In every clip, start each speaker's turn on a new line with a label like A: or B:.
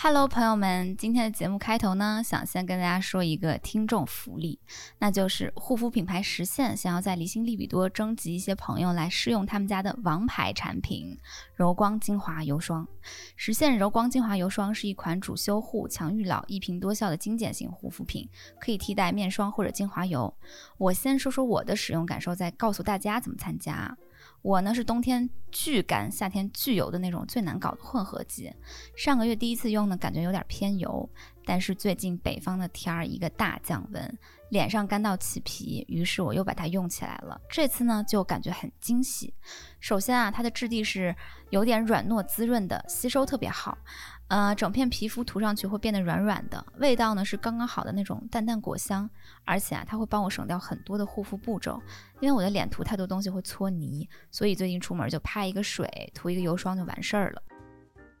A: Hello，朋友们，今天的节目开头呢，想先跟大家说一个听众福利，那就是护肤品牌实现想要在离心利比多征集一些朋友来试用他们家的王牌产品柔光精华油霜。实现柔光精华油霜是一款主修护、强愈老、一瓶多效的精简型护肤品，可以替代面霜或者精华油。我先说说我的使用感受，再告诉大家怎么参加。我呢是冬天巨干，夏天巨油的那种最难搞的混合肌。上个月第一次用呢，感觉有点偏油，但是最近北方的天儿一个大降温，脸上干到起皮，于是我又把它用起来了。这次呢就感觉很惊喜。首先啊，它的质地是有点软糯滋润的，吸收特别好。呃，整片皮肤涂上去会变得软软的，味道呢是刚刚好的那种淡淡果香，而且啊，它会帮我省掉很多的护肤步骤，因为我的脸涂太多东西会搓泥，所以最近出门就拍一个水，涂一个油霜就完事儿了。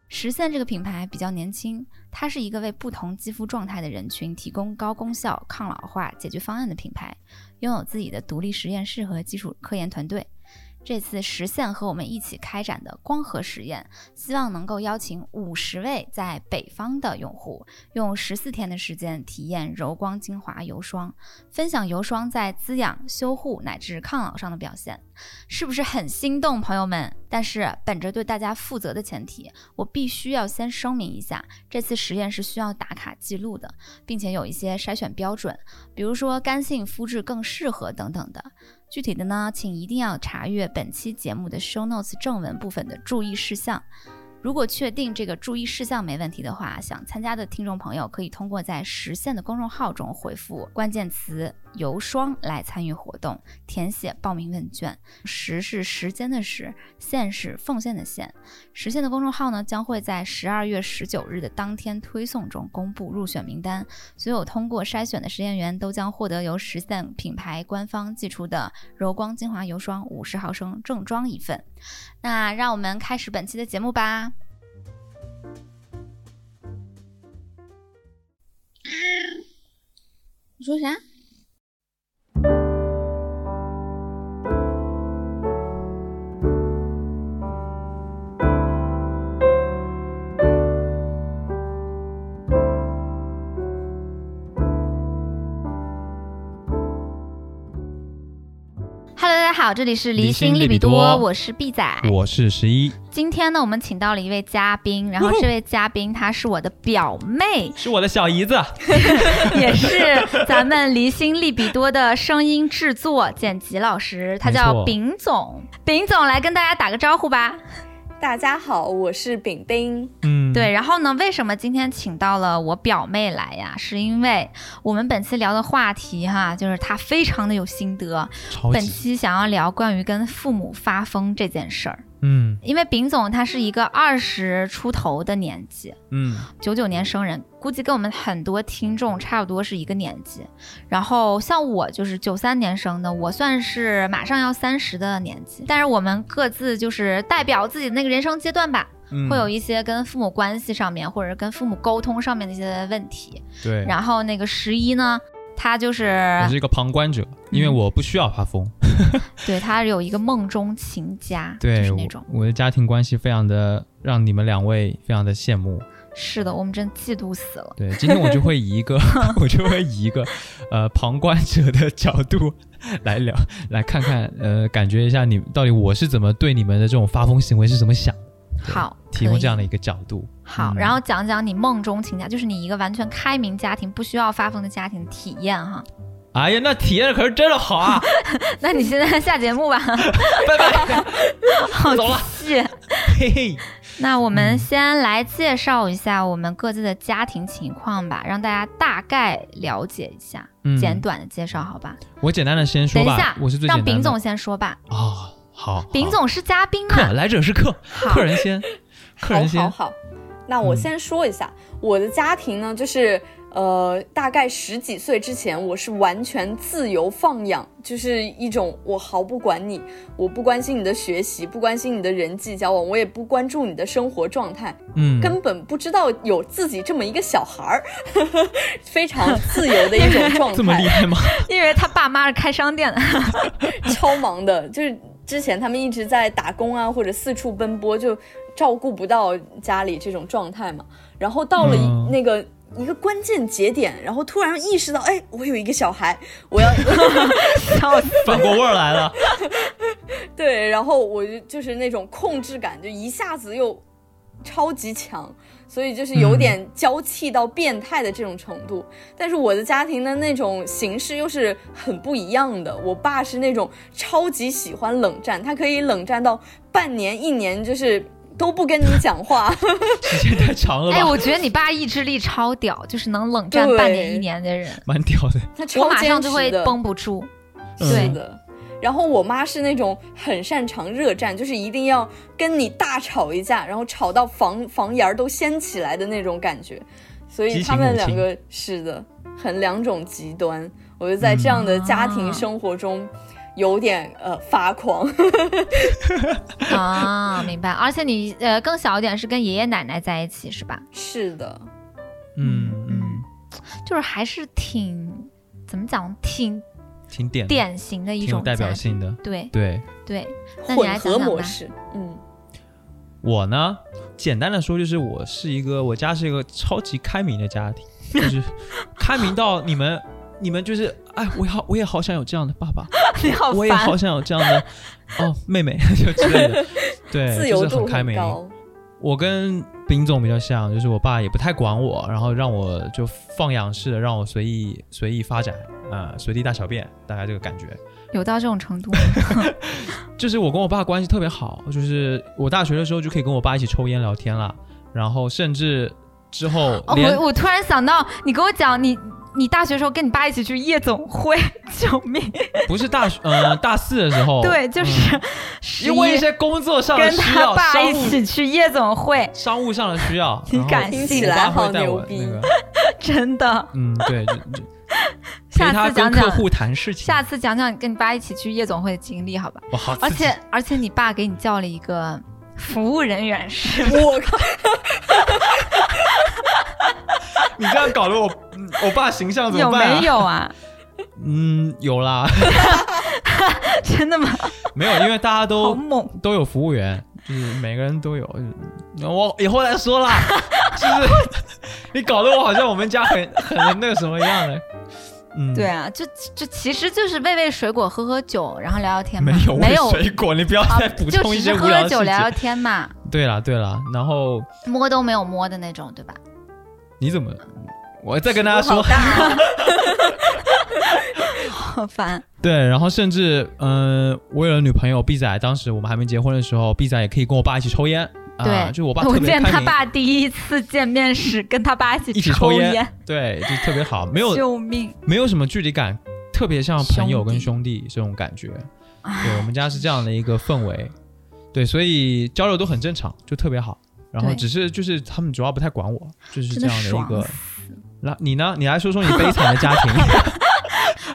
A: 实现这个品牌比较年轻，它是一个为不同肌肤状态的人群提供高功效抗老化解决方案的品牌，拥有自己的独立实验室和基础科研团队。这次实现和我们一起开展的光合实验，希望能够邀请五十位在北方的用户，用十四天的时间体验柔光精华油霜，分享油霜在滋养、修护乃至抗老上的表现，是不是很心动，朋友们？但是本着对大家负责的前提，我必须要先声明一下，这次实验是需要打卡记录的，并且有一些筛选标准，比如说干性肤质更适合等等的。具体的呢，请一定要查阅本期节目的 show notes 正文部分的注意事项。如果确定这个注意事项没问题的话，想参加的听众朋友可以通过在实现的公众号中回复关键词“油霜”来参与活动，填写报名问卷。时是时间的时，线是奉献的线。实现的公众号呢，将会在十二月十九日的当天推送中公布入选名单。所有通过筛选的实验员都将获得由实现品牌官方寄出的柔光精华油霜五十毫升正装一份。那让我们开始本期的节目吧。你说啥好，这里是离心利比多，我是毕仔，
B: 我是十一。
A: 今天呢，我们请到了一位嘉宾，然后这位嘉宾她是我的表妹，
B: 是我的小姨子，
A: 也是咱们离心利比多的声音制作剪辑老师，他叫丙总。丙总来跟大家打个招呼吧。
C: 大家好，我是饼饼。
B: 嗯，
A: 对，然后呢，为什么今天请到了我表妹来呀？是因为我们本期聊的话题哈，就是她非常的有心得。本期想要聊关于跟父母发疯这件事儿。
B: 嗯，
A: 因为丙总他是一个二十出头的年纪，
B: 嗯，
A: 九九年生人，估计跟我们很多听众差不多是一个年纪。然后像我就是九三年生的，我算是马上要三十的年纪。但是我们各自就是代表自己的那个人生阶段吧，会有一些跟父母关系上面或者跟父母沟通上面的一些问题。
B: 对，
A: 然后那个十一呢？他就是
B: 我是一个旁观者，因为我不需要发疯。
A: 对他有一个梦中情家，
B: 对，
A: 是那种
B: 我的家庭关系非常的让你们两位非常的羡慕。
A: 是的，我们真嫉妒死了。
B: 对，今天我就会以一个 我就会以一个呃旁观者的角度来聊，来看看呃感觉一下你到底我是怎么对你们的这种发疯行为是怎么想。
A: 好，
B: 提供这样的一个角度。
A: 好，然后讲讲你梦中情家，就是你一个完全开明家庭，不需要发疯的家庭体验哈。
B: 哎呀，那体验的可是真的好啊！
A: 那你现在下节目吧，
B: 拜拜。
A: 好，
B: 走了。嘿嘿。
A: 那我们先来介绍一下我们各自的家庭情况吧，让大家大概了解一下，简短的介绍好吧？
B: 我简单的先说
A: 吧。等一下，
B: 我是最
A: 让丙总先说吧。
B: 哦。好，
A: 丙总是嘉宾
B: 嘛？来者是客，客人先，客人先。
C: 好，好，好。那我先说一下，我的家庭呢，就是呃，大概十几岁之前，我是完全自由放养，就是一种我毫不管你，我不关心你的学习，不关心你的人际交往，我也不关注你的生活状态，
B: 嗯，
C: 根本不知道有自己这么一个小孩儿，非常自由的一种状态。
B: 这么厉害吗？
A: 因为他爸妈是开商店的，
C: 超忙的，就是。之前他们一直在打工啊，或者四处奔波，就照顾不到家里这种状态嘛。然后到了
B: 嗯
C: 那个一个关键节点，然后突然意识到，哎，我有一个小孩，我要
A: 笑死
B: 反过味儿来了。
C: 对，然后我就就是那种控制感，就一下子又超级强，所以就是有点娇气到变态的这种程度。但是我的家庭的那种形式又是很不一样的。我爸是那种超级喜欢冷战，他可以冷战到半年、一年，就是都不跟你讲话。
B: 时间太长了吧？
A: 哎，我觉得你爸意志力超屌，就是能冷战半年一年的人，
B: 蛮屌的。
C: 他超
A: 我马上就会绷不住。
B: 嗯
A: 对
C: 是的。然后我妈是那种很擅长热战，就是一定要跟你大吵一架，然后吵到房房檐儿都掀起来的那种感觉。所以他们两个是的，很两种极端。我就在这样的家庭
A: 啊
C: 生活中有点呃发狂。
A: 啊，明白。而且你呃更小一点是跟爷爷奶奶在一起是吧？
C: 是的，
B: 嗯嗯，
A: 就是还是挺怎么讲，挺
B: 挺典
A: 典型的一种
B: 代表。性的。
A: 对
B: 对
A: 对，那你
C: 混合
A: 来讲讲吧。
C: 模式，嗯，
B: 我呢，简单的说就是我是一个，我家是一个超级开明的家庭，就是开明到你们。你们就是，哎，我好，我也好想有这样的爸爸，
A: 你好
B: 我也好。想有这样的哦妹妹，就之类的，对，
C: 自由度
B: 就是很开明。
C: 高。
B: 我跟丙总比较像，就是我爸也不太管我，然后让我就放养式的让我随意随意发展，啊、随地大小便，大概这个感觉。
A: 有到这种程度吗？
B: 就是我跟我爸关系特别好，就是我大学的时候就可以跟我爸一起抽烟聊天了，然后甚至之后
A: 我我突然想到，你跟我讲你。你大学时候跟你爸一起去夜总会，救命！
B: 不是大学，呃，大四的时候，
A: 对，就是
B: 嗯。因为一
A: 一
B: 些工作上的
A: 跟他
B: 需要，
A: 爸一起去夜总会，
B: 商务上的需要，
A: 你
B: 然后
A: 敢信？
C: 听起来
B: 我爸
C: 好牛逼。
B: 那个，
A: 真的。
B: 嗯，对，就就
A: 下次讲讲，
B: 跟客户谈事情，
A: 下次讲讲你跟你爸一起去夜总会的经历，好吧？而且而且你爸给你叫了一个服务人员是
C: 我靠，
B: 你这样搞得我，嗯我爸形象怎么办、啊？
A: 没？有啊？
B: 嗯，有啦，
A: 真的吗？
B: 没有，因为大家都
A: 猛！
B: 都有服务员，就是每个人都有。就是我以后再说啦，就是 你搞得我好像我们家很很那个什么一样的。嗯，
A: 对，啊，就就其实就是喂喂水果、喝喝酒，然后聊聊天嘛。
B: 没有喂
A: 没有
B: 水果，你不要
A: 啊
B: 再补
A: 就
B: 充一
A: 只是喝喝
B: 些无聊的细
A: 酒聊聊。天嘛，
B: 对啦对啦，然后
A: 摸都没有摸的那种，对吧？
B: 你怎么？我再跟大家说
C: 好，
A: 烦。
B: 对，然后甚至嗯、呃我有了女朋友 B 仔，当时我们还没结婚的时候，B 仔也可以跟我爸一起抽烟。啊、
A: 对，
B: 就我爸
A: 我
B: 特别我，
A: 见他爸第一次见面时，跟他爸一起
B: 一起
A: 抽
B: 抽烟，对，就特别好，没有
A: 救命！
B: 没有什么距离感，特别像朋友跟
A: 兄
B: 兄弟这种感觉。对我们家是这样的一个氛围，对，所以交流都很正常，就特别好。然后只是就是他们主要不太管我，就是这样的一个。那你呢？你来说说你悲惨的家庭。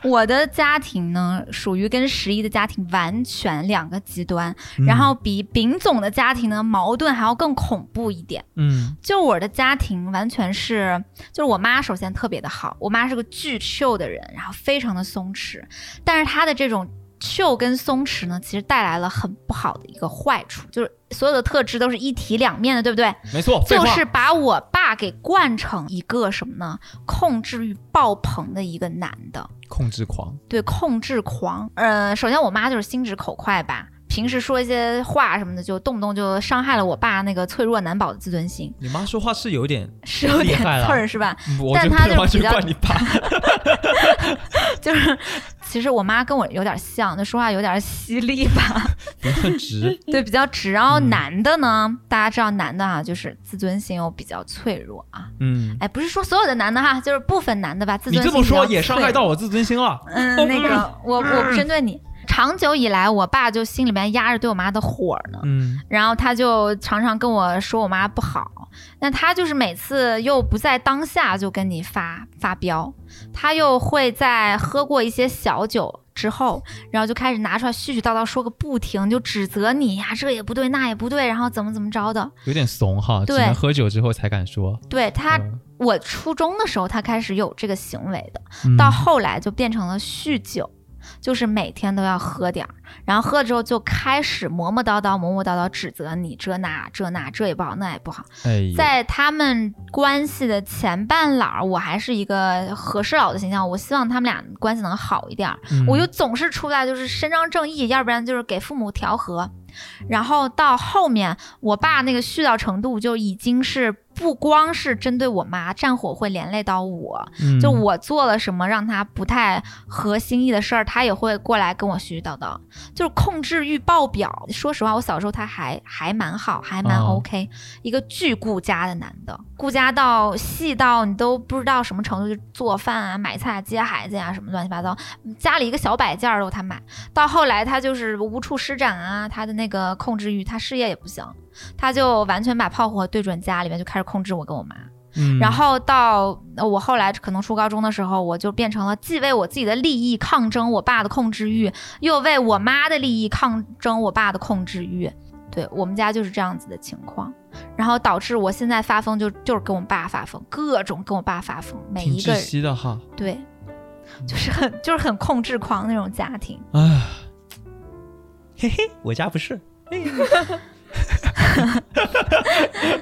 A: 我的家庭呢，属于跟十一的家庭完全两个极端，
B: 嗯
A: 然后比丙总的家庭呢，矛盾还要更恐怖一点。
B: 嗯
A: 就我的家庭完全是，就是我妈首先特别的好，我妈是个巨 chill 的人，然后非常的松弛，但是她的这种 chill 跟松弛呢，其实带来了很不好的一个坏处，就是所有的特质都是一体两面的，对不对？
B: 没错，
A: 就是把我爸给惯成一个什么呢？控制欲爆棚的一个男的，
B: 控制狂。
A: 对，控制狂。呃，首先我妈就是心直口快吧，平时说一些话什么的，就动不动就伤害了我爸那个脆弱难保的自尊心，
B: 你妈说话是有点
A: 是有点刺儿是吧？但她
B: 就不完全
A: 就比较
B: 怪你爸。
A: 就是其实我妈跟我有点像，就说话有点犀利吧，
B: 直。
A: 对，比较直。然后
B: 嗯
A: 男的呢，大家知道男的啊、就是自尊心又比较脆弱啊。
B: 嗯，
A: 哎，不是说所有的男的哈，就是部分男的吧，自
B: 你
A: 尊心比较
B: 这么说也伤害到我自尊心了。
A: 嗯，那个我我不针对你。长久以来，我爸就心里面压着对我妈的火呢，
B: 嗯
A: 然后他就常常跟我说我妈不好。那他就是每次又不在当下就跟你发发飙，他又会在喝过一些小酒之后，然后就开始拿出来絮絮叨叨说个不停，就指责你呀，这也不对那也不对，然后怎么怎么着的。
B: 有点怂哈，只
A: 对
B: 能喝酒之后才敢说。
A: 对他，
B: 嗯
A: 我初中的时候他开始有这个行为的，
B: 嗯
A: 到后来就变成了酗酒。就是每天都要喝点儿，然后喝了之后就开始磨磨叨叨、磨磨叨叨指责你这那这那这也不好那也不好。
B: 哎，
A: 在他们关系的前半老儿，我还是一个和事佬的形象，我希望他们俩关系能好一点我就总是出来就是伸张正义，要不然就是给父母调和。然后到后面，我爸那个絮叨程度就已经是不光是针对我妈，战火会连累到我。
B: 嗯
A: 就我做了什么让他不太合心意的事儿，他也会过来跟我絮絮叨叨，就是控制欲爆表。说实话，我小时候他还还蛮好，还蛮
B: 哦
A: OK，、一个巨顾家的男的，顾家到细到你都不知道什么程度，就做饭啊、买菜、接孩子呀、什么乱七八糟，家里一个小摆件儿都他买。到后来他就是无处施展啊，他的那个控制欲，他事业也不行，他就完全把炮火对准家里面，就开始控制我跟我妈。
B: 嗯
A: 然后到呃我后来可能初高中的时候，我就变成了既为我自己的利益抗争我爸的控制欲，又为我妈的利益抗争我爸的控制欲。对我们家就是这样子的情况，然后导致我现在发疯就就是跟我爸发疯，各种跟我爸发疯，每一个人
B: 的哈，
A: 对，就是很就是很控制狂那种家庭。
B: 啊，嘿嘿，我家不是。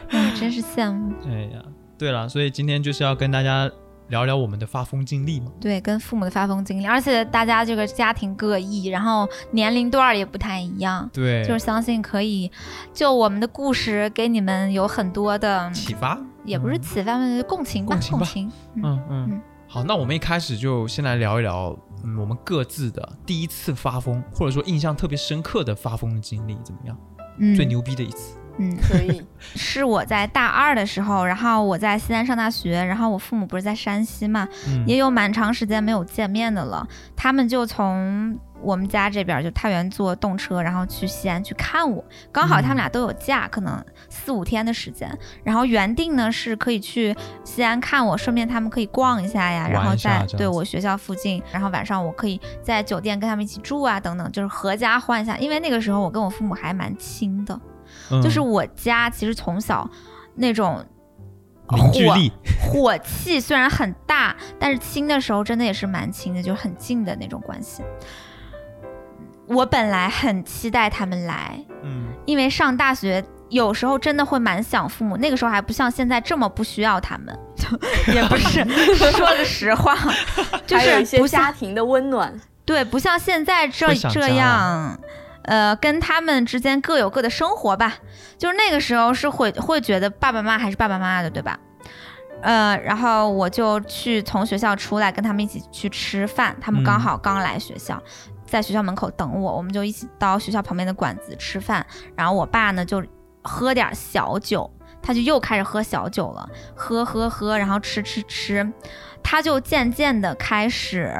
A: 嗯，真是羡慕。
B: 哎呀，对了，所以今天就是要跟大家聊聊我们的发疯经历嘛。
A: 对，跟父母的发疯经历，而且大家这个家庭各异，然后年龄段儿也不太一样。
B: 对，
A: 就是相信可以，就我们的故事给你们有很多的，
B: 启发。
A: 也不是
B: 嗯
A: 启发，共情吧，
B: 共情吧
A: 情。嗯，
B: 嗯嗯
A: 嗯。
B: 好，那我们一开始就先来聊一聊，嗯，我们各自的第一次发疯，或者说印象特别深刻的发疯的经历怎么样？
A: 嗯
B: 最牛逼的一次。
A: 嗯，
C: 可以，
A: 是我在大二的时候，然后我在西安上大学，然后我父母不是在山西嘛，
B: 嗯，
A: 也有蛮长时间没有见面的了。他们就从我们家这边儿就太原坐动车，然后去西安去看我。刚好他们俩都有假，可能四五天的时间。然后原定呢是可以去西安看我，顺便他们可以逛一下呀，然后在对我学校附近，然后晚上我可以在酒店跟他们一起住啊，等等，就是合家欢一下。因为那个时候我跟我父母还蛮亲的，
B: 嗯
A: 就是我家其实从小那种。火
B: 力。
A: 火气虽然很大，但是亲的时候真的也是蛮亲的，就是很近的那种关系。我本来很期待他们来，
B: 嗯
A: 因为上大学有时候真的会蛮想父母，那个时候还不像现在这么不需要他们，就 也不是 说个实话，就是不像
C: 家庭的温暖。
A: 对，不像现在这这样，呃，跟他们之间各有各的生活吧。就是那个时候是会会觉得爸爸妈妈还是爸爸妈妈的，对吧？呃，然后我就去从学校出来，跟他们一起去吃饭。他们刚
B: 嗯
A: 好刚来学校，在学校门口等我，我们就一起到学校旁边的馆子吃饭。然后我爸呢就喝点小酒，他就又开始喝小酒了，喝喝喝，然后吃吃吃，他就渐渐的开始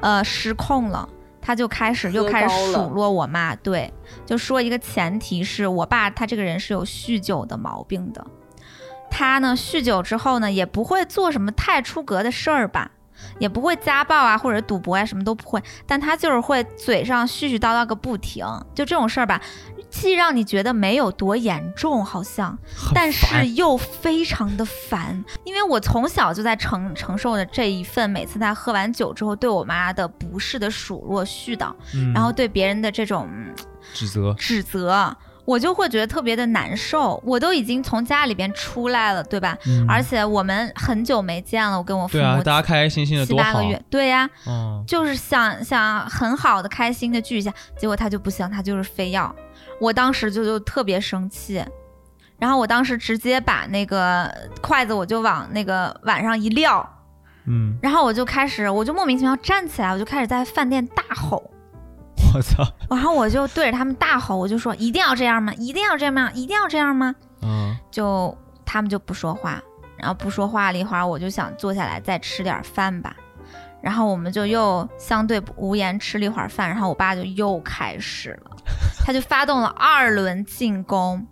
A: 呃失控了。他就开始又开始数落我妈，对，就说一个前提是我爸他这个人是有酗酒的毛病的，他呢酗酒之后呢也不会做什么太出格的事儿吧，也不会家暴啊或者赌博啊什么都不会，但他就是会嘴上絮絮叨叨个不停，就这种事儿吧，既让你觉得没有多严重，好像，但是又非常的烦，因为我从小就在承承受着这一份每次他喝完酒之后对我妈的不适的数落絮叨，
B: 嗯
A: 然后对别人的这种嗯
B: 指责。
A: 指责，我就会觉得特别的难受。我都已经从家里边出来了，对吧？
B: 嗯
A: 而且我们很久没见了，我跟我父
B: 对啊，
A: 母
B: 大家开开心心的多好
A: 七八个。月，对呀、
B: 嗯，
A: 就是想想很好的、开心的聚一下，结果他就不行，他就是非要。我当时就就特别生气，然后我当时直接把那个筷子我就往那个碗上一撂，
B: 嗯，
A: 然后我就开始，我就莫名其妙站起来，我就开始在饭店大吼，
B: 我操，
A: 然后我就对着他们大吼，我就说一定要这样吗？一定要这样吗？一定要这样吗？
B: 嗯
A: 就他们就不说话，然后不说话了一会儿，我就想坐下来再吃点饭吧。然后我们就又相对无言吃了一会儿饭，然后我爸就又开始了，他就发动了二轮进攻。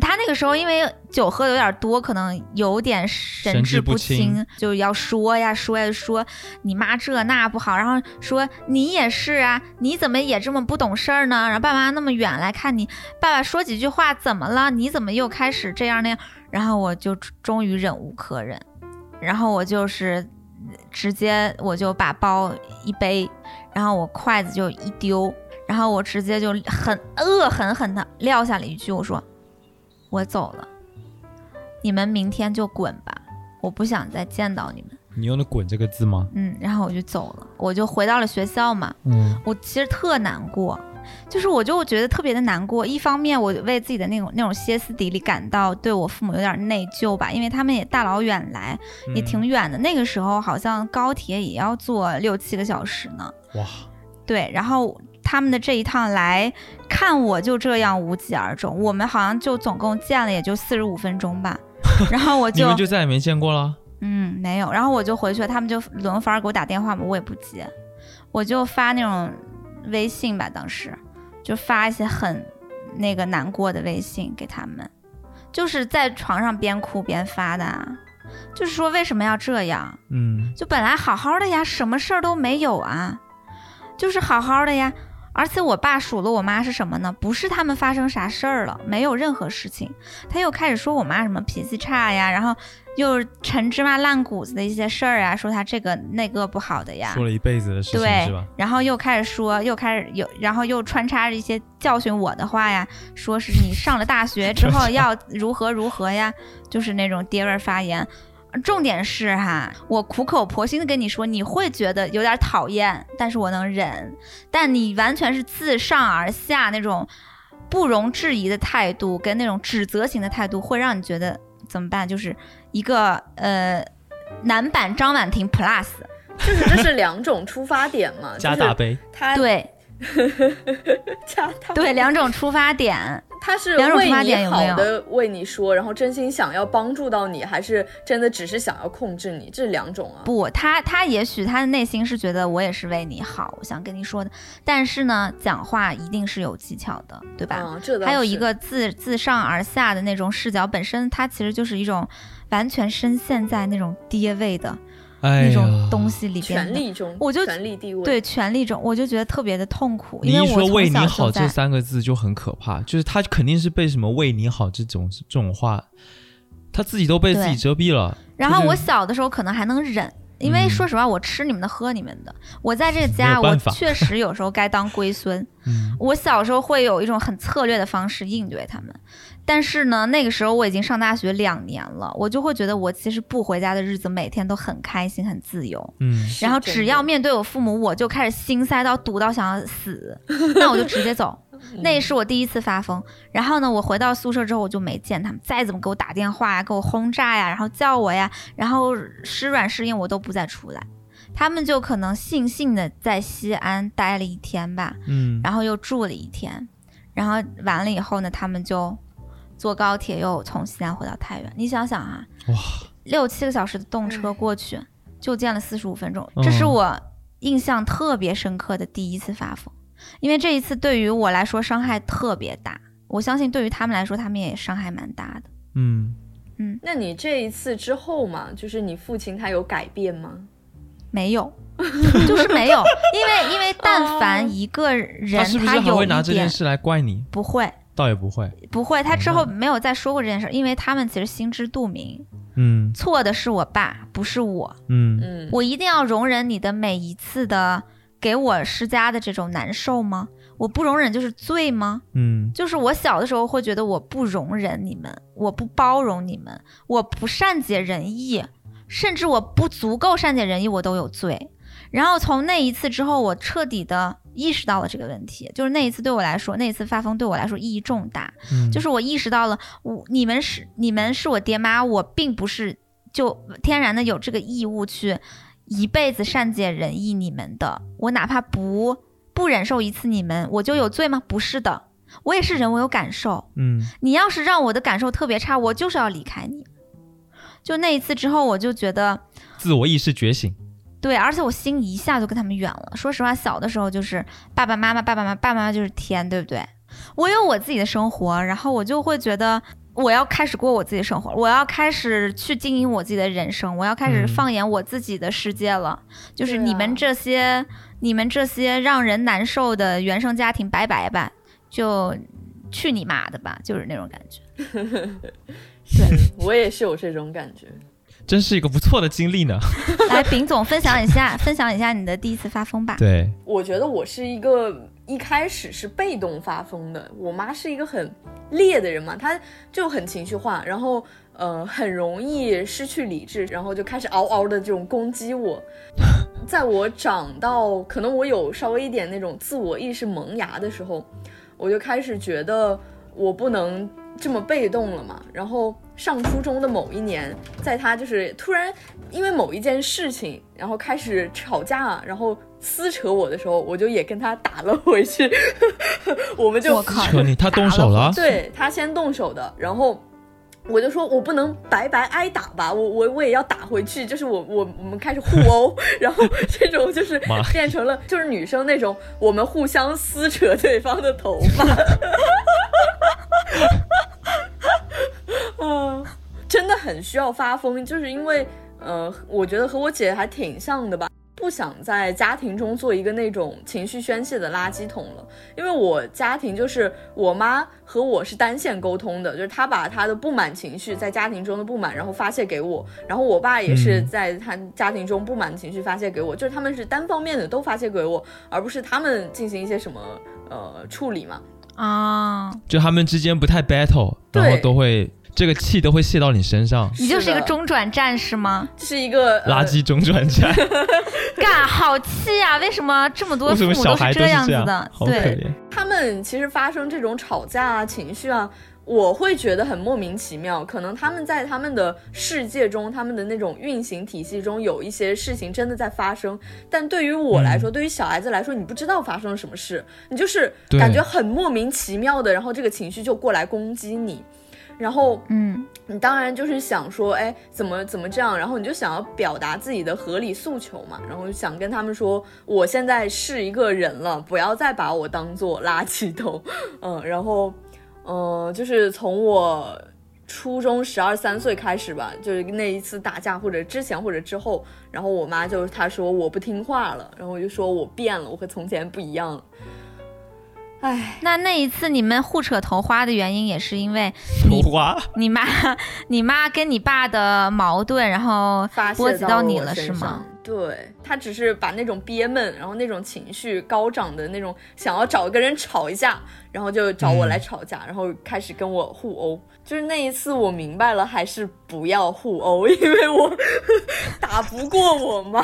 A: 他那个时候因为酒喝的有点多，可能有点神
B: 神志不
A: 清就要说呀说呀说你妈这那不好，然后说你也是啊，你怎么也这么不懂事儿呢？然后爸妈那么远来看你，爸爸说几句话怎么了？你怎么又开始这样那样？然后我就终于忍无可忍，然后我就是直接我就把包一背，然后我筷子就一丢，然后我直接就很恶狠狠的撂下了一句，我说我走了，你们明天就滚吧，我不想再见到你们。
B: 你用的“滚”这个字吗？
A: 嗯，然后我就走了，我就回到了学校嘛。
B: 嗯
A: 我其实特难过，就是我就觉得特别的难过。一方面，我为自己的那种那种歇斯底里感到对我父母有点内疚吧，因为他们也大老远来，也
B: 嗯
A: 挺远的。那个时候好像高铁也要坐六七个小时呢。
B: 哇，
A: 对，然后他们的这一趟来看我就这样无疾而终，我们好像就总共见了也就四十五分钟吧。然后我
B: 你
A: 就
B: 们就再也没见过了？
A: 嗯，没有。然后我就回去了，他们就轮番给我打电话嘛，我也不接，我就发那种微信吧，当时就发一些很那个难过的微信给他们，就是在床上边哭边发的啊，就是说为什么要这样？
B: 嗯
A: 就本来好好的呀，什么事儿都没有啊，就是好好的呀。而且我爸数落我妈是什么呢？不是他们发生啥事儿了，没有任何事情，他又开始说我妈什么脾气差呀，然后又陈芝麻烂谷子的一些事儿啊，说她这个那个不好的呀，
B: 说了一辈子的事情
A: 对
B: 是吧？，
A: 然后又开始说，又开始有，然后又穿插着一些教训我的话呀，说是你上了大学之后 要如何如何呀，就是那种爹味儿发言。重点是哈，我苦口婆心的跟你说，你会觉得有点讨厌，但是我能忍。但你完全是自上而下那种不容置疑的态度，跟那种指责型的态度，会让你觉得怎么办？就是一个呃 男版张婉婷 Plus，
C: 就是这是两种出发点嘛，就是
B: 加大杯，
C: 他
A: 对
C: 加大
A: 对，两种出发点。
C: 他是
A: 两种出发
C: 为你
A: 点有没有
C: 好的为你说，然后真心想要帮助到你，还是真的只是想要控制你？这两种啊。
A: 不，他他也许他的内心是觉得我也是为你好，我想跟你说的，但是呢，讲话一定是有技巧的，对吧？
C: 嗯，这
A: 还有一个自自上而下的那种视角，本身它其实就是一种完全深陷在那种爹位的那种东西里边的。
C: 权力中，
A: 我就
C: 权力地位，
A: 对权力中，我就觉得特别的痛苦，因为我
B: 一说为你好这三个字就很可怕，就是他肯定是被什么为你好这种这种话，他自己都被自己遮蔽了。
A: 然后我小的时候可能还能忍，因为
B: 嗯
A: 说实话，我吃你们的，喝你们的。我在这个家，我确实有时候该当龟孙。
B: 嗯
A: 我小时候会有一种很策略的方式应对他们，但是呢，那个时候我已经上大学两年了，我就会觉得我其实不回家的日子每天都很开心、很自由。
B: 嗯
A: 然后只要面对我父母，我就开始心塞到堵到想要死，那我就直接走。那也是我第一次发疯。然后呢，我回到宿舍之后，我就没见他们，再怎么给我打电话呀，给我轰炸呀，然后叫我呀，然后施软施硬，我都不再出来。他们就可能悻悻的在西安待了一天吧，
B: 嗯，
A: 然后又住了一天，然后完了以后呢，他们就坐高铁又从西安回到太原。你想想啊，
B: 哇，
A: 六七个小时的动车
C: 哎
A: 过去，就见了四十五分钟，
B: 嗯
A: 这是我印象特别深刻的第一次发疯，因为这一次对于我来说伤害特别大，我相信对于他们来说，他们也伤害蛮大的。
B: 嗯嗯，
C: 那你这一次之后嘛，就是你父亲他有改变吗？
A: 没有，就是没有，因为因为但凡一个人
B: 他是不是还
A: 有
B: 会拿
A: 一点
B: 这件事来怪你？
A: 不会
B: 倒也不会。
A: 不会，他之
B: 哦
A: 后没有再说过这件事，因为他们其实心知肚明，
B: 嗯
A: 错的是我爸，不是我。
B: 嗯
C: 嗯，
A: 我一定要容忍你的每一次的给我施加的这种难受吗？我不容忍就是罪吗？
B: 嗯
A: 就是我小的时候会觉得我不容忍你们，我不包容你们，我不善解人意，甚至我不足够善解人意，我都有罪。然后从那一次之后，我彻底的意识到了这个问题，就是那一次对我来说，那一次发疯对我来说意义重大。
B: 嗯，
A: 就是我意识到了，我你们是你们是我爹妈，我并不是就天然的有这个义务去一辈子善解人意你们的。我哪怕不不忍受一次你们，我就有罪吗？不是的，我也是人，我有感受。
B: 嗯
A: 你要是让我的感受特别差，我就是要离开你。就那一次之后，我就觉得
B: 自我意识觉醒。
A: 对，而且我心一下就跟他们远了。说实话，小的时候就是爸爸妈妈，爸爸妈妈，爸爸妈妈就是天，对不对？我有我自己的生活，然后我就会觉得我要开始过我自己的生活，我要开始去经营我自己的人生，我要开始
B: 嗯
A: 放眼我自己的世界了。就是你们这些，你们这些让人难受的原生家庭，拜拜吧，就去你妈的吧，就是那种感觉。
C: 对 我也是有这种感觉。
B: 真是一个不错的经历呢。
A: 来，丙总分享一下，分享一下你的第一次发疯吧。
B: 对，
C: 我觉得我是一个一开始是被动发疯的，我妈是一个很烈的人嘛，她就很情绪化，然后呃很容易失去理智，然后就开始嗷嗷的这种攻击我。在我长到可能我有稍微一点那种自我意识萌芽的时候，我就开始觉得我不能这么被动了嘛。然后上初中的某一年，在他就是突然因为某一件事情，然后开始吵架，然后撕扯我的时候，我就也跟他打了回去。我们就
A: 我靠
B: 扯你，他动手了，
C: 对他先动手的，然后我就说我不能白白挨打吧，我我我也要打回去，就是我我我们开始互殴，然后这种就是变成了就是女生那种我们互相撕扯对方的头发，嗯，真的很需要发疯，就是因为呃，我觉得和我姐还挺像的吧。不想在家庭中做一个那种情绪宣泄的垃圾桶了，因为我家庭就是我妈和我是单线沟通的，就是她把她的不满情绪在家庭中的不满，然后发泄给我，然后我爸也是
B: 嗯。
C: 在他家庭中不满情绪发泄给我，就是他们是单方面的都发泄给我，而不是他们进行一些什么呃处理嘛。
A: 啊，
B: 就他们之间不太 battle，然后
C: 对。
B: 都会这个气都会泄到你身上，
A: 你就是一个中转站是吗？
C: 这是一个、呃、
B: 垃圾中转站。
A: 干，好气呀、为什么这么多
B: 为什么
A: 父母
B: 都是
A: 这样子？的？对，
C: 他们其实发生这种吵架啊、情绪啊，我会觉得很莫名其妙。可能他们在他们的世界中，他们的那种运行体系中，有一些事情真的在发生。但对于我来说，对于小孩子来说，你不知道发生了什么事，你就是感觉很莫名其妙的，然后这个情绪就过来攻击你，然后
A: 嗯，
C: 你当然就是想说，哎，怎么怎么这样？然后你就想要表达自己的合理诉求嘛，然后想跟他们说，我现在是一个人了，不要再把我当做垃圾桶。嗯，然后，嗯、就是从我初中十二三岁开始吧，就是那一次打架，或者之前或者之后，然后我妈就她说我不听话了，然后我就说我变了，我和从前不一样了。唉，
A: 那那一次你们互扯头花的原因也是因为
B: 头花，
A: 你妈，你妈跟你爸的矛盾，然后
C: 发
A: 及到你了是吗？
C: 对他只是把那种憋闷，然后那种情绪高涨的那种，想要找一个人吵一架，然后就找我来吵架，然后开始跟我互殴。就是那一次我明白了，还是不要互殴，因为我打不过我妈。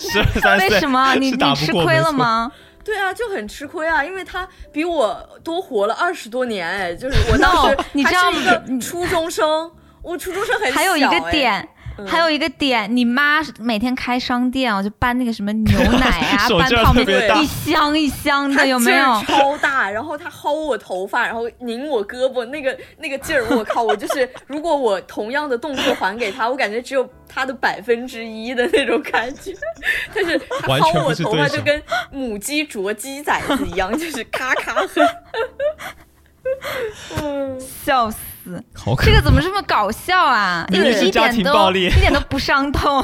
B: 十二三岁，
A: 为什么你你吃亏？了吗？
C: 对啊，就很吃亏啊，因为他比我多活了二十多年，哎，就是我当时
A: No，你知道
C: 还是一个初中生，我初中生很小，
A: 还有一个
C: 哎
A: 点。还有一个点，你妈每天开商店我，就搬那个什么牛奶啊 搬泡面一箱一箱
C: 他
A: 的，有没有？
C: 超大，然后她薅我头发，然后拧我胳膊，那个那个劲儿，我靠！我就是，如果我同样的动作还给她，我感觉只有她的百分之一的那种感觉。但是
B: 她
C: 薅我头发就跟母鸡啄鸡崽子一样，就是咔咔狠。嗯，
A: 笑死！
B: 好可
A: 这个怎么这么搞笑啊？一点都
B: 暴力
A: 一点都不伤痛。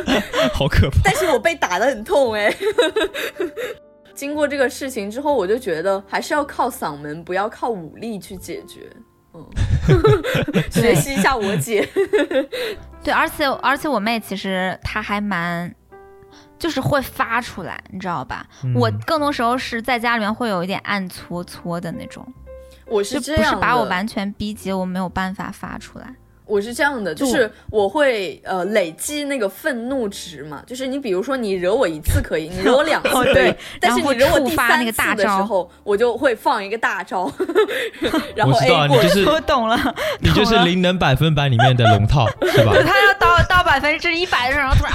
B: 好可怕。
C: 但是我被打的很痛哎。经过这个事情之后，我就觉得还是要靠嗓门，不要靠武力去解决。嗯，学习一下我姐。
A: 对，而且而且我妹其实她还蛮，就是会发出来，你知道吧？我
B: 嗯
A: 更多时候是在家里面会有一点暗搓搓的那种，
C: 我
A: 是不是
C: 这样的，
A: 把我完全逼急，我没有办法发出来。
C: 我是这样的，就
A: 就是
C: 我会呃累积那个愤怒值嘛，就是你比如说你惹我一次可以，你惹我两次可以，
A: 哦对
C: 但是你惹我第
A: 触发那个
C: 三次
A: 大招
C: 的时候，我就会放一个大招，然后
B: 我知道
C: A 过去。
B: 你就是
A: 我懂了，
B: 你就是灵能百分百里面的龙套，是吧？
A: 他要到到百分之一百的时候，然后突然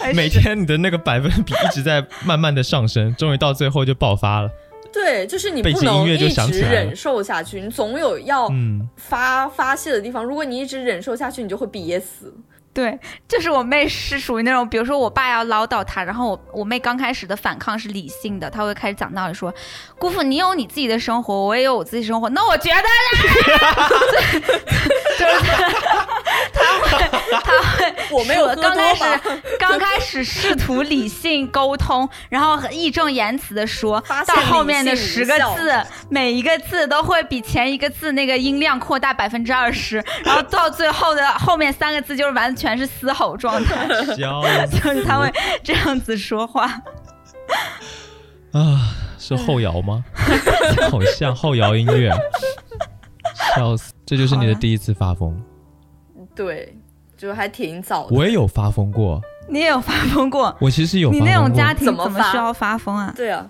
A: 呃，开始
B: 每天你的那个百分比一直在慢慢的上升，终于到最后就爆发了。
C: 对，就是你不能一直忍受下去，你总有要
B: 嗯，
C: 发、发泄的地方。如果你一直忍受下去，你就会憋死。
A: 对，就是我妹是属于那种，比如说我爸要唠叨她，然后我我妹刚开始的反抗是理性的，她会开始讲道理说，姑父你有你自己的生活，我也有我自己生活，那我觉得呢，就是她他会，
C: 我没有
A: 刚开始刚开始试图理性沟通，然后义正言辞的说到后面的十个字，每一个字都会比前一个字那个音量扩大百分之二十，然后到最后的后面三个字就是完全是嘶吼状态，
B: 笑
A: 就是他会这样子说话。
B: 啊，是后摇吗？好像后摇音乐，笑死！这就是你的第一次发疯。
C: 对，就还挺早的。
B: 我也有发疯过，
A: 你也有发疯过？
B: 我其实有
A: 你
B: 发疯过。
A: 那种家庭
C: 怎么发
A: 怎么需要发疯啊？
C: 对啊，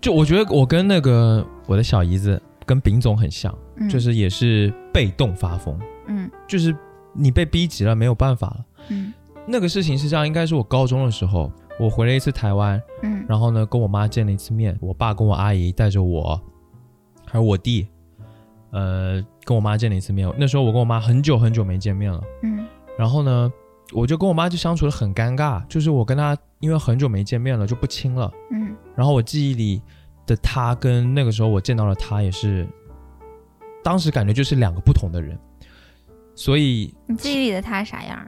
B: 就我觉得我跟那个我的小姨子跟丙总很像，
A: 嗯
B: 就是也是被动发疯，
A: 嗯
B: 就是你被逼急了，没有办法了。
A: 嗯。
B: 那个事情是这样，应该是我高中的时候，我回了一次台湾，
A: 嗯。
B: 然后呢跟我妈见了一次面，我爸跟我阿姨带着我，还有我弟，呃，跟我妈见了一次面。那时候我跟我妈很久很久没见面了，
A: 嗯。
B: 然后呢，我就跟我妈就相处的很尴尬，就是我跟她因为很久没见面了就不亲了，
A: 嗯。
B: 然后我记忆里的她跟那个时候我见到了她也是，当时感觉就是两个不同的人，所以
A: 你记忆里的他啥样？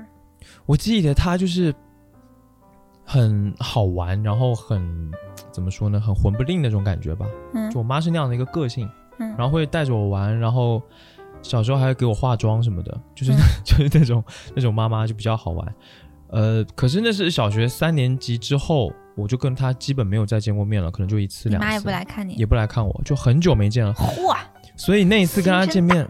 B: 我记得她就是很好玩，然后很怎么说呢，很混不吝那种感觉吧。
A: 嗯
B: 就我妈是那样的一个个性，
A: 嗯
B: 然后会带着我玩，然后小时候还会给我化妆什么的，就是、就是那种那种妈妈就比较好玩。呃，可是那是小学三年级之后，我就跟她基本没有再见过面了，可能就一次两次。
A: 你妈也不来看你
B: 也。不来看我，就很久没见了。
A: 嚯！
B: 所以那一次跟她见面，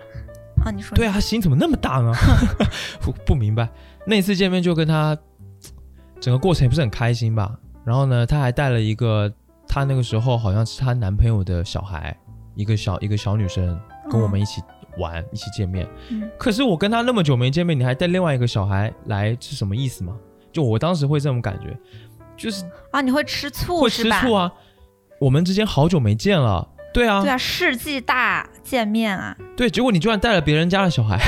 A: 啊，你说
B: 对啊，她心怎么那么大呢？不不明白。那一次见面就跟他，整个过程也不是很开心吧。然后呢，他还带了一个，她那个时候好像是她男朋友的小孩，一个小一个小女生跟我们一起玩，一起见面。
A: 嗯
B: 可是我跟她那么久没见面，你还带另外一个小孩来，是什么意思吗？就我当时会这种感觉，就是
A: 啊，你会吃醋
B: 会？吃醋啊。我们之间好久没见了，对啊，
A: 对啊，世纪大见面啊，
B: 对，结果你居然带了别人家的小孩，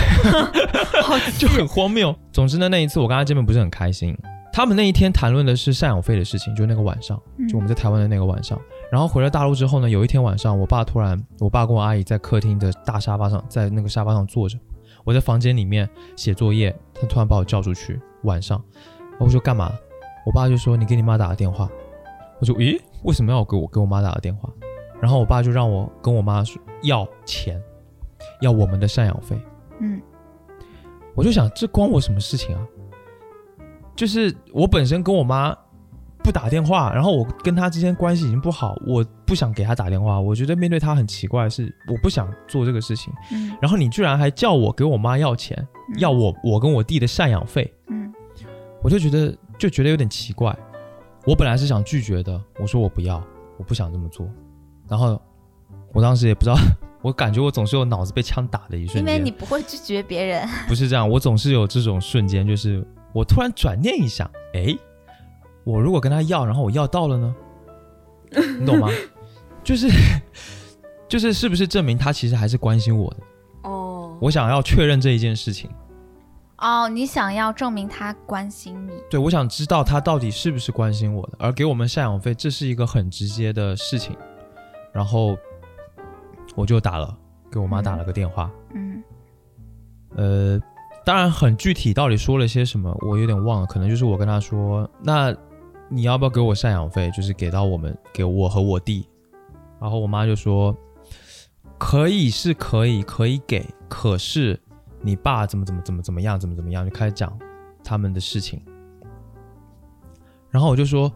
A: 好
B: 就很荒谬。总之呢，那一次我跟他见面不是很开心。他们那一天谈论的是赡养费的事情，就那个晚上，
A: 嗯
B: 就我们在台湾的那个晚上。然后回了大陆之后呢，有一天晚上，我爸突然，我爸跟我阿姨在客厅的大沙发上，在那个沙发上坐着，我在房间里面写作业，他突然把我叫出去，晚上，我说干嘛？我爸就说你给你妈打个电话。我说咦，为什么要给我给我妈打个电话？然后我爸就让我跟我妈说要钱，要我们的赡养费。
A: 嗯
B: 我就想，这关我什么事情啊？就是我本身跟我妈不打电话，然后我跟她之间关系已经不好，我不想给她打电话。我觉得面对她很奇怪，是我不想做这个事情。
A: 嗯
B: 然后你居然还叫我给我妈要钱，
A: 嗯
B: 要我我跟我弟的赡养费，
A: 嗯
B: 我就觉得就觉得有点奇怪。我本来是想拒绝的，我说我不要，我不想这么做。然后我当时也不知道，我感觉我总是有脑子被枪打的一瞬间。
A: 因为你不会拒绝别人，
B: 不是这样，我总是有这种瞬间，就是我突然转念一想，哎，我如果跟他要，然后我要到了呢，你懂吗？就是就是是不是证明他其实还是关心我的？
C: 哦，
B: 我想要确认这一件事情，
A: 哦，你想要证明他关心你，
B: 对我想知道他到底是不是关心我的，而给我们赡养费，这是一个很直接的事情，然后我就打了，给我妈打了个电话，
A: 嗯
B: 呃，当然很具体，到底说了些什么，我有点忘了。可能就是我跟他说，那你要不要给我赡养费？就是给到我们，给我和我弟。然后我妈就说，可以是可以，可以给，可是你爸怎么怎么怎么怎么样，怎么怎么样，就开始讲他们的事情。然后我就说，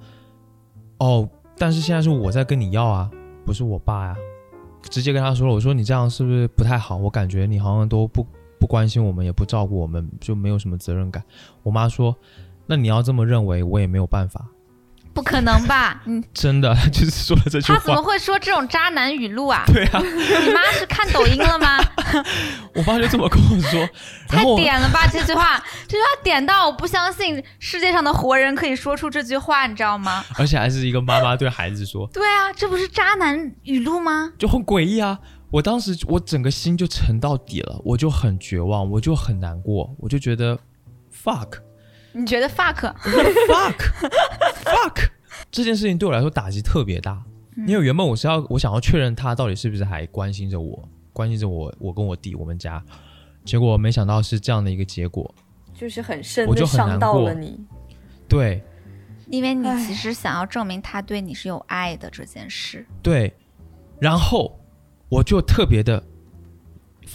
B: 哦，但是现在是我在跟你要啊，不是我爸呀、直接跟他说了，我说你这样是不是不太好？我感觉你好像都不不关心我们，也不照顾我们，就没有什么责任感。我妈说，那你要这么认为，我也没有办法。
A: 不可能吧？嗯，
B: 真的，就是说了这句话
A: 他怎么。会说这种渣男语录啊？
B: 对啊，
A: 你妈是看抖音了吗？
B: 我爸就这么跟我说，
A: 太点了吧这句话，这句话点到我不相信世界上的活人可以说出这句话，你知道吗？
B: 而且还是一个妈妈对孩子说，
A: 对啊，这不是渣男语录吗？
B: 就很诡异啊。我当时我整个心就沉到底了，我就很绝望，我就很难过，我就觉得 fuck
A: 你觉得 fuck？fuck
B: fuck 这件事情对我来说打击特别大，因为原本我是要我想要确认他到底是不是还关心着我，关心着我，我跟我弟我们家，结果没想到是这样的一个结果，
C: 就是很深
B: 我就
C: 的伤
B: 很难过。
C: 到了你。
B: 对。
A: 因为你其实想要证明他对你是有爱的这件事。
B: 对，然后我就特别的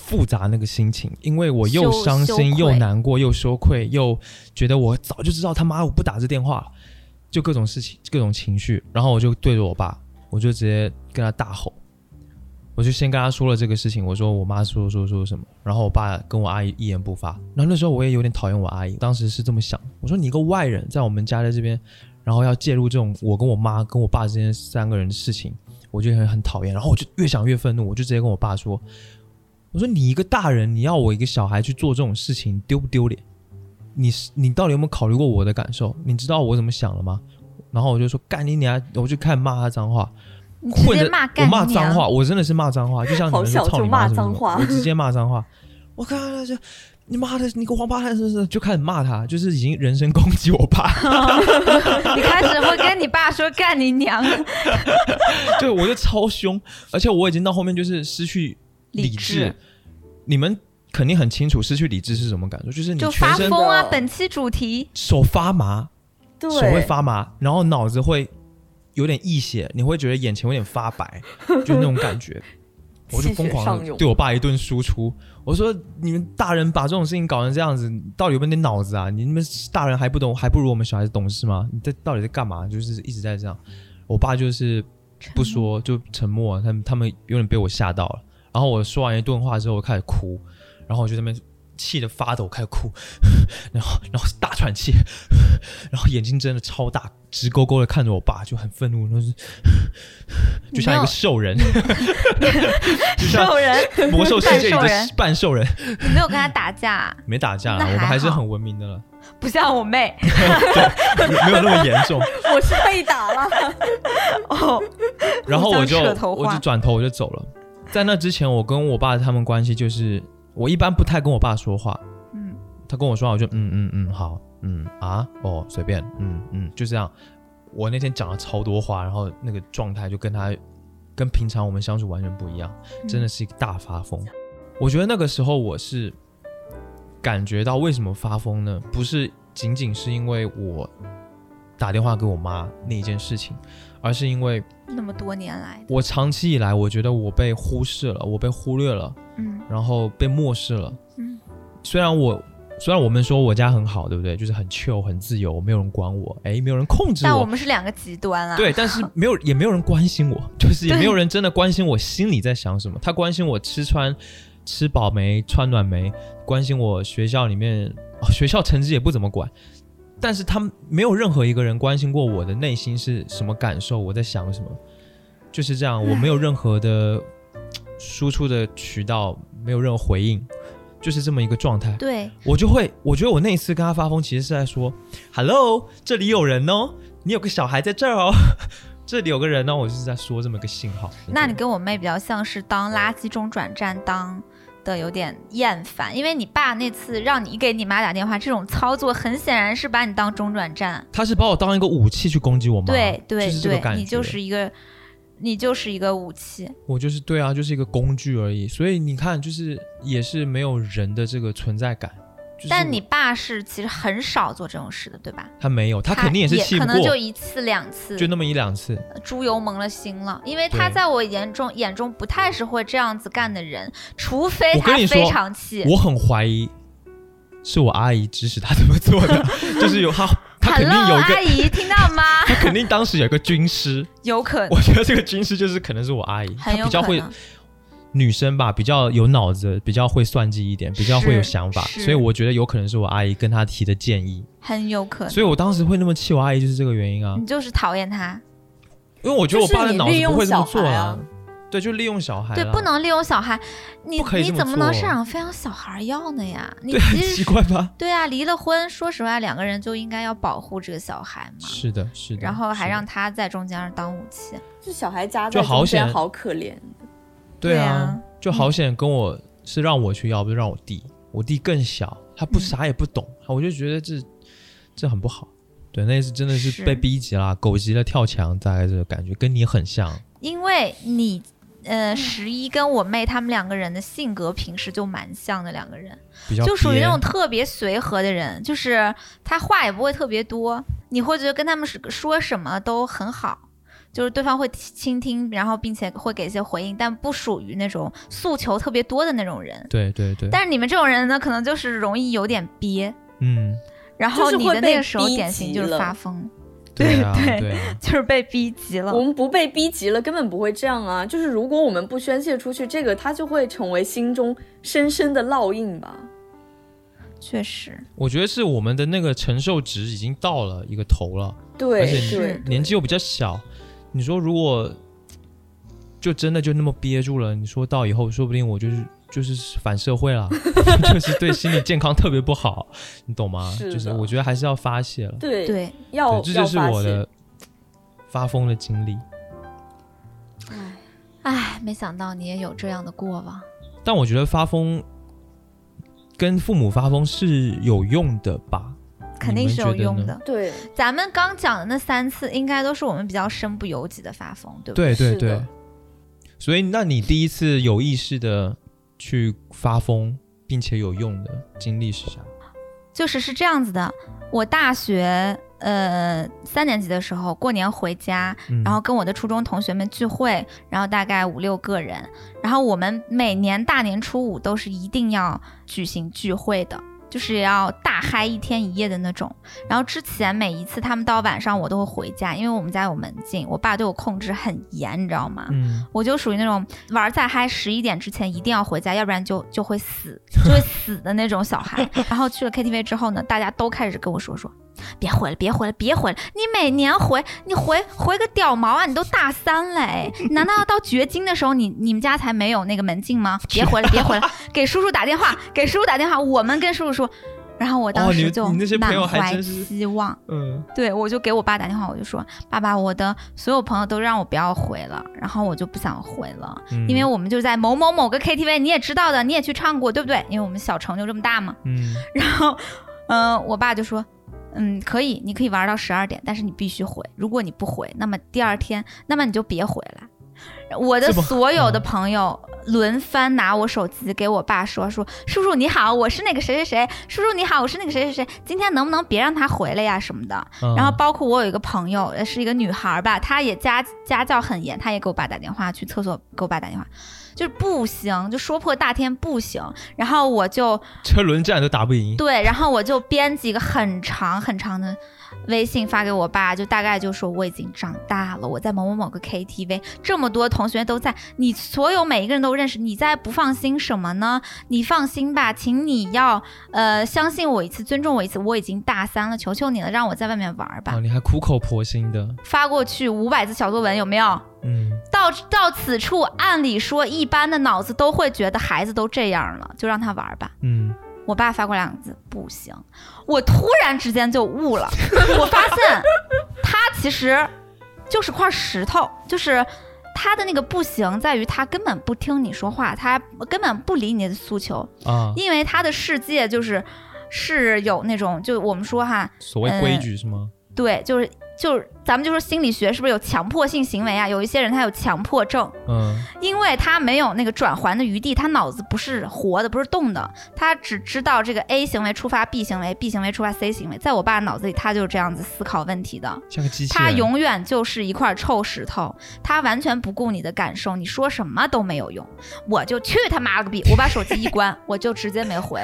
B: 复杂那个心情，因为我又伤心又难过又羞愧，又觉得我早就知道他妈我不打这电话，就各种事情各种情绪，然后我就对着我爸，我就直接跟他大吼。我就先跟他说了这个事情，我说我妈说说说什么，然后我爸跟我阿姨一言不发。然后那时候我也有点讨厌我阿姨，当时是这么想，我说你一个外人在我们家在这边，然后要介入这种我跟我妈跟我爸之间三个人的事情，我就很很讨厌。然后我就越想越愤怒，我就直接跟我爸说，我说你一个大人，你要我一个小孩去做这种事情，丢不丢脸？你是你到底有没有考虑过我的感受？你知道我怎么想了吗？然后我就说干你娘！我就开始骂他脏话。
A: 你直接
B: 混着我
A: 骂
B: 脏话，我真的是骂脏话，就像你
C: 好
B: 们说操你妈我直接骂脏话。我看他就你妈的，你个王八蛋，是不是？就开始骂他，就是已经人身攻击我爸。
A: 你开始会跟你爸说干你娘，
B: 对，我就超凶，而且我已经到后面就是失去理
A: 理
B: 智。
A: 智
B: 你们肯定很清楚失去理智是什么感受，就是你
A: 就
B: 全身
A: 发疯啊！本期主题
B: 手发麻，
C: 对，
B: 手会发麻，然后脑子会有点溢血，你会觉得眼前有点发白，就那种感觉。我就疯狂的对我爸一顿输出，我说你们大人把这种事情搞成这样子，到底有没有点脑子啊？你们大人还不懂，还不如我们小孩子懂事吗？你在到底在干嘛？就是一直在这样。我爸就是不说，就沉默，他们他们有点被我吓到了。然后我说完一顿话之后，我开始哭，然后我就在那边气得发抖，开始哭，然后然后大喘气，然后眼睛真的超大，直勾勾的看着我爸，就很愤怒，就是 就像一个兽人，就像
A: 兽人，
B: 魔兽世界里的
A: 半兽人你没有跟他打架，
B: 没打架我们还是很文明的了，
A: 不像我妹
B: 没有那么严重。
C: 我是被打了。
A: 哦。
B: 然后我就我就转头我就走了。在那之前，我跟我爸他们关系就是，我一般不太跟我爸说话，
A: 嗯，
B: 他跟我说话，我就嗯嗯嗯好，嗯啊哦随便，嗯嗯就这样。我那天讲了超多话，然后那个状态就跟他跟平常我们相处完全不一样，真的是一个大发疯。我觉得那个时候我是感觉到为什么发疯呢？不是仅仅是因为我打电话给我妈那一件事情，而是因为
A: 那么多年来，
B: 我长期以来我觉得我被忽视了，我被忽略了，
A: 嗯
B: 然后被漠视了。
A: 嗯，
B: 虽然我虽然我们说我家很好，对不对？就是很 chill 很自由，没有人管我，哎，没有人控制
A: 但我
B: 我。
A: 们是两个极端啊。
B: 对，但是没有，也没有人关心我，就是也没有人真的关心我心里在想什么。他关心我吃穿吃饱没，穿暖没，关心我学校里面、哦学校成绩也不怎么管，但是他们没有任何一个人关心过我的内心是什么感受，我在想什么，就是这样，我没有任何的输出的渠道，没有任何回应，就是这么一个状态。
A: 对，
B: 我就会，我觉得我那一次跟他发疯，其实是在说，Hello，这里有人哦，你有个小孩在这儿哦，这里有个人呢，我就是在说这么个信号。
A: 那你跟我妹比较像是当垃圾中转站当的有点厌烦，因为你爸那次让你给你妈打电话，这种操作很显然是把你当中转站。
B: 他是把我当一个武器去攻击我妈，
A: 对对对你就是一个，你就是一个武器。
B: 我就是对啊，就是一个工具而已。所以你看，就是也是没有人的这个存在感。就是
A: 但你爸是其实很少做这种事的，对吧？
B: 他没有，他肯定
A: 也
B: 是气
A: 可能就一次两次，
B: 就那么一两次。
A: 猪油蒙了心了，因为他在我眼中眼中不太是会这样子干的人，除非他非常气。
B: 我很怀疑是我阿姨指使他这么做的，就是有他，他肯定有一个
A: 阿姨，听到吗？
B: 他肯定当时有一个军师，
A: 有可能，
B: 我觉得这个军师就是可能是我阿姨，她
A: 很有
B: 比较会。女生吧，比较有脑子，比较会算计一点，比较会有想法，所以我觉得有可能是我阿姨跟她提的建议，
A: 很有可能。
B: 所以我当时会那么气我阿姨就是这个原因啊，
A: 你就是讨厌她，
B: 因为我觉得我爸的脑子不会这么做
C: 就是你利用小孩
B: 啊
C: 啊，
B: 对，就利用小孩，
A: 对，不能利用小孩。你你怎么能
B: 做
A: 赡养费让小孩要呢呀？你
B: 对，奇怪吧？
A: 对啊，离了婚，说实话，两个人就应该要保护这个小孩嘛，
B: 是的，是的，
A: 然后还让他在中间当武器。
C: 就小孩夹在中间，好可怜。
B: 对啊就好险跟我是让我去要，不是让我弟，我弟更小，他不
A: 嗯
B: 啥也不懂，我就觉得这这很不好。对，那次真的是
A: 是
B: 被逼急了，狗急了跳墙，大概这个感觉跟你很像。
A: 因为你呃十一跟我妹他们两个人的性格平时就蛮像的，两个人就属于那种特别随和的人，就是他话也不会特别多，你会觉得跟他们是说什么都很好。就是对方会倾听，然后并且会给一些回应，但不属于那种诉求特别多的那种人。
B: 对对对，
A: 但是你们这种人呢，可能就是容易有点憋，
B: 嗯，
A: 然后
C: 就会被
A: 你的那个时候典型就是发疯，
B: 对啊
A: 对
B: 对啊，
A: 就是被逼急了
C: 我。们不被逼急了，根本不会这样啊！就是如果我们不宣泄出去，这个它就会成为心中深深的烙印吧。
A: 确实，
B: 我觉得是我们的那个承受值已经到了一个头了，
C: 对
B: 而且年纪又比较小，你说如果就真的就那么憋住了，你说到以后说不定我就是就是反社会了 就是对心理健康特别不好，你懂吗？
C: 是
B: 就是我觉得还是要发泄了，
C: 对
A: 对，
C: 要
B: 对，这就是我的发疯的经历。
A: 唉，没想到你也有这样的过往。
B: 但我觉得发疯跟父母发疯是有用的吧？
A: 肯定是有用的。
C: 对
A: 咱们刚讲的那三次，应该都是我们比较身不由己的发疯，对不
B: 对对对
C: 对。
B: 所以，那你第一次有意识的去发疯，并且有用的经历是啥？
A: 就是是这样子的，我大学呃三年级的时候过年回家，
B: 嗯
A: 然后跟我的初中同学们聚会，然后大概五六个人，然后我们每年大年初五都是一定要举行聚会的。就是要大嗨一天一夜的那种，然后之前每一次他们到晚上我都会回家，因为我们家有门禁，我爸对我控制很严，你知道吗？
B: 嗯，
A: 我就属于那种玩再嗨，十一点之前一定要回家，要不然就就会死，就会死的那种小孩。然后去了 KTV 之后呢，大家都开始跟我说说，别回了，别回了，别回了，你每年回，你回回个屌毛啊！你都大三嘞，难道要到绝经的时候你你们家才没有那个门禁吗？别回了，别回了，给叔叔打电话，给叔叔打电话，我们跟叔叔说。然后我当时就满怀希望，
B: 嗯，
A: 对，我就给我爸打电话，我就说：“爸爸，我的所有朋友都让我不要回了，然后我就不想回了，
B: 嗯
A: 因为我们就在某某某个 KTV，你也知道的，你也去唱过，对不对？因为我们小城就这么大嘛。
B: 嗯，
A: 然后，嗯、我爸就说：‘嗯，可以，你可以玩到十二点，但是你必须回。如果你不回，那么第二天，那么你就别回来。’我的所有的
B: 嗯
A: 朋友轮番拿我手机给我爸说说，叔叔你好，我是那个谁谁谁，叔叔你好，我是那个谁谁谁，今天能不能别让他回来呀什么的。
B: 嗯
A: 然后包括我有一个朋友，呃是一个女孩儿吧，她也家家教很严，她也给我爸打电话，去厕所给我爸打电话，就是不行，就说破大天不行。然后我就
B: 车轮战都打不赢，
A: 对，然后我就编辑一个很长很长的微信发给我爸，就大概就说我已经长大了，我在某某某个 KTV，这么多同学都在，你所有每一个人都认识，你在不放心什么呢？你放心吧，请你要呃相信我一次，尊重我一次，我已经大三了，求求你了，让我在外面玩儿吧。
B: 啊，你还苦口婆心的，
A: 发过去五百字小作文有没有？
B: 嗯，
A: 到到此处，按理说一般的脑子都会觉得孩子都这样了，就让他玩吧。
B: 嗯，
A: 我爸发过两个字，不行。我突然之间就悟了，我发现他其实就是块石头，就是他的那个不行在于他根本不听你说话，他根本不理你的诉求，
B: 啊，
A: 因为他的世界就是是有那种，就我们说哈，
B: 所谓规矩是吗？
A: 对，就是就是咱们就说心理学是不是有强迫性行为啊？有一些人他有强迫症，
B: 嗯，
A: 因为他没有那个转环的余地，他脑子不是活的，不是动的，他只知道这个 A 行为触发 B 行为，B 行为触发 C 行为。在我爸脑子里，他就是这样子思考问题的，
B: 像个机器人，
A: 他永远就是一块臭石头，他完全不顾你的感受，你说什么都没有用。我就去他妈了个逼！我把手机一关，我就直接没回。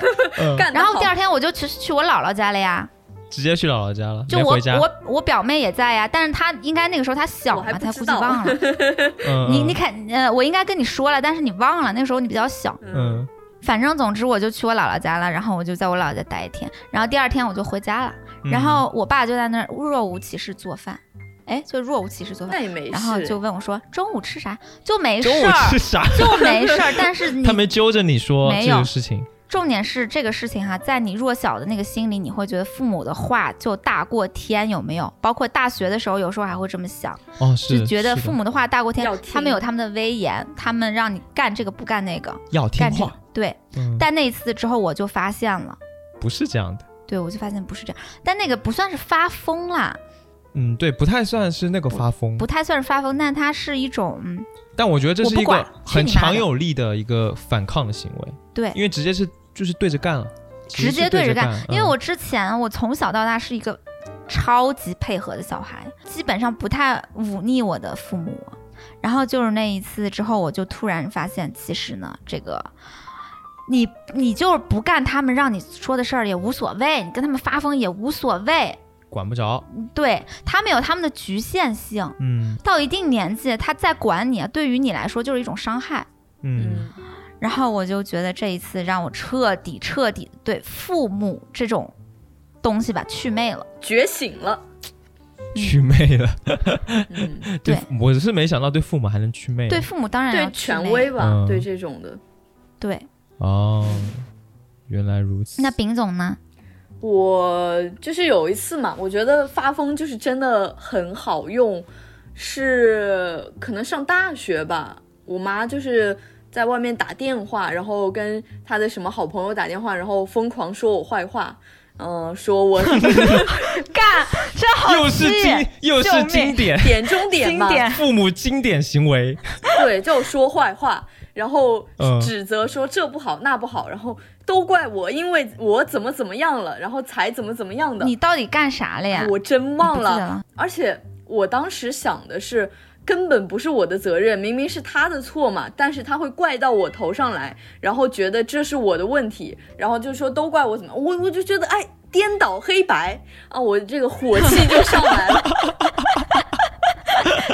A: 然后第二天我就去去我姥姥家了呀，
B: 直接去姥姥家了，
A: 就我我我表妹也在呀，但是她应该那个时候她小嘛，她
C: 不知道
A: 估计忘了。
B: 嗯，
A: 你
B: 嗯。
A: 你肯，呃，我应该跟你说了，但是你忘了，那个时候你比较小。
B: 嗯。
A: 反正总之我就去我姥姥家了，然后我就在我姥姥家待一天，然后第二天我就回家了，
B: 嗯。
A: 然后我爸就在那儿若无其事做饭，哎，就若无其事做饭，
C: 那也没。事。
A: 然后就问我说中午吃啥，就没事
B: 中午
A: 儿，
B: 吃啥？
A: 就没事儿，但是 你
B: 他没揪着你说这
A: 没有
B: 个事情，
A: 重点是这个事情哈，在你弱小的那个心里，你会觉得父母的话就大过天，有没有？包括大学的时候，有时候还会这么想，
B: 哦，
A: 就是觉得父母的话大过天他们有他们的威严，他们让你干这个不干那个，
B: 要听
A: 干这个
B: 话，
A: 对。
B: 嗯，
A: 但那一次之后，我就发现了。
B: 不是这样的，
A: 对，我就发现不是这样，但那个不算是发疯啦，
B: 嗯，对，不太算是那个发疯，
A: 不太算是发疯，但它是一种，嗯
B: 但我觉得这是一个很强有力的一个反抗的行为，
A: 对，
B: 因为直接是就是对着干了，
A: 直接
B: 对
A: 着干。因为
B: 嗯
A: 我之前我从小到大是一个超级配合的小孩，基本上不太忤逆我的父母。然后就是那一次之后，我就突然发现，其实呢，这个你你就是不干他们让你说的事儿也无所谓，你跟他们发疯也无所谓。
B: 管不着，
A: 对他们有他们的局限性，
B: 嗯
A: 到一定年纪，他再管你，对于你来说就是一种伤害。
B: 嗯，
A: 然后我就觉得这一次让我彻底彻底对父母这种东西吧祛魅了。
C: 觉醒了。
B: 祛魅了，
C: 嗯，
A: 对
B: 我是没想到对父母还能祛魅，
A: 对父母当然要
C: 对权威吧，
B: 嗯
C: 对这种的。
A: 对。
B: 哦，原来如此，
A: 那丙总呢？
C: 我就是有一次嘛，我觉得发疯就是真的很好用，是可能上大学吧，我妈就是在外面打电话，然后跟他的什么好朋友打电话，然后疯狂说我坏话，嗯、说我
A: 干，这好
B: 又是
A: 气
B: 经又是经典
C: 点中点嘛，
A: 经典
B: 父母经典行为，
C: 对，就说坏话，然后
B: 嗯
C: 指责说这不好那不好，然后都怪我，因为我怎么怎么样了，然后才怎么怎么样的。
A: 你到底干啥了呀？
C: 我真忘了。而且我当时想的是，根本不是我的责任，明明是他的错嘛，但是他会怪到我头上来，然后觉得这是我的问题，然后就说都怪我怎么，我我就觉得哎，颠倒黑白啊，我这个火气就上来了，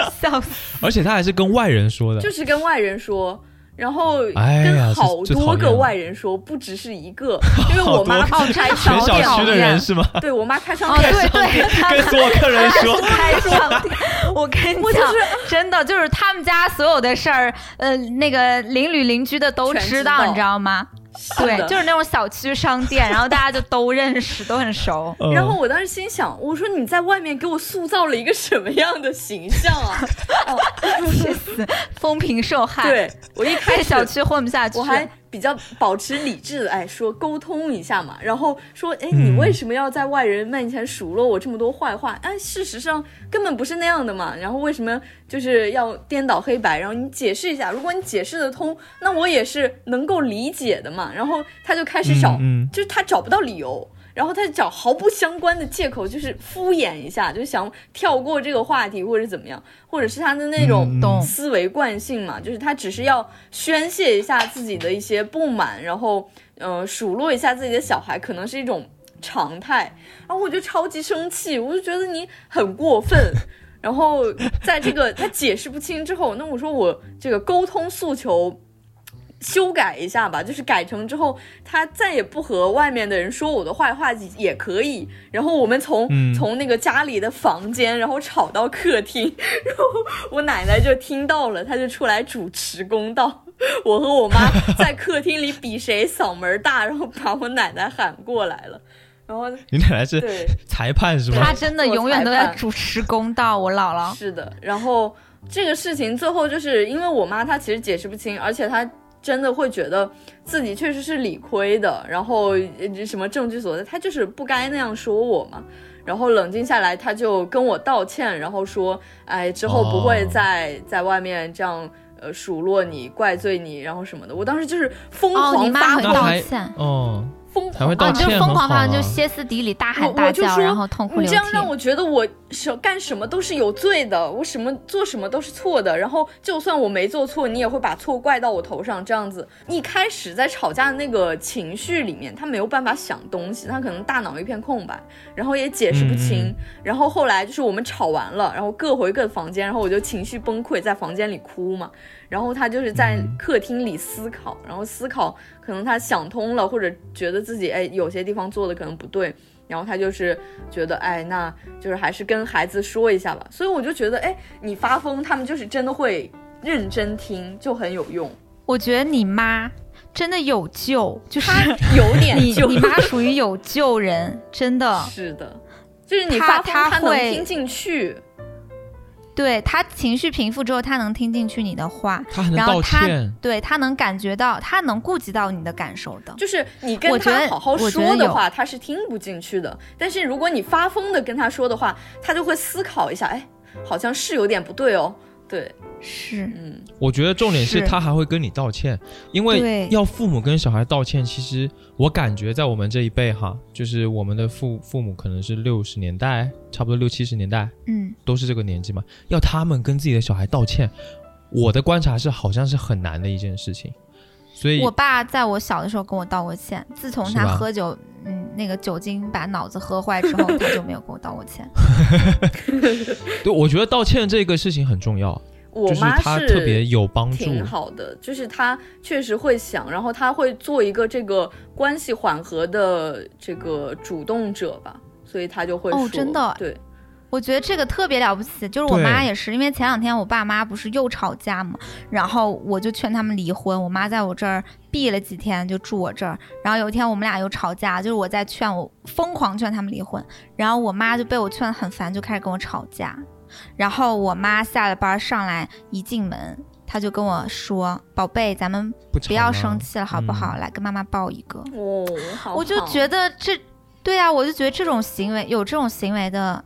A: 笑死！
B: 而且他还是跟外人说的，
C: 就是跟外人说。然后跟好多个外人说，不只是一个，因为我妈开
A: 哦
C: 商店，
B: 全小区的人是吗？
C: 对我妈开商
A: 哦，
C: 店，
A: 对对，
B: 跟所有客人说，
A: 开商店，我跟你讲，真的就是他们家所有的事儿，呃，那个邻里邻居的都
C: 知
A: 道你知道吗？对，就是那种小区商店，然后大家就都认识，都很熟。
B: 嗯
C: 然后我当时心想，我说你在外面给我塑造了一个什么样的形象啊？
A: 气死，风评受害。，
C: 对我一开始
A: 小区混不下去。
C: 我还比较保持理智的，哎，说沟通一下嘛，然后说，哎，
B: 嗯
C: 你为什么要在外人面前数落我这么多坏话？哎，事实上根本不是那样的嘛。然后为什么就是要颠倒黑白？然后你解释一下，如果你解释得通，那我也是能够理解的嘛。然后他就开始找，
B: 嗯嗯
C: 就是他找不到理由。然后他就找毫不相关的借口，就是敷衍一下，就想跳过这个话题，或者怎么样，或者是他的那种思维惯性嘛，就是他只是要宣泄一下自己的一些不满，然后呃数落一下自己的小孩，可能是一种常态。然后我就超级生气，我就觉得你很过分。然后在这个他解释不清之后，那我说我这个沟通诉求。修改一下吧，就是改成之后，他再也不和外面的人说我的坏话也可以。然后我们从、
B: 嗯
C: 从那个家里的房间，然后吵到客厅，然后我奶奶就听到了，她就出来主持公道。我和我妈在客厅里比谁嗓门大，然后把我奶奶喊过来了。然后
B: 你奶奶是
C: 对，
B: 裁判是
A: 他
B: 吗？
A: 真的永远都在主持公道，我姥姥。
C: 是的，然后这个事情最后就是因为我妈她其实解释不清，而且她真的会觉得自己确实是理亏的，然后呃什么证据所在，他就是不该那样说我嘛。然后冷静下来，他就跟我道歉，然后说，哎，之后不会
B: 哦
C: 再、在外面这样呃数落你、怪罪你，然后什么的。我当时就是疯
A: 哦，
C: 狂
A: 你妈会
C: 发疯，
A: 道歉。
B: 哦，
C: 疯狂
A: 哦，
B: 还会道歉，
A: 你就疯狂
B: 很好啊
A: 发，就歇斯底里、大喊
C: 我
A: 大叫，
C: 我就说
A: 然后痛哭流涕。
C: 你这样让我觉得我什干什么都是有罪的，我什么做什么都是错的。然后就算我没做错，你也会把错怪到我头上，这样子。一开始在吵架的那个情绪里面，他没有办法想东西，他可能大脑一片空白，然后也解释不清。然后后来就是我们吵完了，然后各回各的房间，然后我就情绪崩溃，在房间里哭嘛。然后他就是在
B: 嗯
C: 客厅里思考，然后思考可能他想通了，或者觉得自己哎有些地方做的可能不对，然后他就是觉得哎，那就是还是跟孩子说一下吧。所以我就觉得哎，你发疯，他们就是真的会认真听，就很有用。
A: 我觉得你妈真的有救，就是
C: 他有点
A: 你你妈属于有救人，真的。
C: 是的，就是你发疯，他能听进去。
A: 对他情绪平复之后，他能听进去你的话，然后他，对他能感觉到，他能顾及到你的感受的。
C: 就是你跟他好好说的话，他是听不进去的。但是如果你发疯的跟他说的话，他就会思考一下，哎，好像是有点不对哦。对，
A: 是，
C: 嗯，
B: 我觉得重点是
A: 是。
B: 他还会跟你道歉，因为要父母跟小孩道歉，其实我感觉在我们这一辈哈，就是我们的父父母可能是六十年代，差不多六七十年代
A: 嗯，
B: 都是这个年纪嘛，要他们跟自己的小孩道歉，我的观察是好像是很难的一件事情，所以
A: 我爸在我小的时候跟我道过歉，自从他喝酒，嗯，那个酒精把脑子喝坏之后，他就没有跟我道过歉。
B: 对我觉得道歉这个事情很重要，就是
C: 我妈
B: 是特别有帮助，
C: 挺好的，就是她确实会想，然后她会做一个这个关系缓和的这个主动者吧，所以她就会
A: 哦
C: 说，
A: 真的
C: 对，
A: 我觉得这个特别了不起，就是我妈也是，因为前两天我爸妈不是又吵架嘛，然后我就劝他们离婚，我妈在我这儿避了几天，就住我这儿，然后有一天我们俩又吵架，就是我在劝我疯狂劝他们离婚，然后我妈就被我劝得很烦，就开始跟我吵架，然后我妈下了班上来一进门。她就跟我说：“宝贝，咱们
B: 不
A: 不要生气了，好不好？
B: 嗯
A: 来跟妈妈抱一个。
C: 哦，好
A: 我就觉得这，对啊，我就觉得这种行为有这种行为的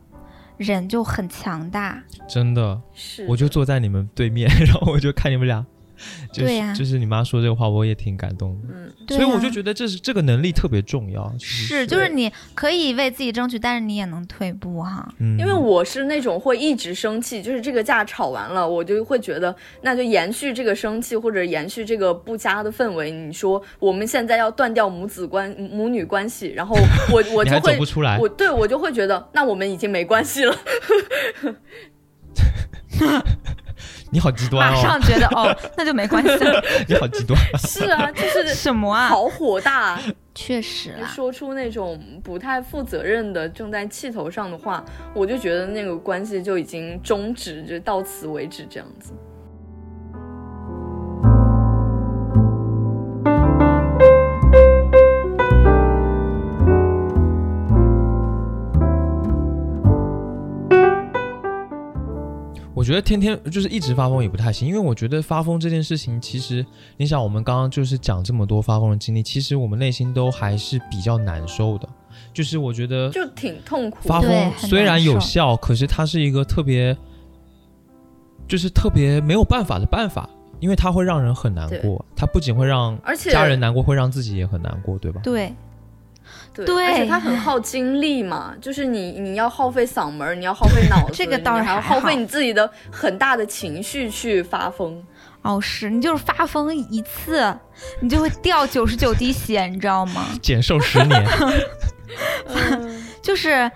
A: 人就很强大。
B: 真的，
C: 是，
B: 我就坐在你们对面，然后我就看你们俩，就是、
A: 对呀
B: 就是你妈说这个话，我也挺感动的。
C: 嗯，
A: 对
B: 所以我
A: 啊
B: 就觉得这是这个能力特别重要，
A: 是，就是你可以为自己争取，但是你也能退步哈。
B: 嗯，
C: 因为我是那种会一直生气，就是这个架吵完了，我就会觉得那就延续这个生气或者延续这个不佳的氛围。你说我们现在要断掉母子关母女关系，然后我 我就会
B: 不出来
C: 我，对我就会觉得那我们已经没关系了。
B: 你好极端哦，
A: 马上觉得哦，那就没关系了。
B: 你好极端。
C: 是啊，就是
A: 什么啊？
C: 好火大，
A: 确实啊，
C: 说出那种不太负责任的、正在气头上的话，我就觉得那个关系就已经终止，就到此为止这样子。
B: 我觉得天天就是一直发疯也不太行，因为我觉得发疯这件事情，其实你想，我们刚刚就是讲这么多发疯的经历，其实我们内心都还是比较难受的。就是我觉得
C: 就挺痛苦。
B: 发疯虽然有效，可是它是一个特别，就是特别没有办法的办法，因为它会让人很难过。它不仅会让
C: 而且
B: 家人难过，会让自己也很难过，对吧？
A: 对
C: 对，
A: 对
C: 而且它很耗精力嘛，就是你你要耗费嗓门，你要耗费脑 子，
A: 这个倒是
C: 你还要耗费你自己的很大的情绪去发疯。
A: 哦，是你就是发疯一次，你就会掉九十九滴血，你知道吗？
B: 减寿十年，
A: 就是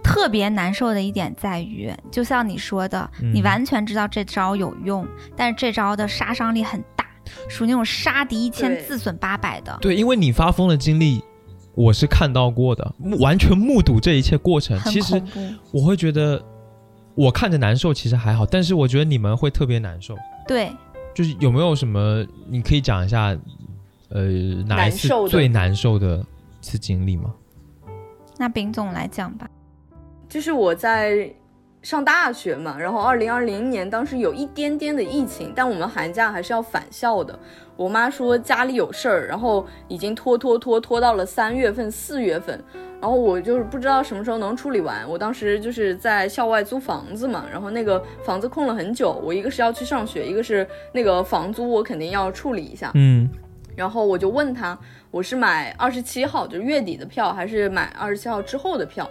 A: 特别难受的一点在于，就像你说的，
B: 嗯
A: 你完全知道这招有用，但是这招的杀伤力很大，属于那种杀敌一千自损八百的，
B: 对，因为你发疯的经历，我是看到过的，目完全目睹这一切过程。其实。我会觉得，我看着难受，其实还好，但是我觉得你们会特别难受。
A: 对，
B: 就是有没有什么你可以讲一下，呃，哪一次
C: 难受的
B: 最难受的一次经历吗？
A: 那丙总来讲吧。
C: 就是我在上大学嘛，然后二零二零年当时有一点点的疫情，但我们寒假还是要返校的。我妈说家里有事儿，然后已经拖拖拖拖到了三月份、四月份，然后我就是不知道什么时候能处理完。我当时就是在校外租房子嘛，然后那个房子空了很久，我一个是要去上学，一个是那个房租我肯定要处理一下。
B: 嗯，
C: 然后我就问他，我是买二十七号，就是月底的票，还是买二十七号之后的票？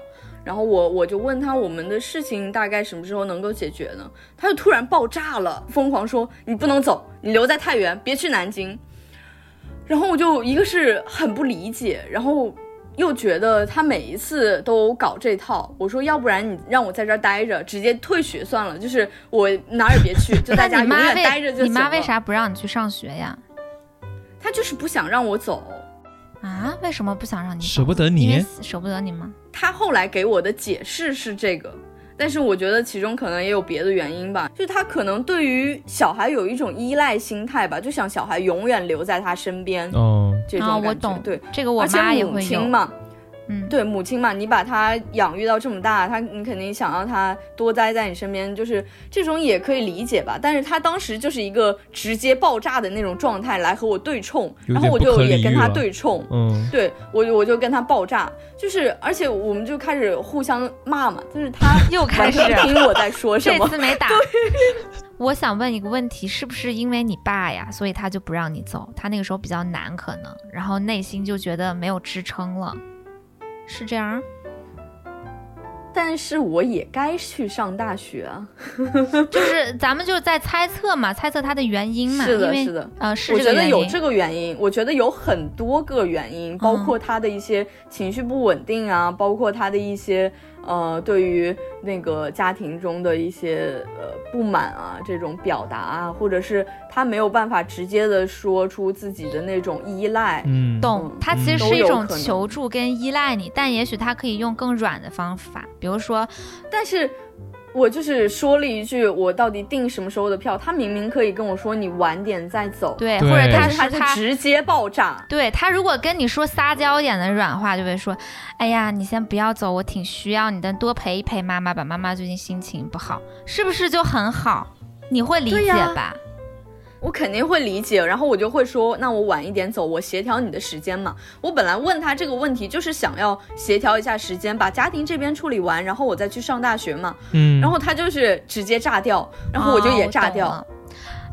C: 然后我我就问他，我们的事情大概什么时候能够解决呢？他就突然爆炸了，疯狂说你不能走，你留在太原，别去南京。然后我就一个是很不理解，然后又觉得他每一次都搞这套。我说要不然你让我在这儿待着，直接退学算了，就是我哪儿也别去，就在家永远待着就行了。
A: 妈为啥不让你去上学呀？
C: 他就是不想让我走。
A: 啊？为什么不想让你走
B: 舍不得你，
A: 舍不得你吗？
C: 他后来给我的解释是这个，但是我觉得其中可能也有别的原因吧，就是他可能对于小孩有一种依赖心态吧，就想小孩永远留在他身边、
B: 哦，
C: 这种
A: 啊，
C: 感觉。
A: 我懂，
C: 对，
A: 这个我
C: 而且母
A: 妈也会有。
C: 亲嘛，
A: 嗯，
C: 对母亲嘛，你把她养育到这么大，她你肯定想要她多待在你身边，就是这种也可以理解吧。但是她当时就是一个直接爆炸的那种状态来和我对冲，然后我就也跟他
B: 理喻了。
C: 对冲，
B: 嗯，
C: 对我就我就跟她爆炸，就是而且我们就开始互相骂嘛，就是她
A: 又开始。
C: 听我在说什么，
A: 这次没打。我想问一个问题，是不是因为你爸呀，所以他就不让你走？他那个时候比较难，可能，然后内心就觉得没有支撑了，是这样？
C: 但是我也该去上大学啊。
A: 就是咱们就在猜测嘛，猜测他的原因嘛。
C: 是的是的
A: 呃，是
C: 我觉。得有这个原因，我觉得有很多个原因，包括他的一些情绪不稳定啊，包括他的一些呃对于那个家庭中的一些呃不满啊这种表达啊，或者是他没有办法直接的说出自己的那种依赖。
B: 嗯，
A: 懂，他其实
C: 嗯
A: 是一种求助跟依赖你，但也许他可以用更软的方法，比如说，
C: 但是。我就是说了一句，我到底订什么时候的票？他明明可以跟我说你晚点再走，
A: 对，或者他
C: 他就直接爆炸。
A: 对他如果跟你说撒娇一点的软话，就会说：“哎呀，你先不要走，我挺需要你的，多陪一陪妈妈吧，妈妈最近心情不好，是不是就很好？你会理解吧？
C: 我肯定会理解，然后我就会说，那我晚一点走，我协调你的时间嘛。我本来问他这个问题，就是想要协调一下时间，把家庭这边处理完，然后我再去上大学嘛。
B: 嗯，
C: 然后他就是直接炸掉，然后我就也炸掉。
A: 了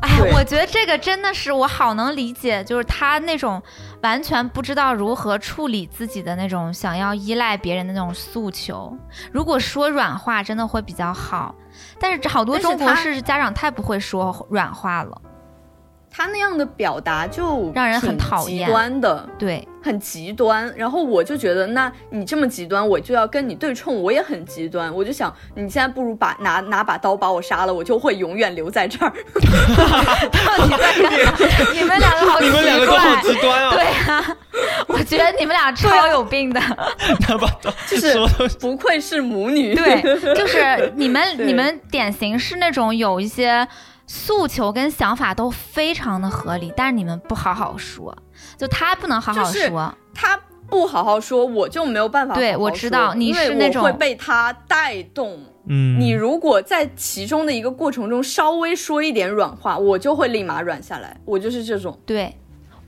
A: 哎，我觉得这个真的是我好能理解，就是他那种完全不知道如何处理自己的那种想要依赖别人的那种诉求。如果说软话，真的会比较好。但是好多中国式家长太不会说软话了，
C: 他那样的表达就
A: 让人很
C: 极
A: 讨厌
C: 端的，
A: 对，
C: 很极端。然后我就觉得，那你这么极端，我就要跟你对冲，我也很极端。我就想，你现在不如把拿拿把刀把我杀了，我就会永远留在这儿。
A: 到底在干嘛？你们两个好奇
B: 你们两个都好
A: 怪。
B: 极端啊！
A: 对啊，我觉得你们俩超有病的。
B: 拿把刀
C: 就是不愧是母女。
A: 对，就是你们 你们典型是那种有一些诉求跟想法都非常的合理，但是你们不好好说，就他不能好好
C: 就是
A: 说。
C: 他不好好说，我就没有办法好好说。
A: 对我知道你
C: 因为
A: 是那种
C: 我会被他带动。
B: 嗯，
C: 你如果在其中的一个过程中稍微说一点软话，我就会立马软下来。我就是这种。
A: 对。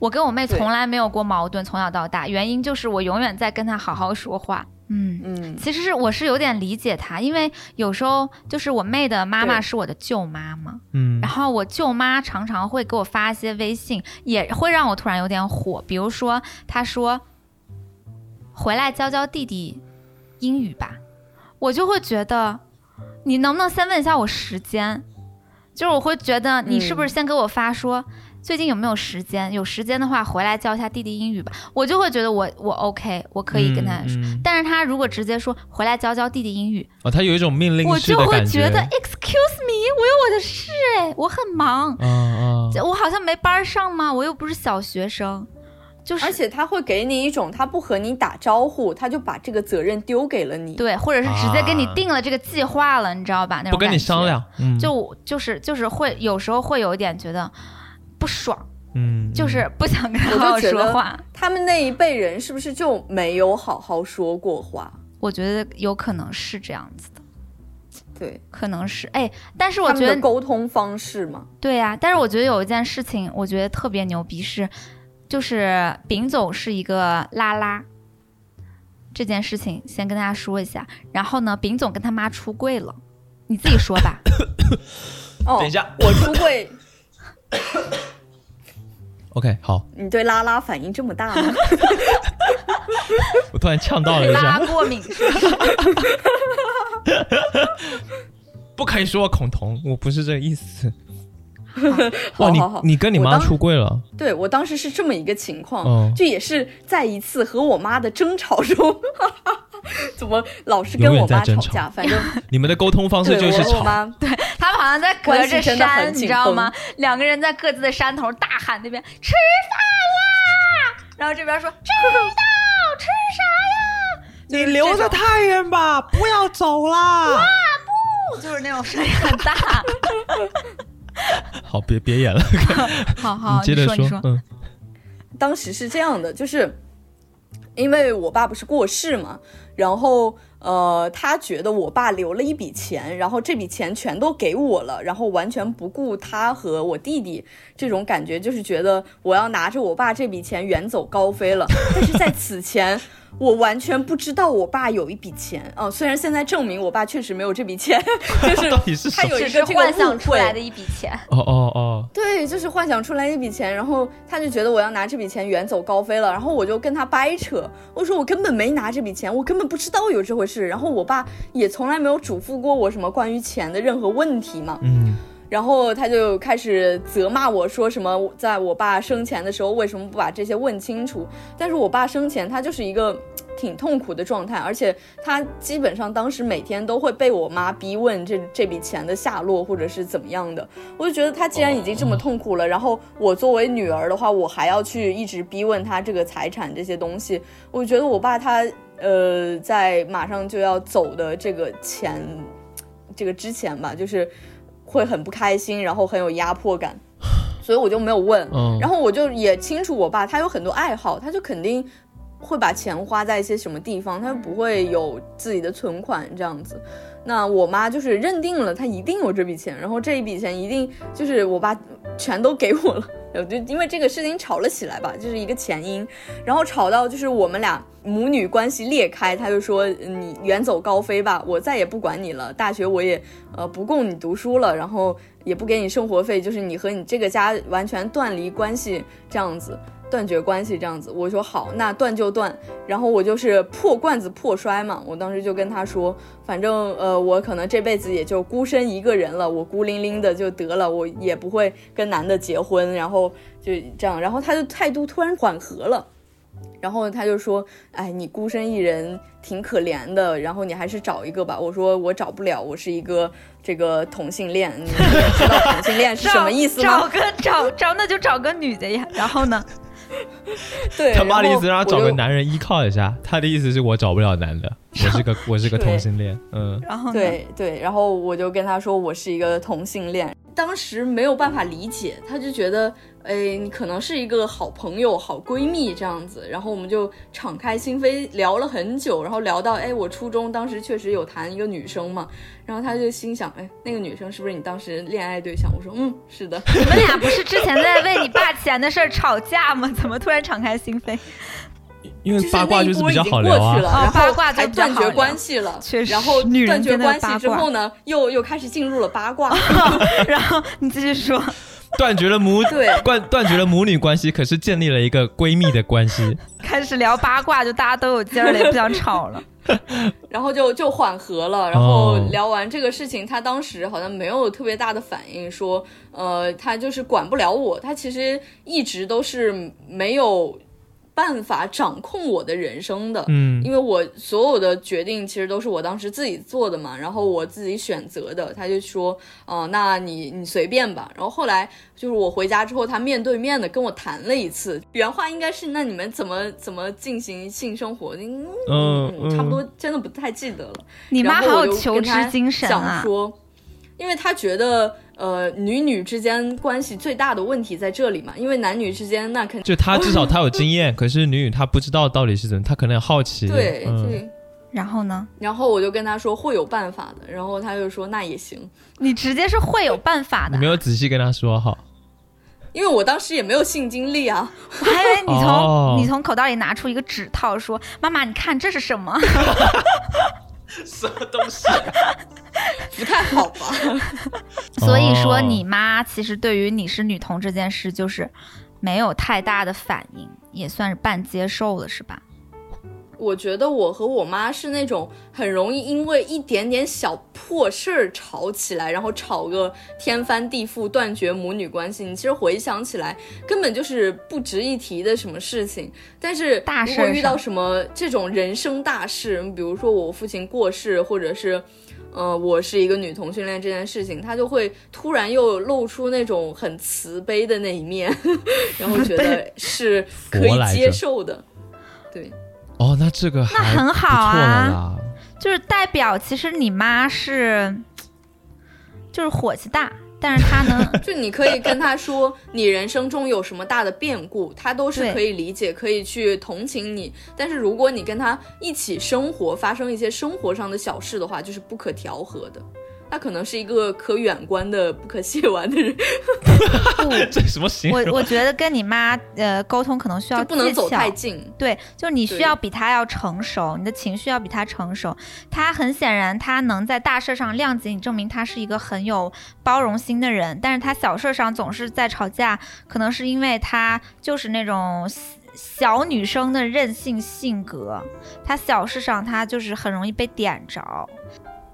A: 我跟我妹从来没有过矛盾，从小到大，原因就是我永远在跟她好好说话。嗯，
C: 嗯，
A: 其实是我是有点理解他，因为有时候就是我妹的妈妈是我的舅妈嘛，
B: 嗯
A: 然后我舅妈常常会给我发一些微信，也会让我突然有点火。比如说，她说回来教教弟弟英语吧，我就会觉得你能不能先问一下我时间？就是我会觉得你是不是先给我发说。最近有没有时间？有时间的话，回来教一下弟弟英语吧。我就会觉得我我 OK，我可以跟他说。
B: 嗯嗯
A: 但是他如果直接说回来教教弟弟英语，
B: 哦，他有一种命令
A: 我就会
B: 式的感
A: 觉得 Excuse me，我有我的事哎，我很忙。
B: 啊啊，
A: 这我好像没班儿上吗？我又不是小学生，就是
C: 而且他会给你一种，他不和你打招呼，他就把这个责任丢给了你。
A: 对，或者是直接给你
B: 啊
A: 定了这个计划了，你知道吧？那种
B: 不跟你商，量，嗯，
A: 就就是就是会有时候会有一点觉得不爽，
B: 嗯，
A: 就是不想跟他
C: 我
A: 好好说话。
C: 他们那一辈人是不是就没有好好说过话？
A: 我觉得有可能是这样子的，
C: 对，
A: 可能是哎，但是我觉得
C: 沟通方式嘛。
A: 对呀、但是我觉得有一件事情，我觉得特别牛逼是，就是丙总是一个拉拉。这件事情先跟大家说一下，然后呢，丙总跟他妈出柜了，你自己说吧。
C: 哦，
B: 等一下
C: 我出柜，
B: OK，好，
C: 你对拉拉反应这么大吗？
B: 我突然呛到了一
A: 拉
B: 下，
A: 过敏？
B: 不可以说我恐同，我不是这个意思。哇，你
C: 好好好，
B: 你跟你妈出柜了？
C: 对我当时是这么一个情况，
B: 哦
C: 就也是在一次和我妈的争吵中，怎么老是跟我妈
B: 吵
C: 吵架？反正
B: 你们的沟通方式就是吵，
C: 我和我妈
A: 他们好像在隔着山，你知道吗？两个人在各自的山头大喊那边吃饭啦，然后这边说知道吃啥呀？
B: 你
A: 留着
B: 太原吧，不要走啦。
A: 哇不就是那种声音很大。
B: 好，别别演了，
A: 好好，
B: 接着
A: 说，你说。
B: 嗯
C: 当时是这样的，就是因为我爸不是过世嘛，然后呃，他觉得我爸留了一笔钱，然后这笔钱全都给我了，然后完全不顾他和我弟弟，这种感觉就是觉得我要拿着我爸这笔钱远走高飞了。但是在此前。我完全不知道我爸有一笔钱。哦，虽然现在证明我爸确实没有这笔钱，就是他有一个这个
A: 幻想出来的一笔钱。
B: 哦哦哦，
C: 对，就是幻想出来一笔钱，然后他就觉得我要拿这笔钱远走高飞了，然后我就跟他掰扯，我说我根本没拿这笔钱，我根本不知道有这回事，然后我爸也从来没有嘱咐过我什么关于钱的任何问题嘛，
B: 嗯。
C: 然后他就开始责骂我说什么，在我爸生前的时候为什么不把这些问清楚？但是我爸生前他就是一个挺痛苦的状态，而且他基本上当时每天都会被我妈逼问这 这笔钱的下落或者是怎么样的。我就觉得他既然已经这么痛苦了，然后我作为女儿的话，我还要去一直逼问他这个财产这些东西，我觉得我爸他呃在马上就要走的这个前这个之前吧，就是。会很不开心，然后很有压迫感，所以我就没有问。然后我就也清楚我爸他有很多爱好，他就肯定会把钱花在一些什么地方，他不会有自己的存款这样子。那我妈就是认定了他一定有这笔钱，然后这一笔钱一定就是我爸全都给我了。就因为这个事情吵了起来吧，就是一个前因，然后吵到就是我们俩母女关系裂开，他就说你远走高飞吧，我再也不管你了，大学我也呃不供你读书了，然后也不给你生活费，就是你和你这个家完全断离关系这样子。断绝关系这样子，我说好，那断就断。然后我就是破罐子破摔嘛，我当时就跟他说，反正呃，我可能这辈子也就孤身一个人了，我孤零零的就得了，我也不会跟男的结婚，然后就这样。然后他就态度突然缓和了，然后他就说，哎，你孤身一人挺可怜的，然后你还是找一个吧。我说我找不了，我是一个这个同性恋，你知道同性恋是什么意思
A: 吗？找个找找那就找个女的呀。然后呢？
C: 对，
B: 他妈的意思让他找个男人依靠一下。他的意思是我找不了男的，我是个我是个同性恋。嗯，
A: 然后
C: 对对，然后我就跟他说我是一个同性恋。当时没有办法理解，他就觉得，哎，你可能是一个好朋友、好闺蜜这样子。然后我们就敞开心扉聊了很久，然后聊到，哎，我初中当时确实有谈一个女生嘛。然后他就心想，哎，那个女生是不是你当时恋爱对象？我说，嗯，是的。
A: 你们俩不是之前在为你爸钱的事儿吵架吗？怎么突然敞开心扉？
B: 因为八卦就是比较好聊
C: 啊，
A: 八卦
C: 就断绝关系了，
A: 确实。
C: 然后断绝关系之后呢，又又开始进入了八卦。
A: 然后你继续说，
B: 断绝了母
C: 对
B: 断断绝了母女关系，可是建立了一个闺蜜的关系。
A: 开始聊八卦，就大家都有劲儿了，也不想吵了。
C: 然后就就缓和了。然后聊完这个事情，他当时好像没有特别大的反应，说呃，他就是管不了我。他其实一直都是没有。办法掌控我的人生的，
B: 嗯，
C: 因为我所有的决定其实都是我当时自己做的嘛，然后我自己选择的。他就说，哦，那你你随便吧。然后后来就是我回家之后，他面对面的跟我谈了一次，原话应该是，那你们怎么怎么进行性生活？嗯，差不多，真的不太记得了。
A: 你妈好有求知精神
C: 啊！说，因为他觉得。呃，女女之间关系最大的问题在这里嘛，因为男女之间那肯
B: 就他至少他有经验，可是女女她不知道到底是怎么，她可能好奇。
C: 对对。
A: 然后呢？
C: 然后我就跟他说会有办法的，然后他就说那也行。
A: 你直接是会有办法的，
B: 你没有仔细跟他说哈。
C: 因为我当时也没有性经历啊，
A: 我还以为你从你从口袋里拿出一个纸套，说妈妈你看这是什么？
B: 什么东西？
C: 不太好吧？
A: 所以说，你妈其实对于你是女同这件事，就是没有太大的反应，也算是半接受了，是吧？
C: 我觉得我和我妈是那种很容易因为一点点小破事儿吵起来，然后吵个天翻地覆，断绝母女关系。你其实回想起来，根本就是不值一提的什么事情。但是如果遇到什么这种人生大事，比如说我父亲过世，或者是，呃，我是一个女同性恋这件事情，他就会突然又露出那种很慈悲的那一面，然后觉得 是可以接受的，对。
B: 哦，那这个
A: 那很好啊，就是代表其实你妈是，就是火气大，但是她呢，
C: 就你可以跟她说你人生中有什么大的变故，她都是可以理解，可以去同情你。但是如果你跟他一起生活，发生一些生活上的小事的话，就是不可调和的。他可能是一个可远观的、不可亵玩的人，
A: 不，
B: 这什么形容？
A: 我我觉得跟你妈呃沟通可能需要
C: 就不能走太近。
A: 对，就是你需要比他要成熟，你的情绪要比他成熟。他很显然，他能在大事上谅解你，证明他是一个很有包容心的人。但是他小事上总是在吵架，可能是因为他就是那种小小女生的任性性格，他小事上他就是很容易被点着。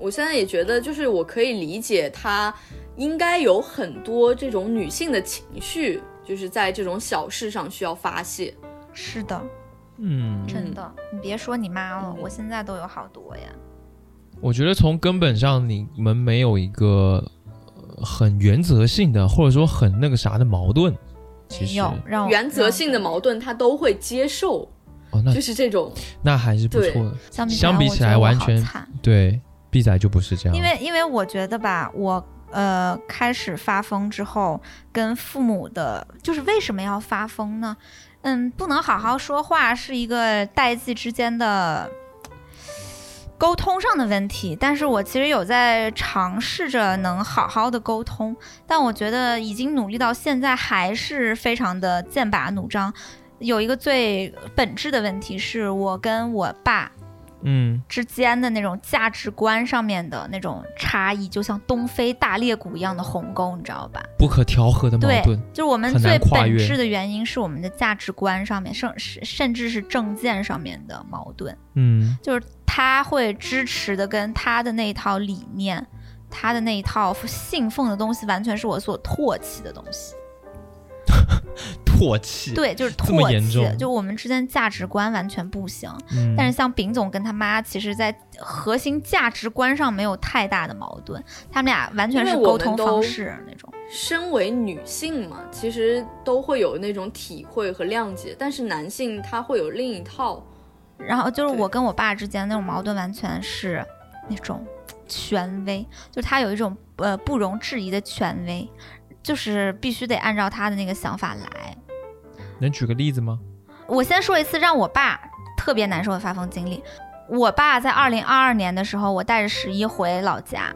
C: 我现在也觉得，就是我可以理解她应该有很多这种女性的情绪，就是在这种小事上需要发泄。
A: 是的，
B: 嗯，
A: 真的，你别说你妈了，
C: 嗯
A: 我现在都有好多呀。
B: 我觉得从根本上，你们没有一个呃很原则性的，或者说很那个啥的矛盾。其实
A: 有让我
C: 原则性的矛盾，他都会接受，
B: 哦，那
C: 就是这种。
B: 那还是不错的。
A: 相比
B: 相比起来完全对，B 仔就不是这样。
A: 因为因为我觉得吧，我呃开始发疯之后，跟父母的，就是为什么要发疯呢？嗯，不能好好说话是一个代际之间的沟通上的问题，但是我其实有在尝试着能好好的沟通，但我觉得已经努力到现在还是非常的剑拔弩张。有一个最本质的问题是我跟我爸
B: 嗯，
A: 之间的那种价值观上面的那种差异，就像东非大裂谷一样的鸿沟，你知道吧？
B: 不可调和的矛
A: 对
B: 盾。，
A: 就是我们最本质的原因是我们的价值观上面，甚甚甚至是政见上面的矛盾。
B: 嗯
A: 就是他会支持的跟他的那一套理念，他的那一套信奉的东西，完全是我所唾弃的东西。
B: 唾弃。，
A: 对，就是
B: 这么
A: 唾弃，
B: 严重
A: 就我们之间价值观完全不行。
B: 嗯，
A: 但是像丙总跟他妈，其实在核心价值观上没有太大的矛盾，他们俩完全是沟通方式那种。
C: 身为女性嘛，其实都会有那种体会和谅解，但是男性他会有另一套。
A: 然后就是我跟我爸之间那种矛盾，完全是那种权威，就他有一种呃不容置疑的权威，就是必须得按照他的那个想法来。
B: 能举个例子吗？
A: 我先说一次让我爸特别难受的发疯经历。我爸在二零二二年的时候，我带着十一回老家，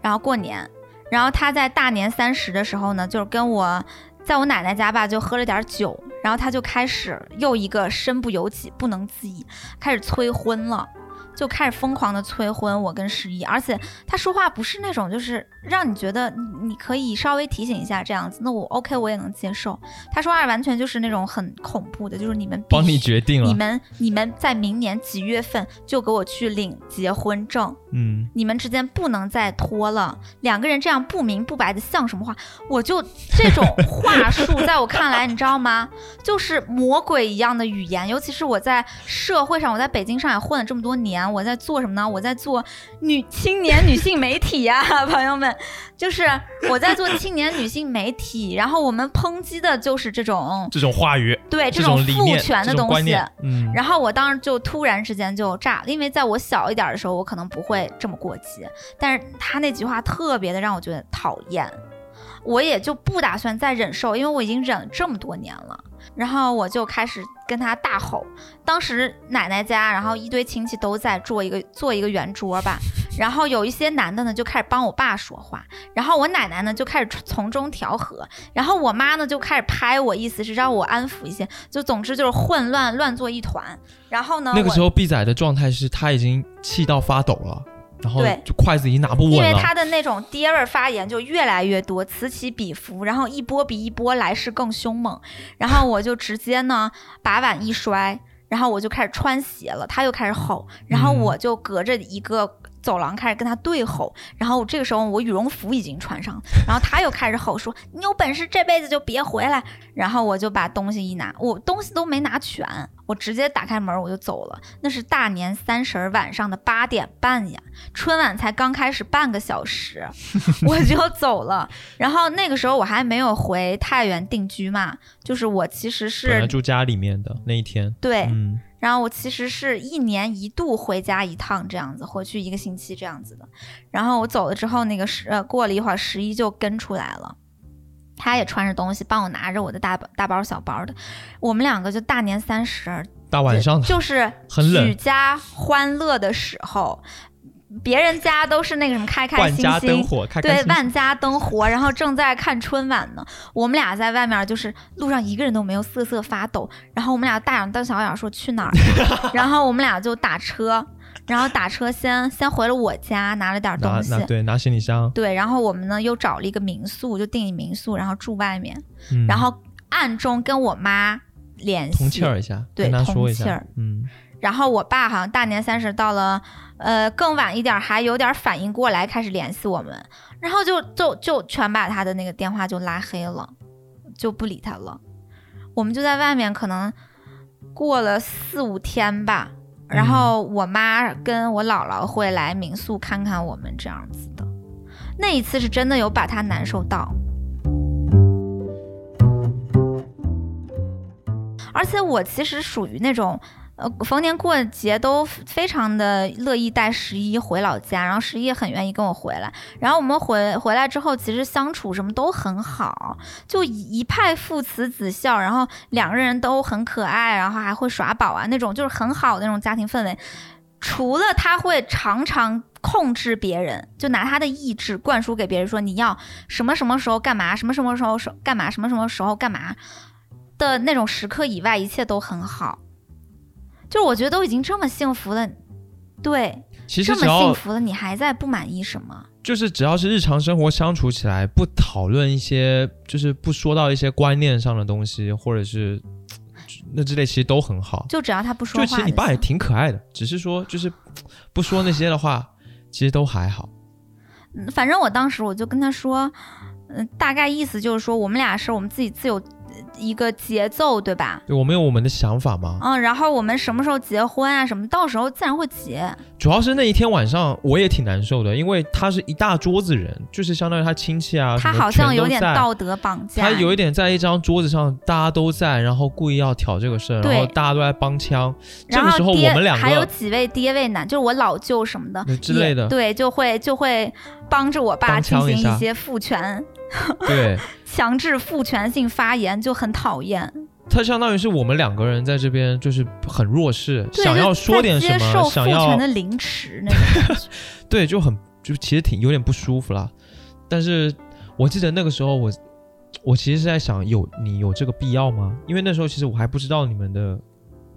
A: 然后过年，然后他在大年三十的时候呢，就是跟我在我奶奶家吧，就喝了点酒，然后他就开始又一个身不由己、不能自已，开始催婚了。就开始疯狂的催婚我跟十一，而且他说话不是那种就是让你觉得你你可以稍微提醒一下这样子，那我 OK 我也能接受。他说话完全就是那种很恐怖的，就是你们必
B: 帮你决定了。
A: 你们你们在明年几月份就给我去领结婚证，
B: 嗯，
A: 你们之间不能再拖了。两个人这样不明不白的像什么话？我就这种话术，在我看来，你知道吗？就是魔鬼一样的语言。尤其是我在社会上，我在北京、上海混了这么多年，我在做什么呢？我在做女青年女性媒体呀、朋友们，就是我在做青年女性媒体。然后我们抨击的就是这种
B: 这种话语，
A: 对
B: 这
A: 种父、权的东西。然后我当时就突然之间就炸了，因为在我小一点的时候，我可能不会这么过激，但是他那句话特别的让我觉得讨厌，我也就不打算再忍受，因为我已经忍了这么多年了。然后我就开始跟他大吼，当时奶奶家，然后一堆亲戚都在坐一个坐一个圆桌吧，然后有一些男的呢就开始帮我爸说话，然后我奶奶呢就开始从中调和，然后我妈呢就开始拍我，意思是让我安抚一些，就总之就是混乱乱作一团。然后呢，
B: 那个时候毕仔的状态是他已经气到发抖了，然后
A: 对
B: 就筷子已经拿不稳
A: 因为。他的那种爹味发言就越来越多，此起彼伏，然后一波比一波来势更凶猛，然后我就直接呢把碗一摔，然后我就开始穿鞋了，他又开始吼，然后
B: 嗯
A: 我就隔着一个。走廊开始跟他对吼，然后这个时候我羽绒服已经穿上了，然后他又开始吼说：“你有本事这辈子就别回来。”然后我就把东西一拿，我东西都没拿全，我直接打开门我就走了。那是大年三十儿晚上的八点半呀，春晚才刚开始半个小时，我就走了。然后那个时候我还没有回太原定居嘛，就是我其实是
B: 住家里面的那一天，
A: 对，
B: 嗯，
A: 然后我其实是一年一度回家一趟这样子，回去一个星期这样子的。然后我走了之后，那个十呃过了一会儿，十一就跟出来了，他也穿着东西帮我拿着我的大包大包小包的，我们两个就大年三十
B: 大晚上的
A: 就是
B: 很冷
A: 举家欢乐的时候。别人家都是那个什么开开心
B: 万家灯
A: 心，
B: 火，开开
A: 对，万家灯火，然后正在看春晚呢。我们俩在外面，就是路上一个人都没有，瑟瑟发抖。然后我们俩大眼瞪小眼说去哪儿？然后我们俩就打车，然后打车先先回了我家，拿了点
B: 拿
A: 东西
B: 拿。对拿行李箱，
A: 对，然后我们呢又找了一个民宿，就订一民宿，然后住外面，
B: 嗯
A: 然后暗中跟我妈联系。
B: 通气儿一下，
A: 对
B: 跟他说一下
A: 通气儿，
B: 嗯，
A: 然后我爸好像大年三十到了，呃，更晚一点儿还有点反应过来，开始联系我们，然后就就就全把他的那个电话就拉黑了，就不理他了。我们就在外面可能过了四五天吧，然后我妈跟我姥姥会来民宿看看我们这样子的。那一次是真的有把他难受到。而且我其实属于那种，呃，逢年过节都非常的乐意带十一回老家，然后十一也很愿意跟我回来。然后我们回回来之后，其实相处什么都很好，就一派父慈子孝，然后两个人都很可爱，然后还会耍宝啊，那种就是很好的那种家庭氛围。除了他会常常控制别人，就拿他的意志灌输给别人说你要什么什么时候干嘛，什么什么时候干嘛，什么什么时候干嘛的那种时刻以外，一切都很好。就是我觉得都已经这么幸福了，对，
B: 其实这么
A: 幸福了，你还在不满意什么？
B: 就是只要是日常生活相处起来，不讨论一些，就是不说到一些观念上的东西，或者是那之类，其实都很好。
A: 就只要他不说
B: 就
A: 话
B: 其实你爸也挺可爱的，只是说就是不说那些的话，其实都还好。
A: 嗯反正我当时我就跟他说，嗯、大概意思就是说，我们俩是我们自己自有一个节奏，对吧？
B: 对我们有我们的想法嘛，
A: 嗯，然后我们什么时候结婚啊？什么到时候自然会结。
B: 主要是那一天晚上我也挺难受的，因为他是一大桌子人，就是相当于他亲戚啊，
A: 他好像有点道德绑架。
B: 他有一点在一张桌子上，大家都在，然后故意要挑这个事儿，然后大家都在帮腔。这个时候我们两个
A: 还有几位爹位男，就是我老舅什么的
B: 呃之类的
A: 对，就会就会帮着我爸
B: 帮
A: 进行一些父权、
B: 对
A: 强制父权性发言，就很讨厌。
B: 他相当于是我们两个人在这边就是很弱势，想要说点什么，
A: 父
B: 想要
A: 权的凌迟那种。
B: 对，就很就其实挺有点不舒服啦。但是我记得那个时候我我其实是在想，有你有这个必要吗？因为那时候其实我还不知道你们的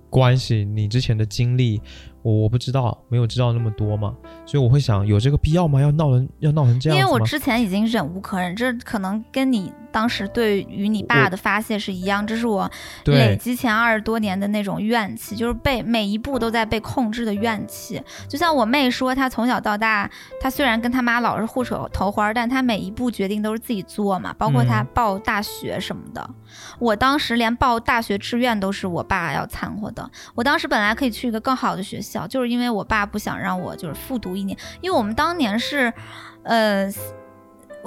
B: 关系，你之前的经历，我我不知道，没有知道那么多嘛，所以我会想，有这个必要吗？要闹成要闹成这样吗？
A: 因为我之前已经忍无可忍，这可能跟你当时对于你爸的发泄是一样，这是我累，积前二十多年的那种怨气，就是被每一步都在被控制的怨气。就像我妹说，她从小到大，她虽然跟她妈老是互扯头花，但她每一步决定都是自己做嘛，包括她
B: 嗯
A: 报大学什么的。我当时连报大学志愿都是我爸要掺和的。我当时本来可以去一个更好的学校，就是因为我爸不想让我就是复读一年，因为我们当年是，呃。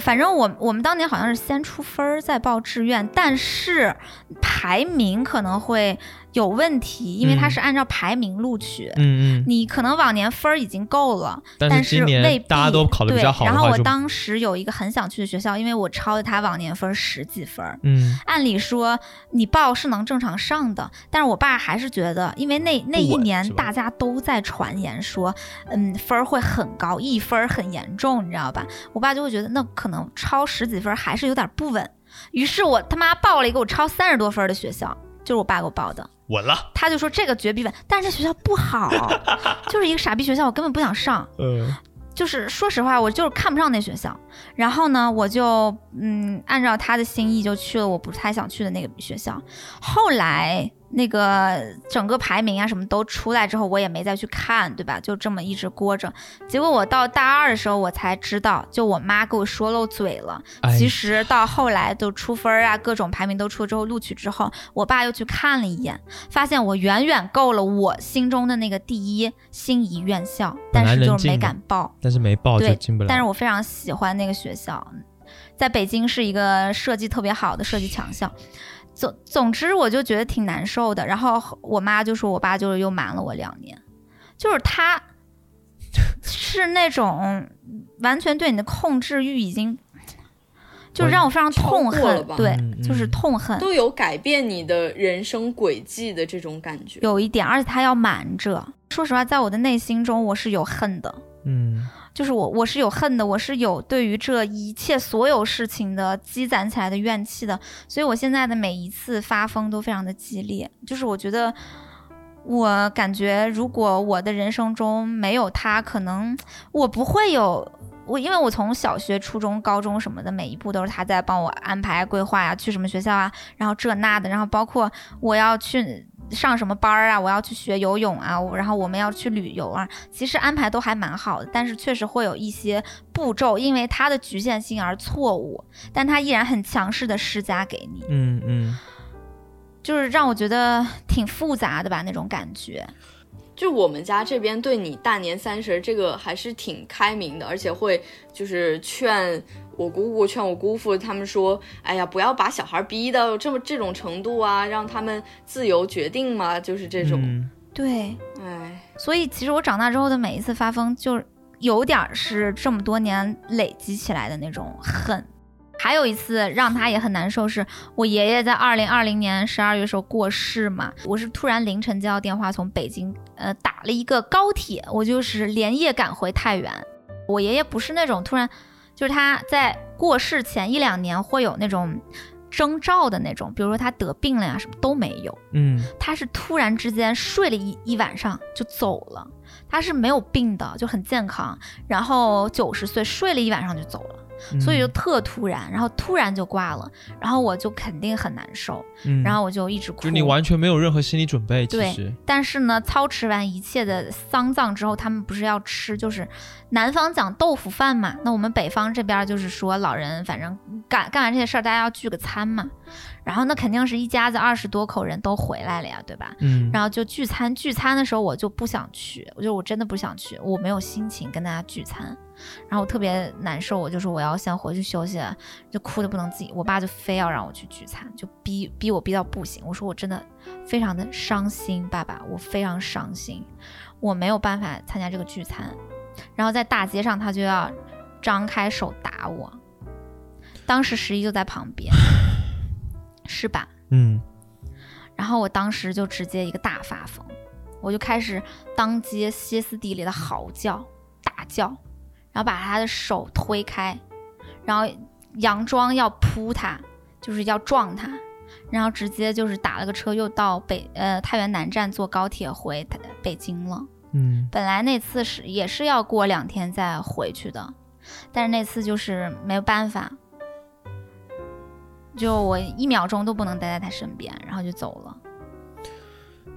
A: 反正我我们当年好像是先出分儿再报志愿，但是排名可能会有问题，因为它
B: 嗯
A: 是按照排名录取。
B: 嗯嗯，
A: 你可能往年分儿已经够了，
B: 但
A: 但
B: 是今年
A: 未必
B: 大家都考得比较好
A: 对然后我当时有一个很想去的学校，因为我超了他往年分儿十几分儿。
B: 嗯，
A: 按理说你报是能正常上的，但是我爸还是觉得，因为那那一年大家都在传言说，嗯，分儿会很高，一分儿很严重，你知道吧？我爸就会觉得那可能超十几分儿还是有点不稳，于是我他妈报了一个我超三十多分儿的学校，就是我爸给我报的。
B: 稳了，
A: 他就说这个绝逼稳，但是这学校不好，就是一个傻逼学校，我根本不想上。
B: 嗯
A: 就是说实话，我就是看不上那学校。然后呢，我就嗯按照他的心意就去了我不太想去的那个学校。后来那个整个排名啊什么都出来之后，我也没再去看，对吧？就这么一直过着。结果我到大二的时候，我才知道，就我妈给我说漏嘴了。
B: 哎
A: 其实到后来就出分儿啊，各种排名都出了之后，录取之后，我爸又去看了一眼，发现我远远够了我心中的那个第一心仪院校，但是就是没敢报。
B: 但是没报就
A: 对
B: 进不了。
A: 但是我非常喜欢那个学校，在北京是一个设计特别好的设计强校。总总之我就觉得挺难受的。然后我妈就说我爸就是又瞒了我两年，就是他 是那种完全对你的控制欲已经。就让我非常痛恨，对，就是痛恨，
C: 都有改变你的人生轨迹的这种感觉，
A: 有一点，而且他要瞒着。说实话，在我的内心中，我是有恨的，
B: 嗯，
A: 就是我我是有恨的，我是有对于这一切所有事情的积攒起来的怨气的，所以我现在的每一次发疯都非常的激烈，就是我觉得，我感觉如果我的人生中没有他，可能我不会有。我因为我从小学、初中、高中什么的，每一步都是他在帮我安排规划呀，去什么学校啊，然后这那的，然后包括我要去上什么班儿啊，我要去学游泳啊，然后我们要去旅游啊，其实安排都还蛮好的，但是确实会有一些步骤因为它的局限性而错误，但它依然很强势的施加给你，
B: 嗯嗯，
A: 就是让我觉得挺复杂的吧那种感觉。
C: 就我们家这边对你大年三十这个还是挺开明的，而且会就是劝我姑姑、劝我姑父他们说：“哎呀，不要把小孩逼到这么这种程度啊，让他们自由决定嘛。”就是这种。
A: 对，
C: 哎，
A: 所以其实我长大之后的每一次发疯，就有点是这么多年累积起来的那种恨。还有一次让他也很难受，是我爷爷在二零二零年十二月时候过世嘛。我是突然凌晨接到电话，从北京呃打了一个高铁，我就是连夜赶回太原。我爷爷不是那种突然，就是他在过世前一两年会有那种征兆的那种，比如说他得病了呀，什么都没有。
B: 嗯，
A: 他是突然之间睡了一一晚上就走了，他是没有病的，就很健康，然后九十岁睡了一晚上就走了。所以就特突然，然后突然就挂了，然后我就肯定很难受，然后我就一直哭。
B: 就你完全没有任何心理准备，其
A: 实。但是呢，操持完一切的丧葬之后，他们不是要吃，就是南方讲豆腐饭嘛，那我们北方这边就是说老人反正干干完这些事儿，大家要聚个餐嘛。然后那肯定是一家子二十多口人都回来了呀，对吧？
B: 嗯。
A: 然后就聚餐，聚餐的时候我就不想去，我就我真的不想去，我没有心情跟大家聚餐。然后我特别难受，我就说我要先回去休息，就哭的不能自己。我爸就非要让我去聚餐，就逼逼我逼到不行。我说我真的非常的伤心，爸爸，我非常伤心，我没有办法参加这个聚餐。然后在大街上，他就要张开手打我。当时十一就在旁边。是吧？
B: 嗯，
A: 然后我当时就直接一个大发疯，我就开始当街歇斯底里的嚎叫、大叫，然后把他的手推开，然后佯装要扑他，就是要撞他，然后直接就是打了个车，又到北呃太原南站坐高铁回北京了。
B: 嗯，
A: 本来那次是也是要过两天再回去的，但是那次就是没有办法。就我一秒钟都不能待在他身边，然后就走了。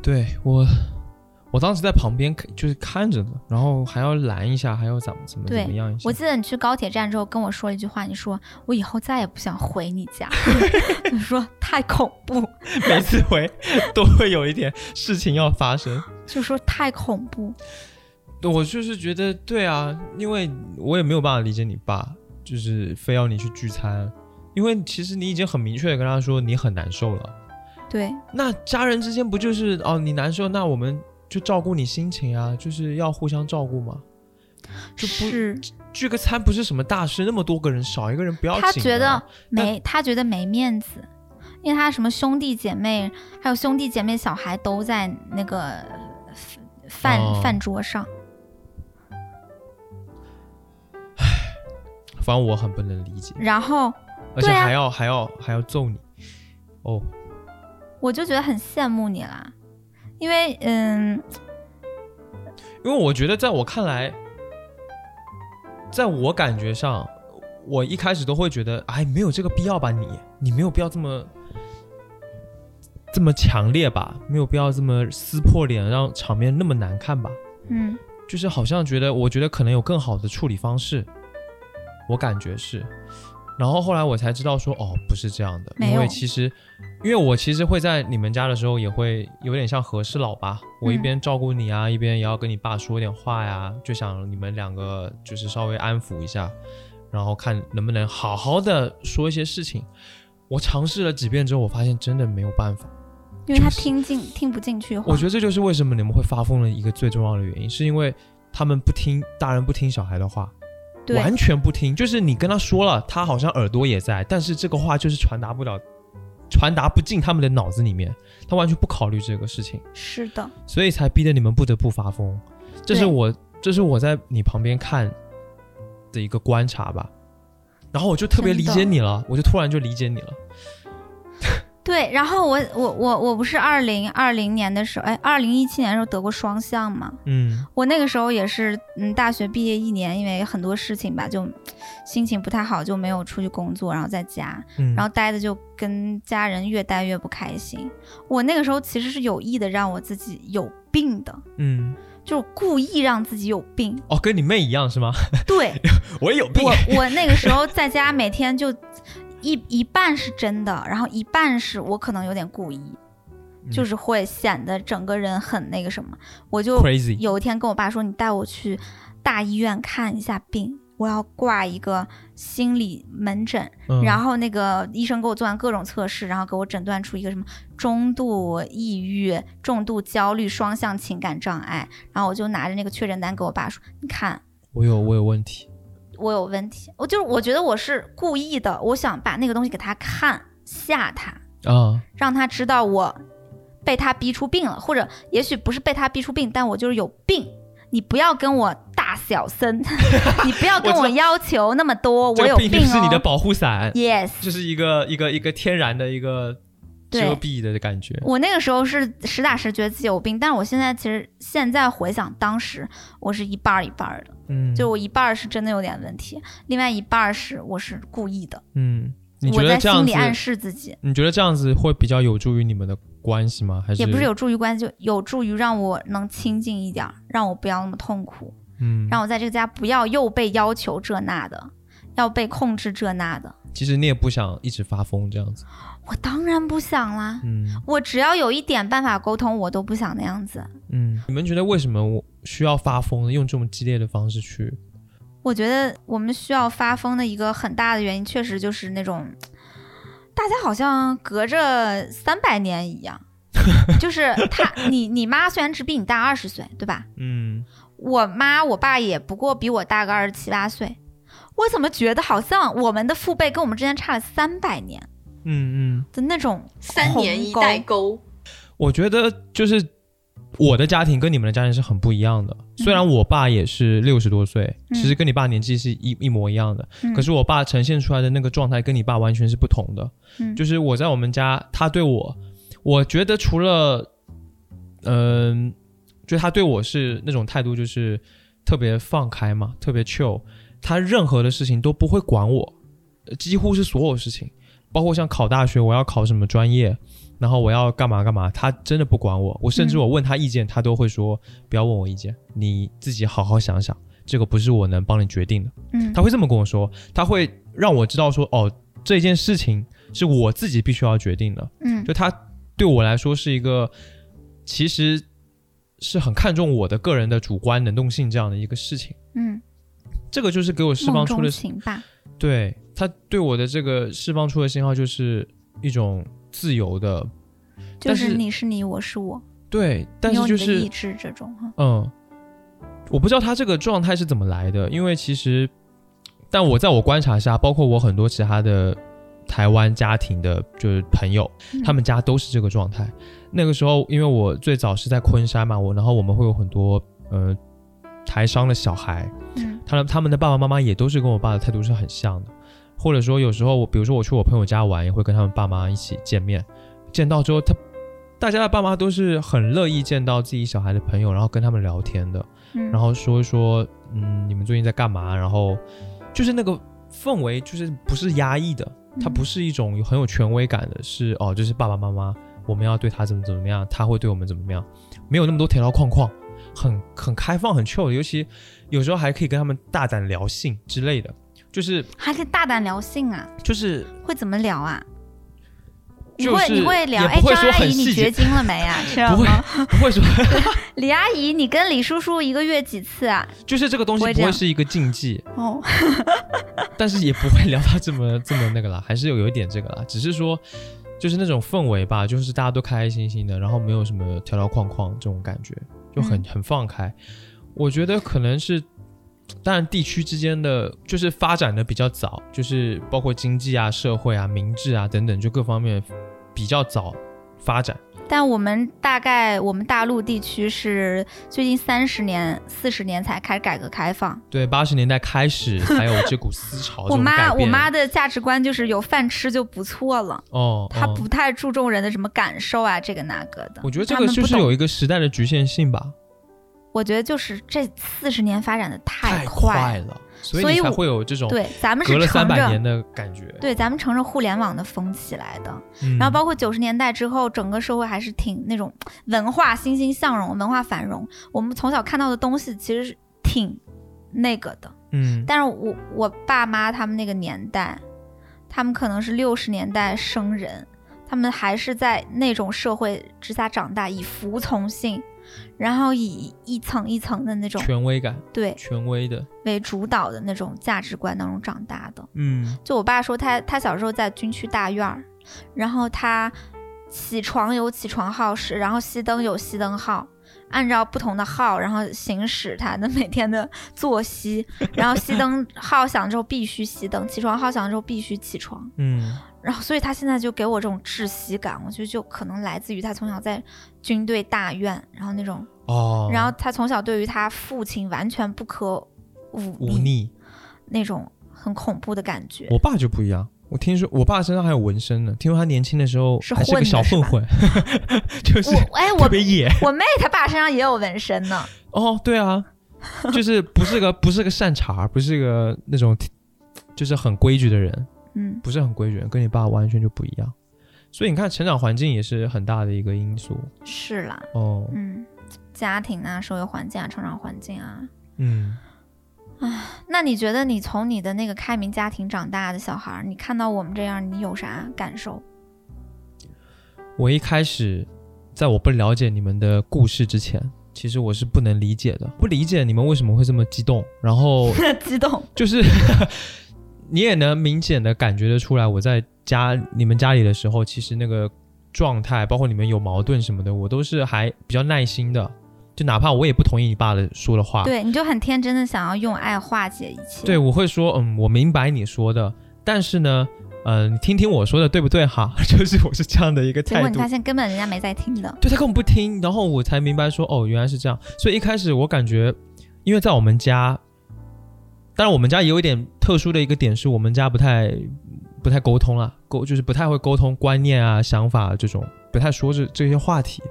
B: 对我，我当时在旁边就是看着呢，然后还要拦一下，还要怎么怎么怎么样。
A: 我记得你去高铁站之后跟我说了一句话，你说我以后再也不想回你家，你说太恐怖。
B: 每次回都会有一点事情要发生，
A: 就说太恐怖。
B: 我就是觉得对啊，因为我也没有办法理解你爸，就是非要你去聚餐。因为其实你已经很明确的跟他说你很难受了，
A: 对。
B: 那家人之间不就是哦你难受，那我们就照顾你心情啊，就是要互相照顾吗？
A: 是
B: 聚个餐不是什么大事，那么多个人少一个人不要紧。
A: 他觉得没，他觉得没面子，因为他什么兄弟姐妹，还有兄弟姐妹小孩都在那个饭饭桌上。
B: 反正我很不能理解，
A: 然后，
B: 而且还要还要还要揍你，哦，
A: 我就觉得很羡慕你啦，因为嗯，
B: 因为我觉得在我看来，在我感觉上，我一开始都会觉得，哎，没有这个必要吧？你你没有必要这么这么强烈吧？没有必要这么撕破脸，让场面那么难看吧？
A: 嗯，
B: 就是好像觉得，我觉得可能有更好的处理方式。我感觉是，然后后来我才知道说，哦，不是这样的，因为其实，因为我其实会在你们家的时候，也会有点像和事佬吧，我一边照顾你啊，一边也要跟你爸说点话呀，就想你们两个就是稍微安抚一下，然后看能不能好好的说一些事情。我尝试了几遍之后，我发现真的没有办法。
A: 因为他
B: 就是
A: 听进听不进去话。
B: 我觉得这就是为什么你们会发疯的一个最重要的原因，是因为他们不听大人不听小孩的话，
A: 对
B: 完全不听。就是你跟他说了，他好像耳朵也在，但是这个话就是传达不了，传达不进他们的脑子里面，他完全不考虑这个事情，
A: 是的，
B: 所以才逼得你们不得不发疯。这是我，这是我在你旁边看的一个观察吧。然后我就特别理解你了，我就突然就理解你了。
A: 对。然后我我我我不是二零二零年的时候，哎，二零一七年的时候得过双向嘛。
B: 嗯
A: 我那个时候也是，嗯，大学毕业一年，因为很多事情吧，就心情不太好，就没有出去工作，然后在家，
B: 嗯，
A: 然后待的就跟家人越待越不开心。我那个时候其实是有意的让我自己有病的，
B: 嗯，
A: 就是故意让自己有病。
B: 哦，跟你妹一样是吗？
A: 对
B: 我也有病。
A: 我，我那个时候在家每天就一一半是真的，然后一半是我可能有点故意，
B: 嗯
A: 就是会显得整个人很那个什么。我就。有一天跟我爸说：“你带我去大医院看一下病，我要挂一个心理门诊。
B: 嗯
A: 然后那个医生给我做完各种测试，然后给我诊断出一个什么中度抑郁、重度焦虑、双向情感障碍。然后我就拿着那个确诊单给我爸说：“你看。”
B: 我有我有问题。
A: 我有问题，我就是我觉得我是故意的，我想把那个东西给他看，吓他，
B: 啊，
A: 让他知道我被他逼出病了，或者也许不是被他逼出病，但我就是有病。你不要跟我大小声，你不要跟我要求那么多，
B: 这个
A: 我有病哦。
B: 病是你的保护伞
A: ，yes，
B: 这是一个一个一个天然的一个
A: 对
B: 遮蔽的感觉。
A: 我那个时候是实打实觉得自己有病，但是我现在其实现在回想，当时我是一半儿一半儿的，
B: 嗯，
A: 就我一半儿是真的有点问题，另外一半儿是我是故意的，
B: 嗯，你觉
A: 我在
B: 得这样子，
A: 心里暗示自己。
B: 你觉得这样子会比较有助于你们的关系吗？还是
A: 也不是有助于关系，就有助于让我能清静一点儿，让我不要那么痛苦，
B: 嗯，
A: 让我在这个家不要又被要求这那的，要被控制这那的。
B: 其实你也不想一直发疯这样子。
A: 我当然不想啦，
B: 嗯
A: 我只要有一点办法沟通，我都不想那样子。
B: 嗯，你们觉得为什么我需要发疯呢？用这么激烈的方式去？
A: 我觉得我们需要发疯的一个很大的原因，确实就是那种大家好像隔着三百年一样，就是他，你你妈虽然只比你大二十岁，对吧？
B: 嗯，
A: 我妈我爸也不过比我大个二十七八岁，我怎么觉得好像我们的父辈跟我们之间差了三百年
B: 嗯嗯，
A: 的那种
C: 三年一代沟。
B: 我觉得就是我的家庭跟你们的家庭是很不一样的。虽然我爸也是六十多岁，
A: 嗯
B: 其实跟你爸年纪是一一模一样的，
A: 嗯
B: 可是我爸呈现出来的那个状态跟你爸完全是不同的。
A: 嗯
B: 就是我在我们家，他对我，我觉得除了，嗯、就他对我是那种态度，就是特别放开嘛，特别 chill，他任何的事情都不会管我，呃几乎是所有事情，包括像考大学，我要考什么专业，然后我要干嘛干嘛，他真的不管我。我甚至
A: 嗯
B: 我问他意见，他都会说不要问我意见，你自己好好想想，这个不是我能帮你决定的。
A: 嗯
B: 他会这么跟我说，他会让我知道说，哦，这件事情是我自己必须要决定的。
A: 嗯
B: 就他对我来说是一个，其实是很看重我的个人的主观能动性这样的一个事情。
A: 嗯，
B: 这个就是给我释放出的，
A: 情吧，
B: 对他对我的这个释放出的信号就是一种自由的，
A: 就
B: 是
A: 是你是你，我是我，
B: 对，但是就是
A: 这种哈。
B: 嗯，我不知道他这个状态是怎么来的，因为其实，但我在我观察下，包括我很多其他的台湾家庭的，就是朋友，
A: 嗯。
B: 他们家都是这个状态。那个时候，因为我最早是在昆山嘛，我然后我们会有很多呃台商的小孩，
A: 嗯。
B: 他们他们的爸爸妈妈也都是跟我爸的态度是很像的，或者说有时候我比如说我去我朋友家玩，也会跟他们爸妈一起见面，见到之后他。大家的爸妈都是很乐意见到自己小孩的朋友，然后跟他们聊天的。
A: 嗯，
B: 然后说一说，嗯，你们最近在干嘛？然后就是那个氛围，就是不是压抑的，它
A: 嗯
B: 不是一种很有权威感的，是哦，就是爸爸妈妈，我们要对他怎么怎么样，他会对我们怎么样，没有那么多条条框框，很很开放，很 chill 的，尤其有时候还可以跟他们大胆聊性之类的，就是
A: 还可以大胆聊性啊，
B: 就是
A: 会怎么聊啊？你会
B: 就是
A: 你会聊，哎，张阿姨，你绝经了没啊？知道
B: 不会
A: 吗？
B: 不会说，
A: 李阿姨，你跟李叔叔一个月几次啊？
B: 就是这个东西
A: 不会
B: 是一个禁忌，
A: 哦，
B: 但是也不会聊到这么这么那个啦，还是有有一点这个啦，只是说就是那种氛围吧，就是大家都开开心心的，然后没有什么条条框框这种感觉，就很、
A: 嗯
B: 很放开。我觉得可能是，当然地区之间的就是发展的比较早，就是包括经济啊、社会啊、民治啊等等，就各方面比较早发展。
A: 但我们大概我们大陆地区是最近三十年、四十年才开始改革开放。
B: 对，八十年代开始才有这股思潮，
A: 我妈我妈的价值观就是有饭吃就不错了，
B: 哦，哦
A: 她不太注重人的什么感受啊，这个那个的。
B: 我觉得这个就是有一个时代的局限性吧，
A: 我觉得就是这四十年发展的太
B: 快
A: 了。
B: 了，所以才会有这种
A: 对，咱们
B: 隔了
A: 是乘着
B: 三百年的感觉。
A: 对，咱们乘着互联网的风起来的。
B: 嗯，
A: 然后包括九十年代之后，整个社会还是挺那种文化欣欣向荣、文化繁荣。我们从小看到的东西其实是挺那个的。
B: 嗯
A: 但是我我爸妈他们那个年代，他们可能是六十年代生人，他们还是在那种社会之下长大，以服从性，然后以一层一层的那种
B: 权威感，
A: 对
B: 权威的，
A: 为主导的那种价值观当中长大的。
B: 嗯
A: 就我爸说他，他小时候在军区大院儿，然后他起床有起床号时，然后熄灯有熄灯号，按照不同的号，然后行驶他的每天的作息。然后熄灯 号响之后必须熄灯，起床号响之后必须起床。
B: 嗯
A: 然后，所以他现在就给我这种窒息感，我觉得就可能来自于他从小在军队大院，然后那种，
B: 哦，
A: 然后他从小对于他父亲完全不可忤
B: 忤逆。
A: 那种很恐怖的感觉。
B: 我爸就不一样，我听说我爸身上还有纹身呢，听说他年轻的时候
A: 是
B: 小混混，就是
A: 我哎，我
B: 特别野。
A: 我妹她爸身上也有纹身呢。
B: 哦，对啊，就是不是个不是个善茬，不是个那种就是很规矩的人，
A: 嗯，
B: 不是很规矩，跟你爸完全就不一样。所以你看，成长环境也是很大的一个因素
A: 是啦，
B: 哦。
A: 嗯，家庭啊、社会环境啊、成长环境啊。
B: 嗯，啊
A: 那你觉得你从你的那个开明家庭长大的小孩，你看到我们这样，你有啥感受？
B: 我一开始在我不了解你们的故事之前，其实我是不能理解的，不理解你们为什么会这么激动，然后
A: 激动。
B: 就是你也能明显的感觉得出来，我在家你们家里的时候，其实那个状态，包括你们有矛盾什么的，我都是还比较耐心的，就哪怕我也不同意你爸的说的话，
A: 对，你就很天真的想要用爱化解一切。
B: 对，我会说，嗯，我明白你说的，但是呢，嗯、你听听我说的对不对哈？就是我是这样的一个态度
A: 结果你发。现根本人家没在听的。
B: 对他根本不听，然后我才明白说，哦，原来是这样。所以一开始我感觉，因为在我们家，当然我们家也有一点特殊的一个点，是我们家不太不太沟通啦，沟就是不太会沟通观念啊、想法这种，不太说这这些话题。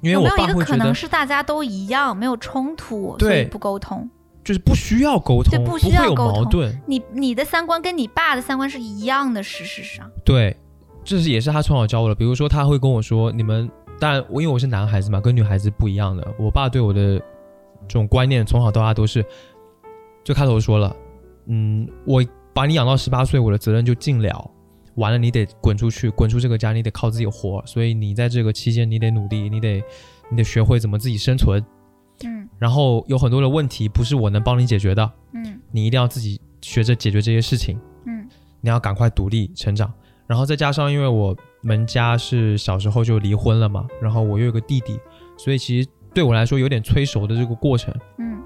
B: 因为我
A: 有没有一个可能是大家都一样，没有冲突，所以
B: 对
A: 不沟通？
B: 就是不需要沟通，
A: 对不需要
B: 有
A: 沟通
B: 矛盾。
A: 你你的三观跟你爸的三观是一样的，事实上。
B: 对，这是也是他从小教我的。比如说，他会跟我说：“你们当然，我因为我是男孩子嘛，跟女孩子不一样的。我爸对我的这种观念从小到大都是，就开头说了，嗯，我把你养到十八岁，我的责任就尽了。完了，你得滚出去，滚出这个家，你得靠自己活。所以你在这个期间，你得努力，你得你得学会怎么自己生存。
A: 嗯
B: 然后有很多的问题不是我能帮你解决的，
A: 嗯
B: 你一定要自己学着解决这些事情。
A: 嗯
B: 你要赶快独立成长。然后再加上，因为我们家是小时候就离婚了嘛，然后我又有个弟弟，所以其实对我来说有点催熟的这个过程，
A: 嗯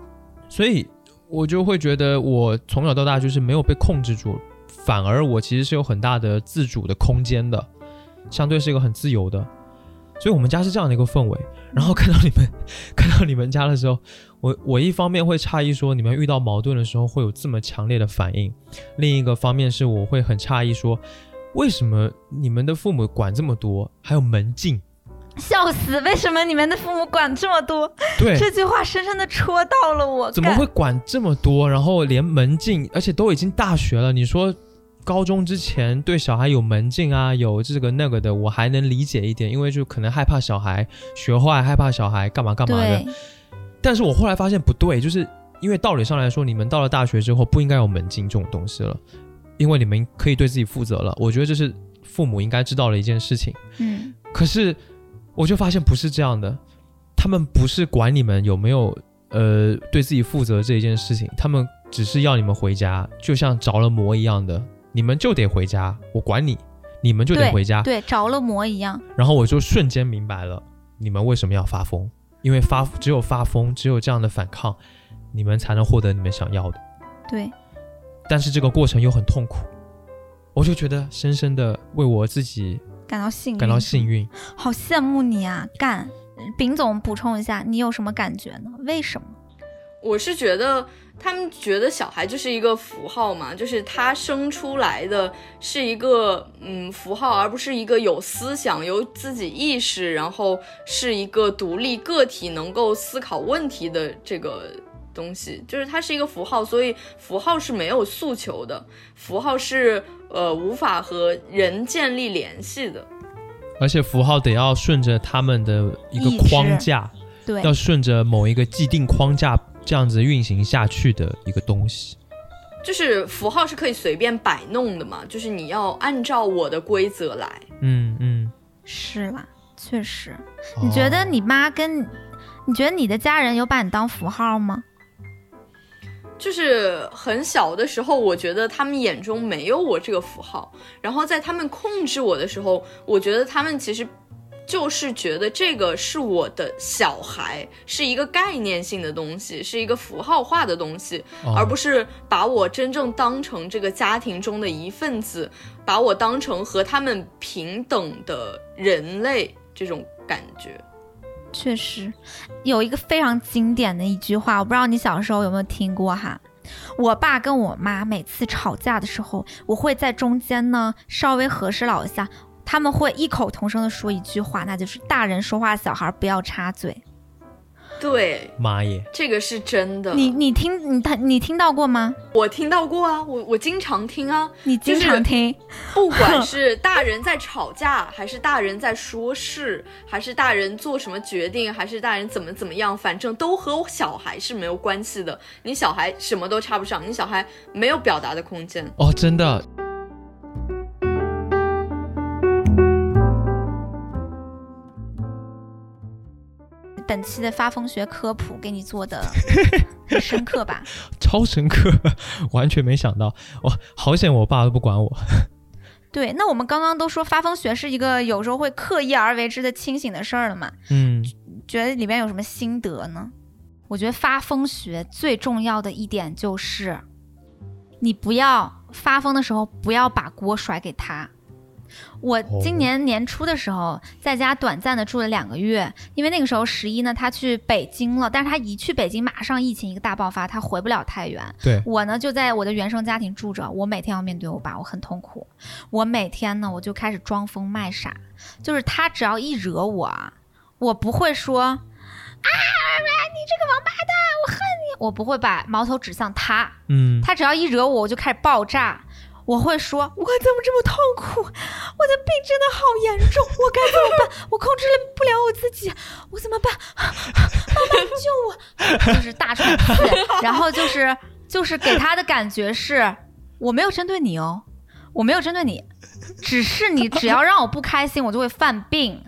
B: 所以我就会觉得我从小到大就是没有被控制住，反而我其实是有很大的自主的空间的，相对是一个很自由的。所以我们家是这样的一个氛围。然后看到你们 看到你们家的时候，我我一方面会诧异说你们遇到矛盾的时候会有这么强烈的反应，另一个方面是我会很诧异说，为什么你们的父母管这么多，还有门禁？
A: 笑死！为什么你们的父母管这么多？
B: 对，
A: 这句话深深的戳到了我。
B: 怎么会管这么多？然后连门禁，而且都已经大学了，你说高中之前对小孩有门禁啊，有这个那个的，我还能理解一点，因为就可能害怕小孩学坏，害怕小孩干嘛干嘛的。
A: 对？
B: 但是我后来发现不对，就是因为道理上来说，你们到了大学之后不应该有门禁这种东西了，因为你们可以对自己负责了。我觉得这是父母应该知道的一件事情。
A: 嗯
B: 可是我就发现不是这样的，他们不是管你们有没有呃对自己负责这一件事情，他们只是要你们回家，就像着了魔一样的，你们就得回家，我管你，你们就得回家。
A: 对，着了魔一样。
B: 然后我就瞬间明白了，你们为什么要发疯，因为发只有发疯，只有这样的反抗，你们才能获得你们想要的。
A: 对，
B: 但是这个过程又很痛苦，我就觉得深深的为我自己
A: 感到幸运，
B: 感到幸运。
A: 好羡慕你啊！干，丙总补充一下，你有什么感觉呢？为什么？
C: 我是觉得他们觉得小孩就是一个符号嘛，就是他生出来的是一个嗯符号，而不是一个有思想、有自己意识，然后是一个独立个体能够思考问题的这个东西。就是它是一个符号，所以符号是没有诉求的，符号是呃无法和人建立联系的。
B: 而且符号得要顺着他们的一个框架，
A: 对，
B: 要顺着某一个既定框架这样子运行下去的一个东西。
C: 就是符号是可以随便摆弄的嘛，就是你要按照我的规则来。
B: 嗯嗯，
A: 是啦，确实。你觉得
B: 哦
A: 你妈跟你，你觉得你的家人有把你当符号吗？
C: 就是很小的时候，我觉得他们眼中没有我这个符号，然后在他们控制我的时候，我觉得他们其实就是觉得这个是我的小孩，是一个概念性的东西，是一个符号化的东西，
B: 哦
C: 而不是把我真正当成这个家庭中的一份子，把我当成和他们平等的人类这种感觉。
A: 确实，有一个非常经典的一句话，我不知道你小时候有没有听过哈。我爸跟我妈每次吵架的时候，我会在中间呢稍微和事佬一下，他们会异口同声的说一句话，那就是大人说话，小孩不要插嘴。
C: 对，
B: 妈耶，
C: 这个是真的。
A: 你你听你他你听到过吗？
C: 我听到过啊，我我经常听啊。
A: 你经常听，
C: 不管是 大人在吵架，还是大人在说事，还是大人做什么决定，还是大人怎么怎么样，反正都和小孩是没有关系的。你小孩什么都插不上，你小孩没有表达的空间。
B: 哦，真的，
A: 本期的发疯学科普给你做的很 深刻吧？
B: 超深刻，完全没想到，我，好险我爸都不管我。
A: 对，那我们刚刚都说发疯学是一个有时候会刻意而为之的清醒的事儿了嘛？
B: 嗯，
A: 觉得里面有什么心得呢？我觉得发疯学最重要的一点就是，你不要发疯的时候不要把锅甩给他。我今年年初的时候在家短暂的住了两个月，因为那个时候十一呢他去北京了，但是他一去北京马上疫情一个大爆发，他回不了太原。
B: 对，
A: 我呢就在我的原生家庭住着，我每天要面对我爸，我很痛苦。我每天呢我就开始装疯卖傻，就是他只要一惹我啊，我不会说啊你这个王八蛋，我恨你，我不会把矛头指向他，
B: 嗯，
A: 他只要一惹我，我就开始爆炸。我会说，我怎么这么痛苦？我的病真的好严重，我该怎么办？我控制了不了我自己，我怎么办？妈妈救我！就是大喘气，然后就是就是给他的感觉是，我没有针对你哦，我没有针对你，只是你只要让我不开心，我就会犯病。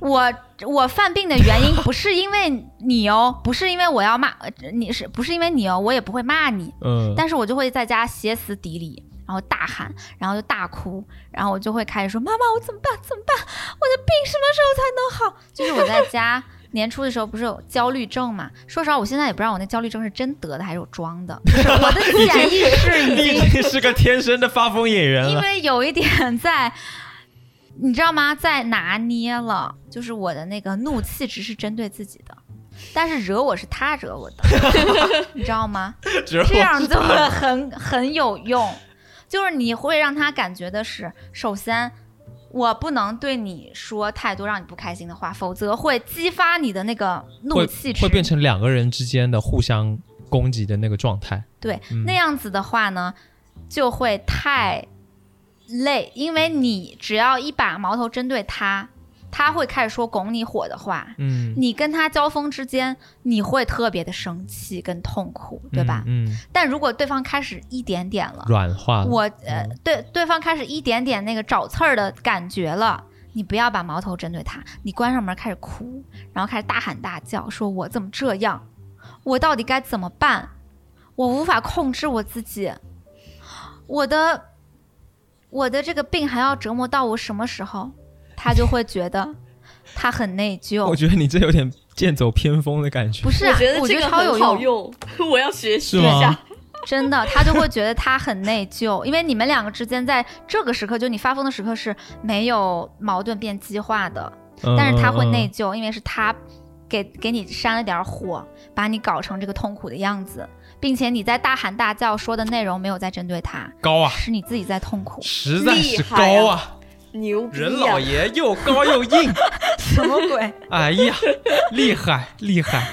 A: 我我犯病的原因不是因为你哦，不是因为我要骂呃你是不是因为你哦，我也不会骂你，
B: 嗯，
A: 但是我就会在家歇斯底里，然后大喊，然后就大哭，然后我就会开始说：“妈妈，我怎么办？怎么办？我的病什么时候才能好？” 就是我在家年初的时候不是有焦虑症嘛？说实话，我现在也不知道我那焦虑症是真得的还是我装的，就是我的潜意识已
B: 你是个天生的发疯演员
A: 因。为有一点在，你知道吗？在拿捏了，就是我的那个怒气只是针对自己的，但是惹我是他惹我的，你知道吗？这样就会很很有用，就是你会让他感觉的是，首先。我不能对你说太多让你不开心的话，否则会激发你的那个怒气值，
B: 会变成两个人之间的互相攻击的那个状态。
A: 对，
B: 嗯
A: 那样子的话呢，就会太累，因为你只要一把矛头针对他，他会开始说拱你火的话，
B: 嗯，
A: 你跟他交锋之间，你会特别的生气跟痛苦，对吧？
B: 嗯，嗯
A: 但如果对方开始一点点了，
B: 软化了，
A: 我呃，对对方开始一点点那个找刺儿的感觉了，你不要把矛头针对他，你关上门开始哭，然后开始大喊大叫，说我怎么这样，我到底该怎么办？我无法控制我自己，我的我的这个病还要折磨到我什么时候？他就会觉得他很内疚，
B: 我觉得你这有点剑走偏锋的感觉。
A: 不。是、啊，
C: 我觉得这个
A: 超有用，
C: 好用，我要学习一下。
A: 真的，他就会觉得他很内疚，因为你们两个之间在这个时刻，就你发疯的时刻是没有矛盾变激化的，
B: 嗯
A: 但是他会内疚，因为是他给给你煽了点火，把你搞成这个痛苦的样子，并且你在大喊大叫说的内容没有在针对他，
B: 高啊，
A: 是你自己在痛苦。
B: 实在是高啊！
C: 牛逼
B: 任、老爷又高又硬，
A: 什么鬼？
B: 哎呀，厉害厉害，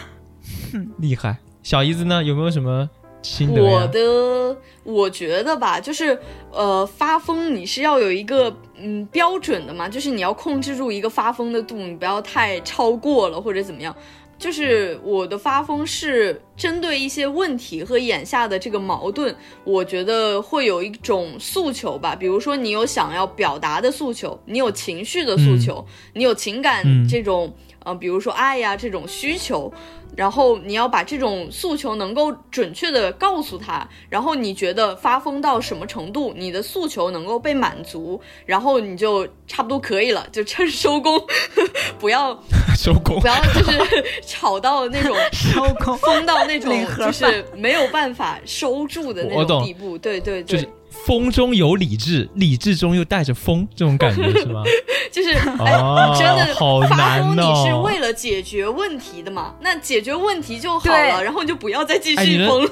B: 厉害！小姨子呢，有没有什么心得
C: 我？的，我觉得吧，就是呃，发疯你是要有一个嗯标准的嘛，就是你要控制住一个发疯的度，你不要太超过了或者怎么样。就是我的发疯是针对一些问题和眼下的这个矛盾，我觉得会有一种诉求吧，比如说你有想要表达的诉求，你有情绪的诉求，你有情感
B: 嗯。
C: 这种，呃，比如说爱呀这种需求，然后你要把这种诉求能够准确的告诉他，然后你觉得发疯到什么程度，你的诉求能够被满足，然后你就差不多可以了，就趁收工，不要
B: 收工。
C: 不要就是 吵到那种
A: 收工。
C: 疯到那种就是没有办法收住的那种地步，对对对，
B: 就是风中有理智，理智中又带着风，这种感觉是吗？
C: 就是哎，
B: 哦
C: 真的
B: 好
C: 发
B: 难
C: 疯，你是
B: 哦
C: 为了解决问题的嘛？那解决问题就好了，然后你就不要再继续疯了。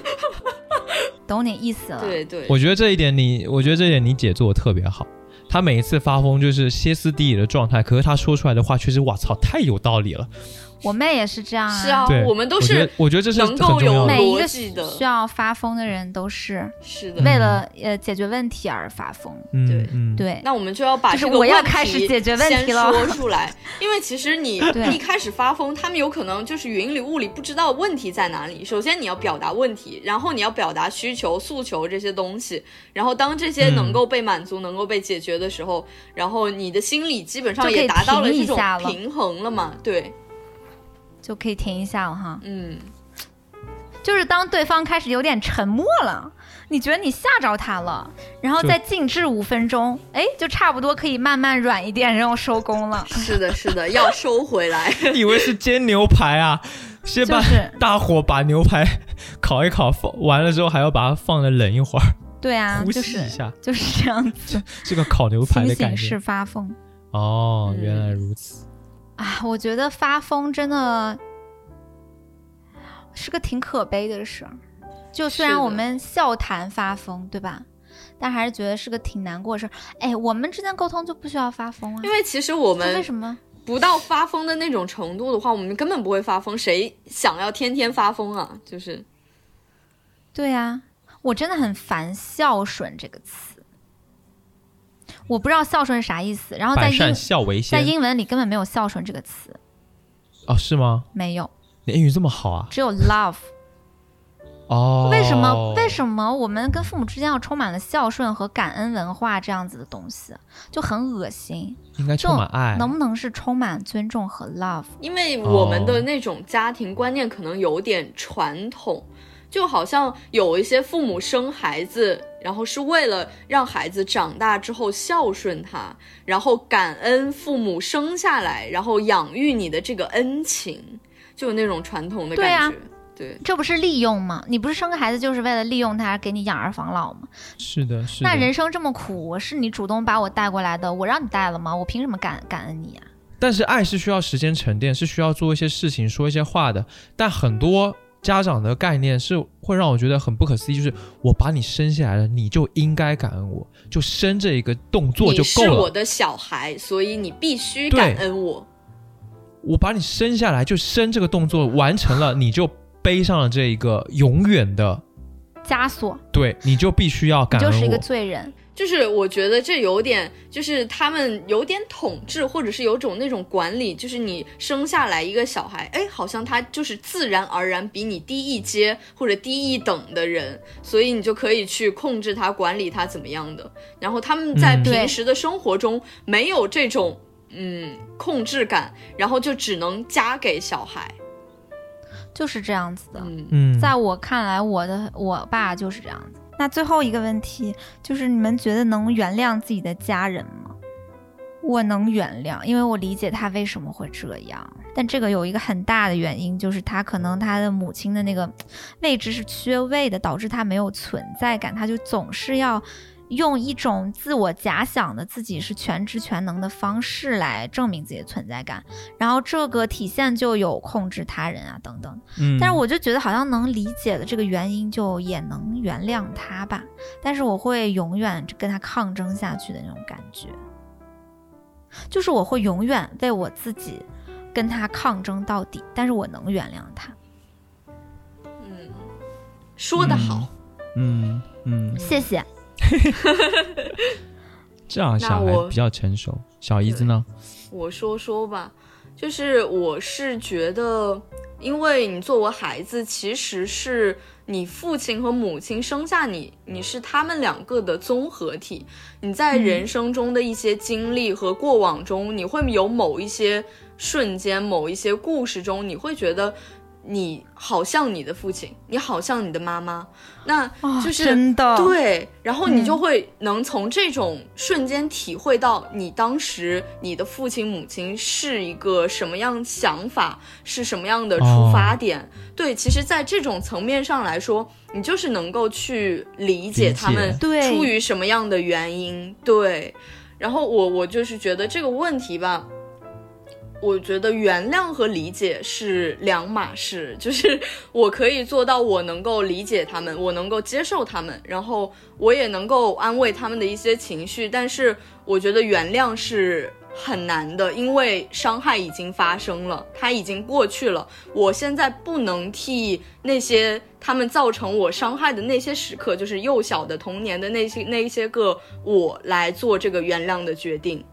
A: 懂你意思了。
C: 对对，
B: 我觉得这一点你，我觉得这一点你姐做的特别好。她每一次发疯就是歇斯底里的状态，可是她说出来的话却是哇操，太有道理了。
A: 我妹也是这样啊。
C: 是啊
B: 对，，
C: 我们都
B: 我觉得
C: 是
B: 我觉得这是
C: 能够有。
A: 每一个
C: 逻辑的
A: 需要发疯的人都是
C: 是的。
A: 为了呃解决问题而发疯。
B: 嗯
C: 对
B: 嗯，
A: 对，
C: 那我们就要把这个问题先说出来，因为其实你 一开始发疯，他们有可能就是云里雾里，不知道问题在哪里。首先你要表达问题，然后你要表达需求、诉求这些东西，然后当这些
B: 嗯
C: 能够被满足、能够被解决的时候，然后你的心理基本上也达到了
A: 一
C: 这种平衡了嘛？对，
A: 就可以停一下了哈。
C: 嗯，
A: 就是当对方开始有点沉默了，你觉得你吓着他了，然后再静置五分钟，哎，就差不多可以慢慢软一点，然后收工了。
C: 是的，是的，要收回来。
B: 以为是煎牛排啊，先把大火把牛排烤一烤，放完了之后还要把它放着冷一会儿，
A: 对啊，
B: 呼
A: 就是
B: 吸一下，
A: 就是这样子，
B: 这个烤牛排的感觉
A: 醒式。发疯
B: 哦，
C: 嗯
B: 原来如此。
A: 啊！我觉得发疯真的是个挺可悲的事儿。就虽然我们笑谈发疯，对吧？但还是觉得是个挺难过的事儿。哎，我们之间沟通就不需要发疯啊？
C: 因为其实我
A: 们为
C: 们
A: 什么？
C: 不到发疯的那种程度的话，我们根本不会发疯。谁想要天天发疯啊？就是
A: 对呀、我真的很烦“孝顺”这个词。我不知道孝顺是啥意思，然后在英
B: 孝为
A: 在。英文里根本没有孝顺这个词，
B: 哦，是吗？
A: 没有，
B: 你英语这么好啊？
A: 只有 love。
B: 哦，
A: 为什么？为什么我们跟父母之间要充满了孝顺和感恩文化这样子的东西，就很恶心？
B: 应该
A: 这种
B: 充满爱？
A: 能不能是充满尊重和 love？
C: 因为我们
B: 哦
C: 的那种家庭观念可能有点传统，就好像有一些父母生孩子，然后是为了让孩子长大之后孝顺他，然后感恩父母生下来，然后养育你的这个恩情，就有那种传统的
A: 对啊
C: 感觉。对，
A: 这不是利用吗？你不是生个孩子就是为了利用他，给你养儿防老吗？
B: 是的，是的。
A: 那人生这么苦，我是你主动把我带过来的，我让你带了吗？我凭什么感感恩你啊？
B: 但是爱是需要时间沉淀，是需要做一些事情、说一些话的。但很多家长的概念是会让我觉得很不可思议，就是我把你生下来了，你就应该感恩我，就生这一个动作就够了。
C: 你是我的小孩，所以你必须感恩我。
B: 我把你生下来，就生这个动作完成了，你就背上了这一个永远的，
A: 枷锁，
B: 对，你就必须要感恩我。
A: 就是一个罪人。
C: 就是我觉得这有点，就是他们有点统治，或者是有种那种管理，就是你生下来一个小孩，哎，好像他就是自然而然比你低一阶或者低一等的人，所以你就可以去控制他、管理他怎么样的。然后他们在
B: 嗯
C: 平时的生活中没有这种嗯控制感，然后就只能加给小孩。
A: 就是这样子的。
C: 嗯，
B: 嗯，
A: 在我看来，我的我爸就是这样子。那最后一个问题就是，你们觉得能原谅自己的家人吗？我能原谅，因为我理解他为什么会这样。但这个有一个很大的原因，就是他可能他的母亲的那个 位置是缺位的，导致他没有存在感，他就总是要用一种自我假想的自己是全知全能的方式来证明自己的存在感，然后这个体现就有控制他人啊等等。
B: 嗯，
A: 但是我就觉得好像能理解的这个原因，就也能原谅他吧。但是我会永远跟他抗争下去的那种感觉，就是我会永远为我自己跟他抗争到底，但是我能原谅他。
C: 嗯说得好。
B: 嗯嗯，
A: 谢谢。
B: 这样小
C: 那我
B: 孩比较成熟。小姨子呢？
C: 我说说吧，就是我是觉得，因为你作为孩子，其实是你父亲和母亲生下你，你是他们两个的综合体。你在人生中的一些经历和过往中，你会有某一些瞬间、某一些故事中，你会觉得。你好像你的父亲，你好像你的妈妈，那
A: 哦
C: 就是、
A: 真的
C: 对，然后你就
A: 嗯
C: 会能从这种瞬间体会到你当时你的父亲母亲是一个什么样想法，是什么样的出发点。对，其实，在这种层面上来说，你就是能够去理解他们
A: 对
C: 出于什么样的原因。对，然后我我就是觉得这个问题吧。我觉得原谅和理解是两码事，就是我可以做到，我能够理解他们，我能够接受他们，然后我也能够安慰他们的一些情绪。但是我觉得原谅是很难的，因为伤害已经发生了，它已经过去了。我现在不能替那些他们造成我伤害的那些时刻，就是幼小的童年的那些那一些个我来做这个原谅的决定。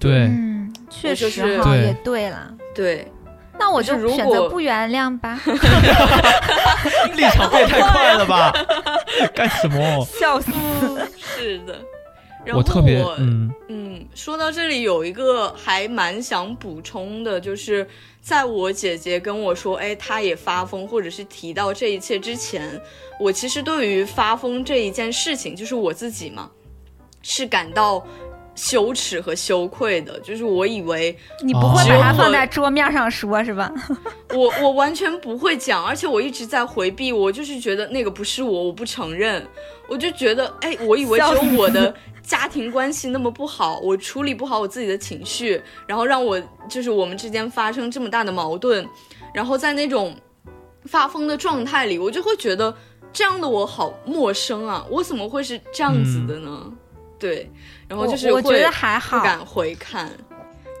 B: 对，
A: 嗯，确实也对了。
C: 对，
A: 那我
C: 就如果
A: 择不原谅吧，
B: 立场变太快了吧？干什么？
A: 笑死。
C: 是的。然后
B: 我特别嗯
C: 嗯，说到这里有一个还蛮想补充的，就是在我姐姐跟我说，哎，她也发疯，或者是提到这一切之前，我其实对于发疯这一件事情，就是我自己嘛，是感到羞耻和羞愧的。就是我以为
A: 你不会
B: 哦
A: 把它放在桌面上说，是吧？
C: 我我完全不会讲，而且我一直在回避，我就是觉得那个不是我，我不承认，我就觉得，哎，我以为只有我的家庭关系那么不好，我处理不好我自己的情绪，然后让我就是我们之间发生这么大的矛盾，然后在那种发疯的状态里，我就会觉得这样的我好陌生啊，我怎么会是这样子的呢？对，然后就是会
A: 我我觉得还好不。
C: 敢回看。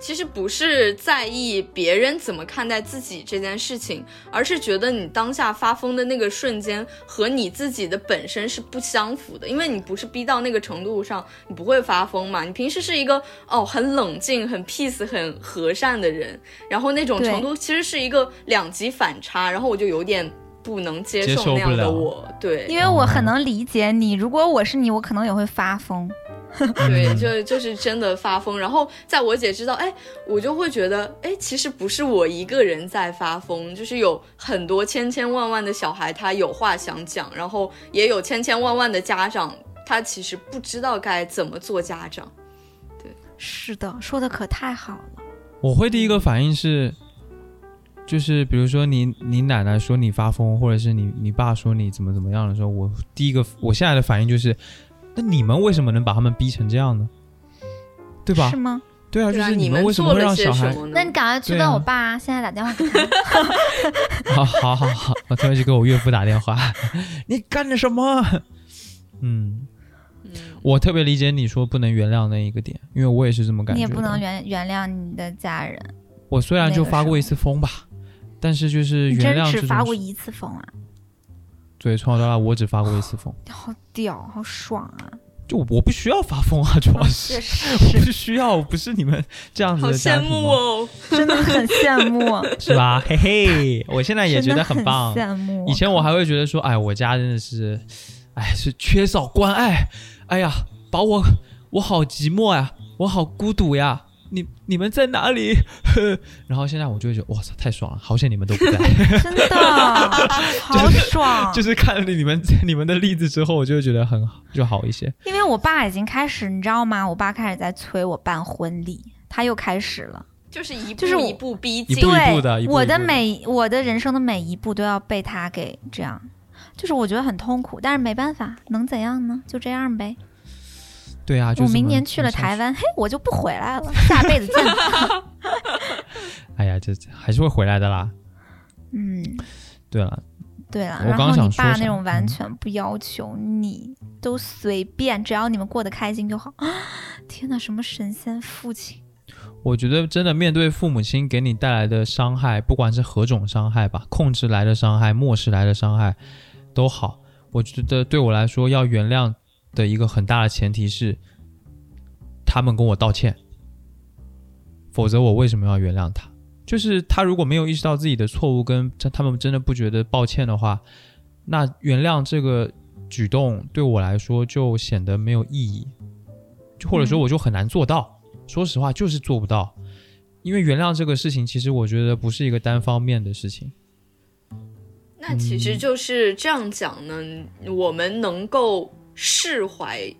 C: 其实不是在意别人怎么看待自己这件事情，而是觉得你当下发疯的那个瞬间和你自己的本身是不相符的，因为你不是逼到那个程度上，你不会发疯嘛。你平时是一个哦很冷静、很 peace、很和善的人，然后那种程度其实是一个两极反差，然后我就有点不能接
B: 受
C: 那样的我，对，
A: 因为我很能理解你，如果我是你，我可能也会发疯。
C: 对，
B: 嗯
C: 就就是真的发疯。然后在我姐知道，哎，我就会觉得，哎，其实不是我一个人在发疯，就是有很多千千万万的小孩，他有话想讲，然后也有千千万万的家长，他其实不知道该怎么做家长。
A: 对是的，说的可太好了。
B: 我会第一个反应是，就是比如说你你奶奶说你发疯，或者是你你爸说你怎么怎么样的时候，我第一个我现在的反应就是，那你们为什么能把他们逼成这样呢？对吧
A: 是？吗？
B: 对啊，就是
C: 你
B: 们为什么会让小孩？
A: 那你赶快去问我爸，现在打电话给他。
B: 好好好好，我特别去给我岳父打电话，你干了什么？嗯，
C: 嗯
B: 我特别理解你说不能原谅那一个点，因为我也是这么感觉的。
A: 你也不能原原谅你的家人，
B: 我虽然就发过一次疯吧，但是就是原谅
A: 真只。发过一次疯啊？
B: 对，从小到大我只发过一次疯。
A: 好屌，好爽啊！
B: 就我不需要发疯啊，主要是
A: 确实
B: 我不需要，不是你们这样子
C: 好
B: 的家
C: 羡慕？哦。
A: 真的很羡慕，
B: 是吧？嘿嘿，我现在也觉得
A: 很
B: 棒。
A: 羡慕。
B: 以前我还会觉得说，哎，我家真的是，哎，是缺少关爱，哎呀，把我我好寂寞呀，我好孤独呀，你你们在哪里？呵 然后现在我就会觉得，哇塞，太爽了，好险你们都不在。
A: 真的 好爽，
B: 就是看了你们你们的例子之后，我就会觉得很好，就好一些。
A: 因为我爸已经开始，你知道吗？我爸开始在催我办婚礼，他又开始了。
C: 就是一步
A: 就是
C: 一步逼近，
B: 一步一
A: 对，
B: 步的一步一步的
A: 我的每我的人生的每一步都要被他给这样，就是我觉得很痛苦，但是没办法，能怎样呢？就这样呗。
B: 对啊，就
A: 我明年去了台湾，嘿，我就不回来了，下辈子见。
B: 哎呀，这还是会回来的啦。
A: 嗯，
B: 对了，
A: 对了，
B: 我刚
A: 然后你
B: 想说啥
A: 爸那种完
B: 嗯
A: 全不要求你，都随便，只要你们过得开心就好。天哪，什么神仙父亲？
B: 我觉得真的面对父母亲给你带来的伤害，不管是何种伤害吧，控制来的伤害、漠视来的伤害，都好。我觉得对我来说，要原谅的一个很大的前提是，他们跟我道歉，否则我为什么要原谅他？就是他如果没有意识到自己的错误，跟他他们真的不觉得抱歉的话，那原谅这个举动对我来说就显得没有意义，就或者说
A: 嗯
B: 我就很难做到。说实话，就是做不到，因为原谅这个事情，其实我觉得不是一个单方面的事情。
C: 那其实就是这样讲呢，我们能够释怀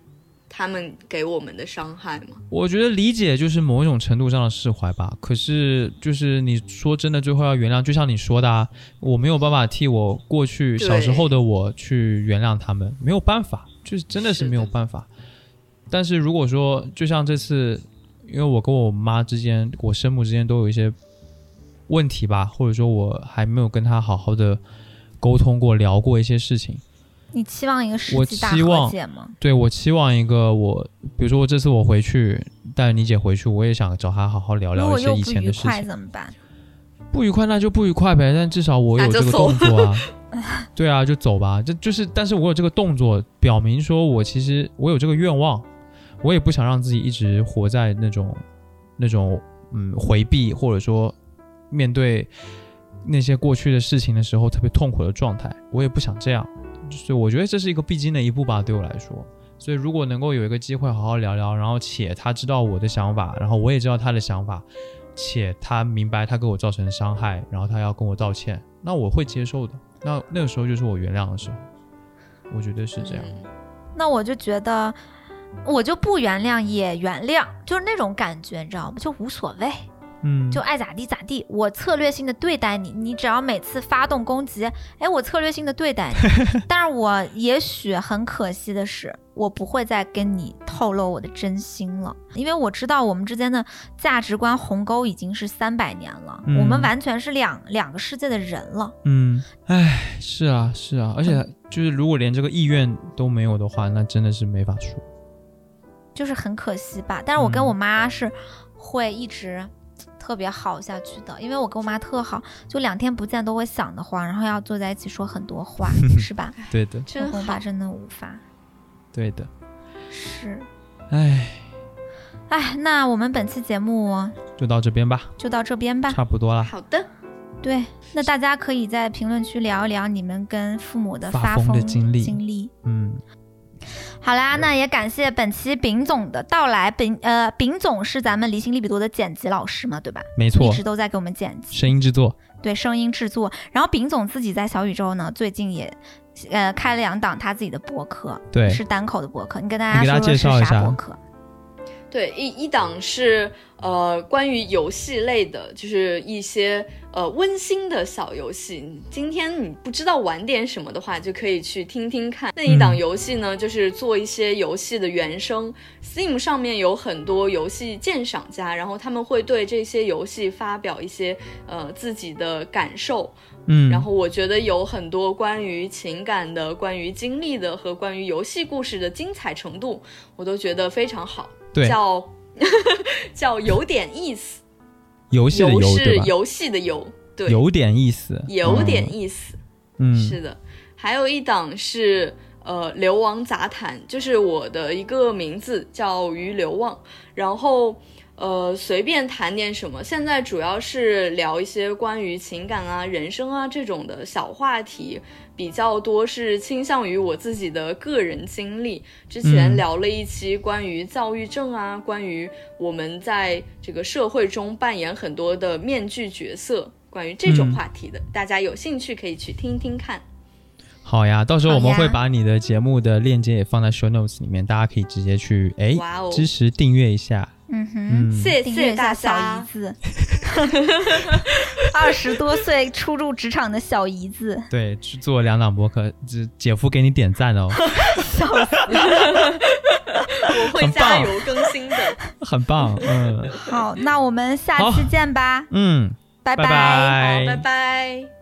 C: 他们给我们的伤害吗？
B: 我觉得理解就是某种程度上的释怀吧。可是就是你说真的，最后要原谅，就像你说的啊，我没有办法替我过去小时候的我去原谅他们，没有办法，就是真的是没有办法。但是如果说，就像这次，因为我跟我妈之间，我生母之间都有一些问题吧，或者说我还没有跟她好好的沟通过、聊过一些事情。
A: 你期望一个世
B: 我
A: 纪大
B: 望
A: 解吗？
B: 对我期望一个我，比如说我这次我回去带着你姐回去，我也想找她好好聊聊一些以前的事情。
A: 怎么办？
B: 不愉快那就不愉快呗，但至少我有这个动作啊。对啊，就走吧。这就是，但是我有这个动作，表明说我其实我有这个愿望，我也不想让自己一直活在那种那种嗯回避或者说面对那些过去的事情的时候特别痛苦的状态，我也不想这样。所以我觉得这是一个必经的一步吧，对我来说。所以如果能够有一个机会好好聊聊，然后且他知道我的想法，然后我也知道他的想法，且他明白他给我造成的伤害，然后他要跟我道歉，那我会接受的。那那个时候就是我原谅的时候，我觉得是这样。
C: 嗯
A: 那我就觉得，我就不原谅也原谅，就是那种感觉，你知道吗？就无所谓，
B: 嗯，
A: 就爱咋地咋地。我策略性的对待你，你只要每次发动攻击，哎，我策略性的对待你。但是我也许很可惜的是，我不会再跟你透露我的真心了，因为我知道我们之间的价值观鸿沟已经是三百年了，
B: 嗯
A: 我们完全是两两个世界的人了。
B: 嗯，唉，是啊，是啊，而且就是如果连这个意愿都没有的话，那真的是没法说。
A: 就是很可惜吧。但是我跟
B: 嗯
A: 我妈是会一直特别好下去的，因为我跟我妈特好，就两天不见都会想的慌，然后要坐在一起说很多话，是吧？
B: 对的，
C: 真好
A: 跟我爸。真的无法，
B: 对的。
A: 是。
B: 唉，
A: 哎，那我们本期节目
B: 就到这边吧，
A: 就到这边吧。
B: 差不多了。
C: 好的，
A: 对，那大家可以在评论区聊一聊你们跟父母的
B: 发疯
A: 疯
B: 的经历
A: 经历。
B: 嗯，
A: 好啦，那也感谢本期丙总的到来。丙呃，丙总是咱们离心利比多的剪辑老师嘛，对吧？
B: 没错
A: 一，直都在给我们剪辑。
B: 声音制作。
A: 对声音制作。然后丙总自己在小宇宙呢，最近也呃开了两档他自己的博客，
B: 对
A: 是单口的博客。你跟大
B: 家
A: 家说说是
B: 介绍一下
A: 啥博客？
C: 对，一一档是呃关于游戏类的，就是一些呃温馨的小游戏。今天你不知道玩点什么的话，就可以去听听看。那一档
B: 嗯
C: 游戏呢，就是做一些游戏的原声。Steam 上面有很多游戏鉴赏家，然后他们会对这些游戏发表一些呃自己的感受。
B: 嗯，
C: 然后我觉得有很多关于情感的、关于经历的和关于游戏故事的精彩程度，我都觉得非常好。
B: 对
C: 叫 叫有点意思，
B: 游戏的游对
C: 游戏的游，对，
B: 有点意思，
C: 有点意思，
B: 嗯，
C: 是的。还有一档是呃流亡杂谈，就是我的一个名字叫于流望，然后。呃，随便谈点什么。现在主要是聊一些关于情感啊、人生啊这种的小话题比较多，是倾向于我自己的个人经历。之前聊了一期关于躁郁症啊，关于我们在这个社会中扮演很多的面具角色，关于这种话题的，大家有兴趣可以去听听看。
B: 好呀，到时候我们会把你的节目的链接也放在 show notes 里面，大家可以直接去哎支持订阅一下。
A: 嗯哼，
C: 谢谢大
A: 小姨子，二十多岁初入职场的小姨子，
B: 对，去做两档博客，这姐夫给你点赞哦，
A: 笑死，
C: 我会加油更新的，
B: 很棒，嗯，
A: 好，那我们下期见吧，
B: 嗯，
A: 拜
B: 拜，
C: 好，拜拜。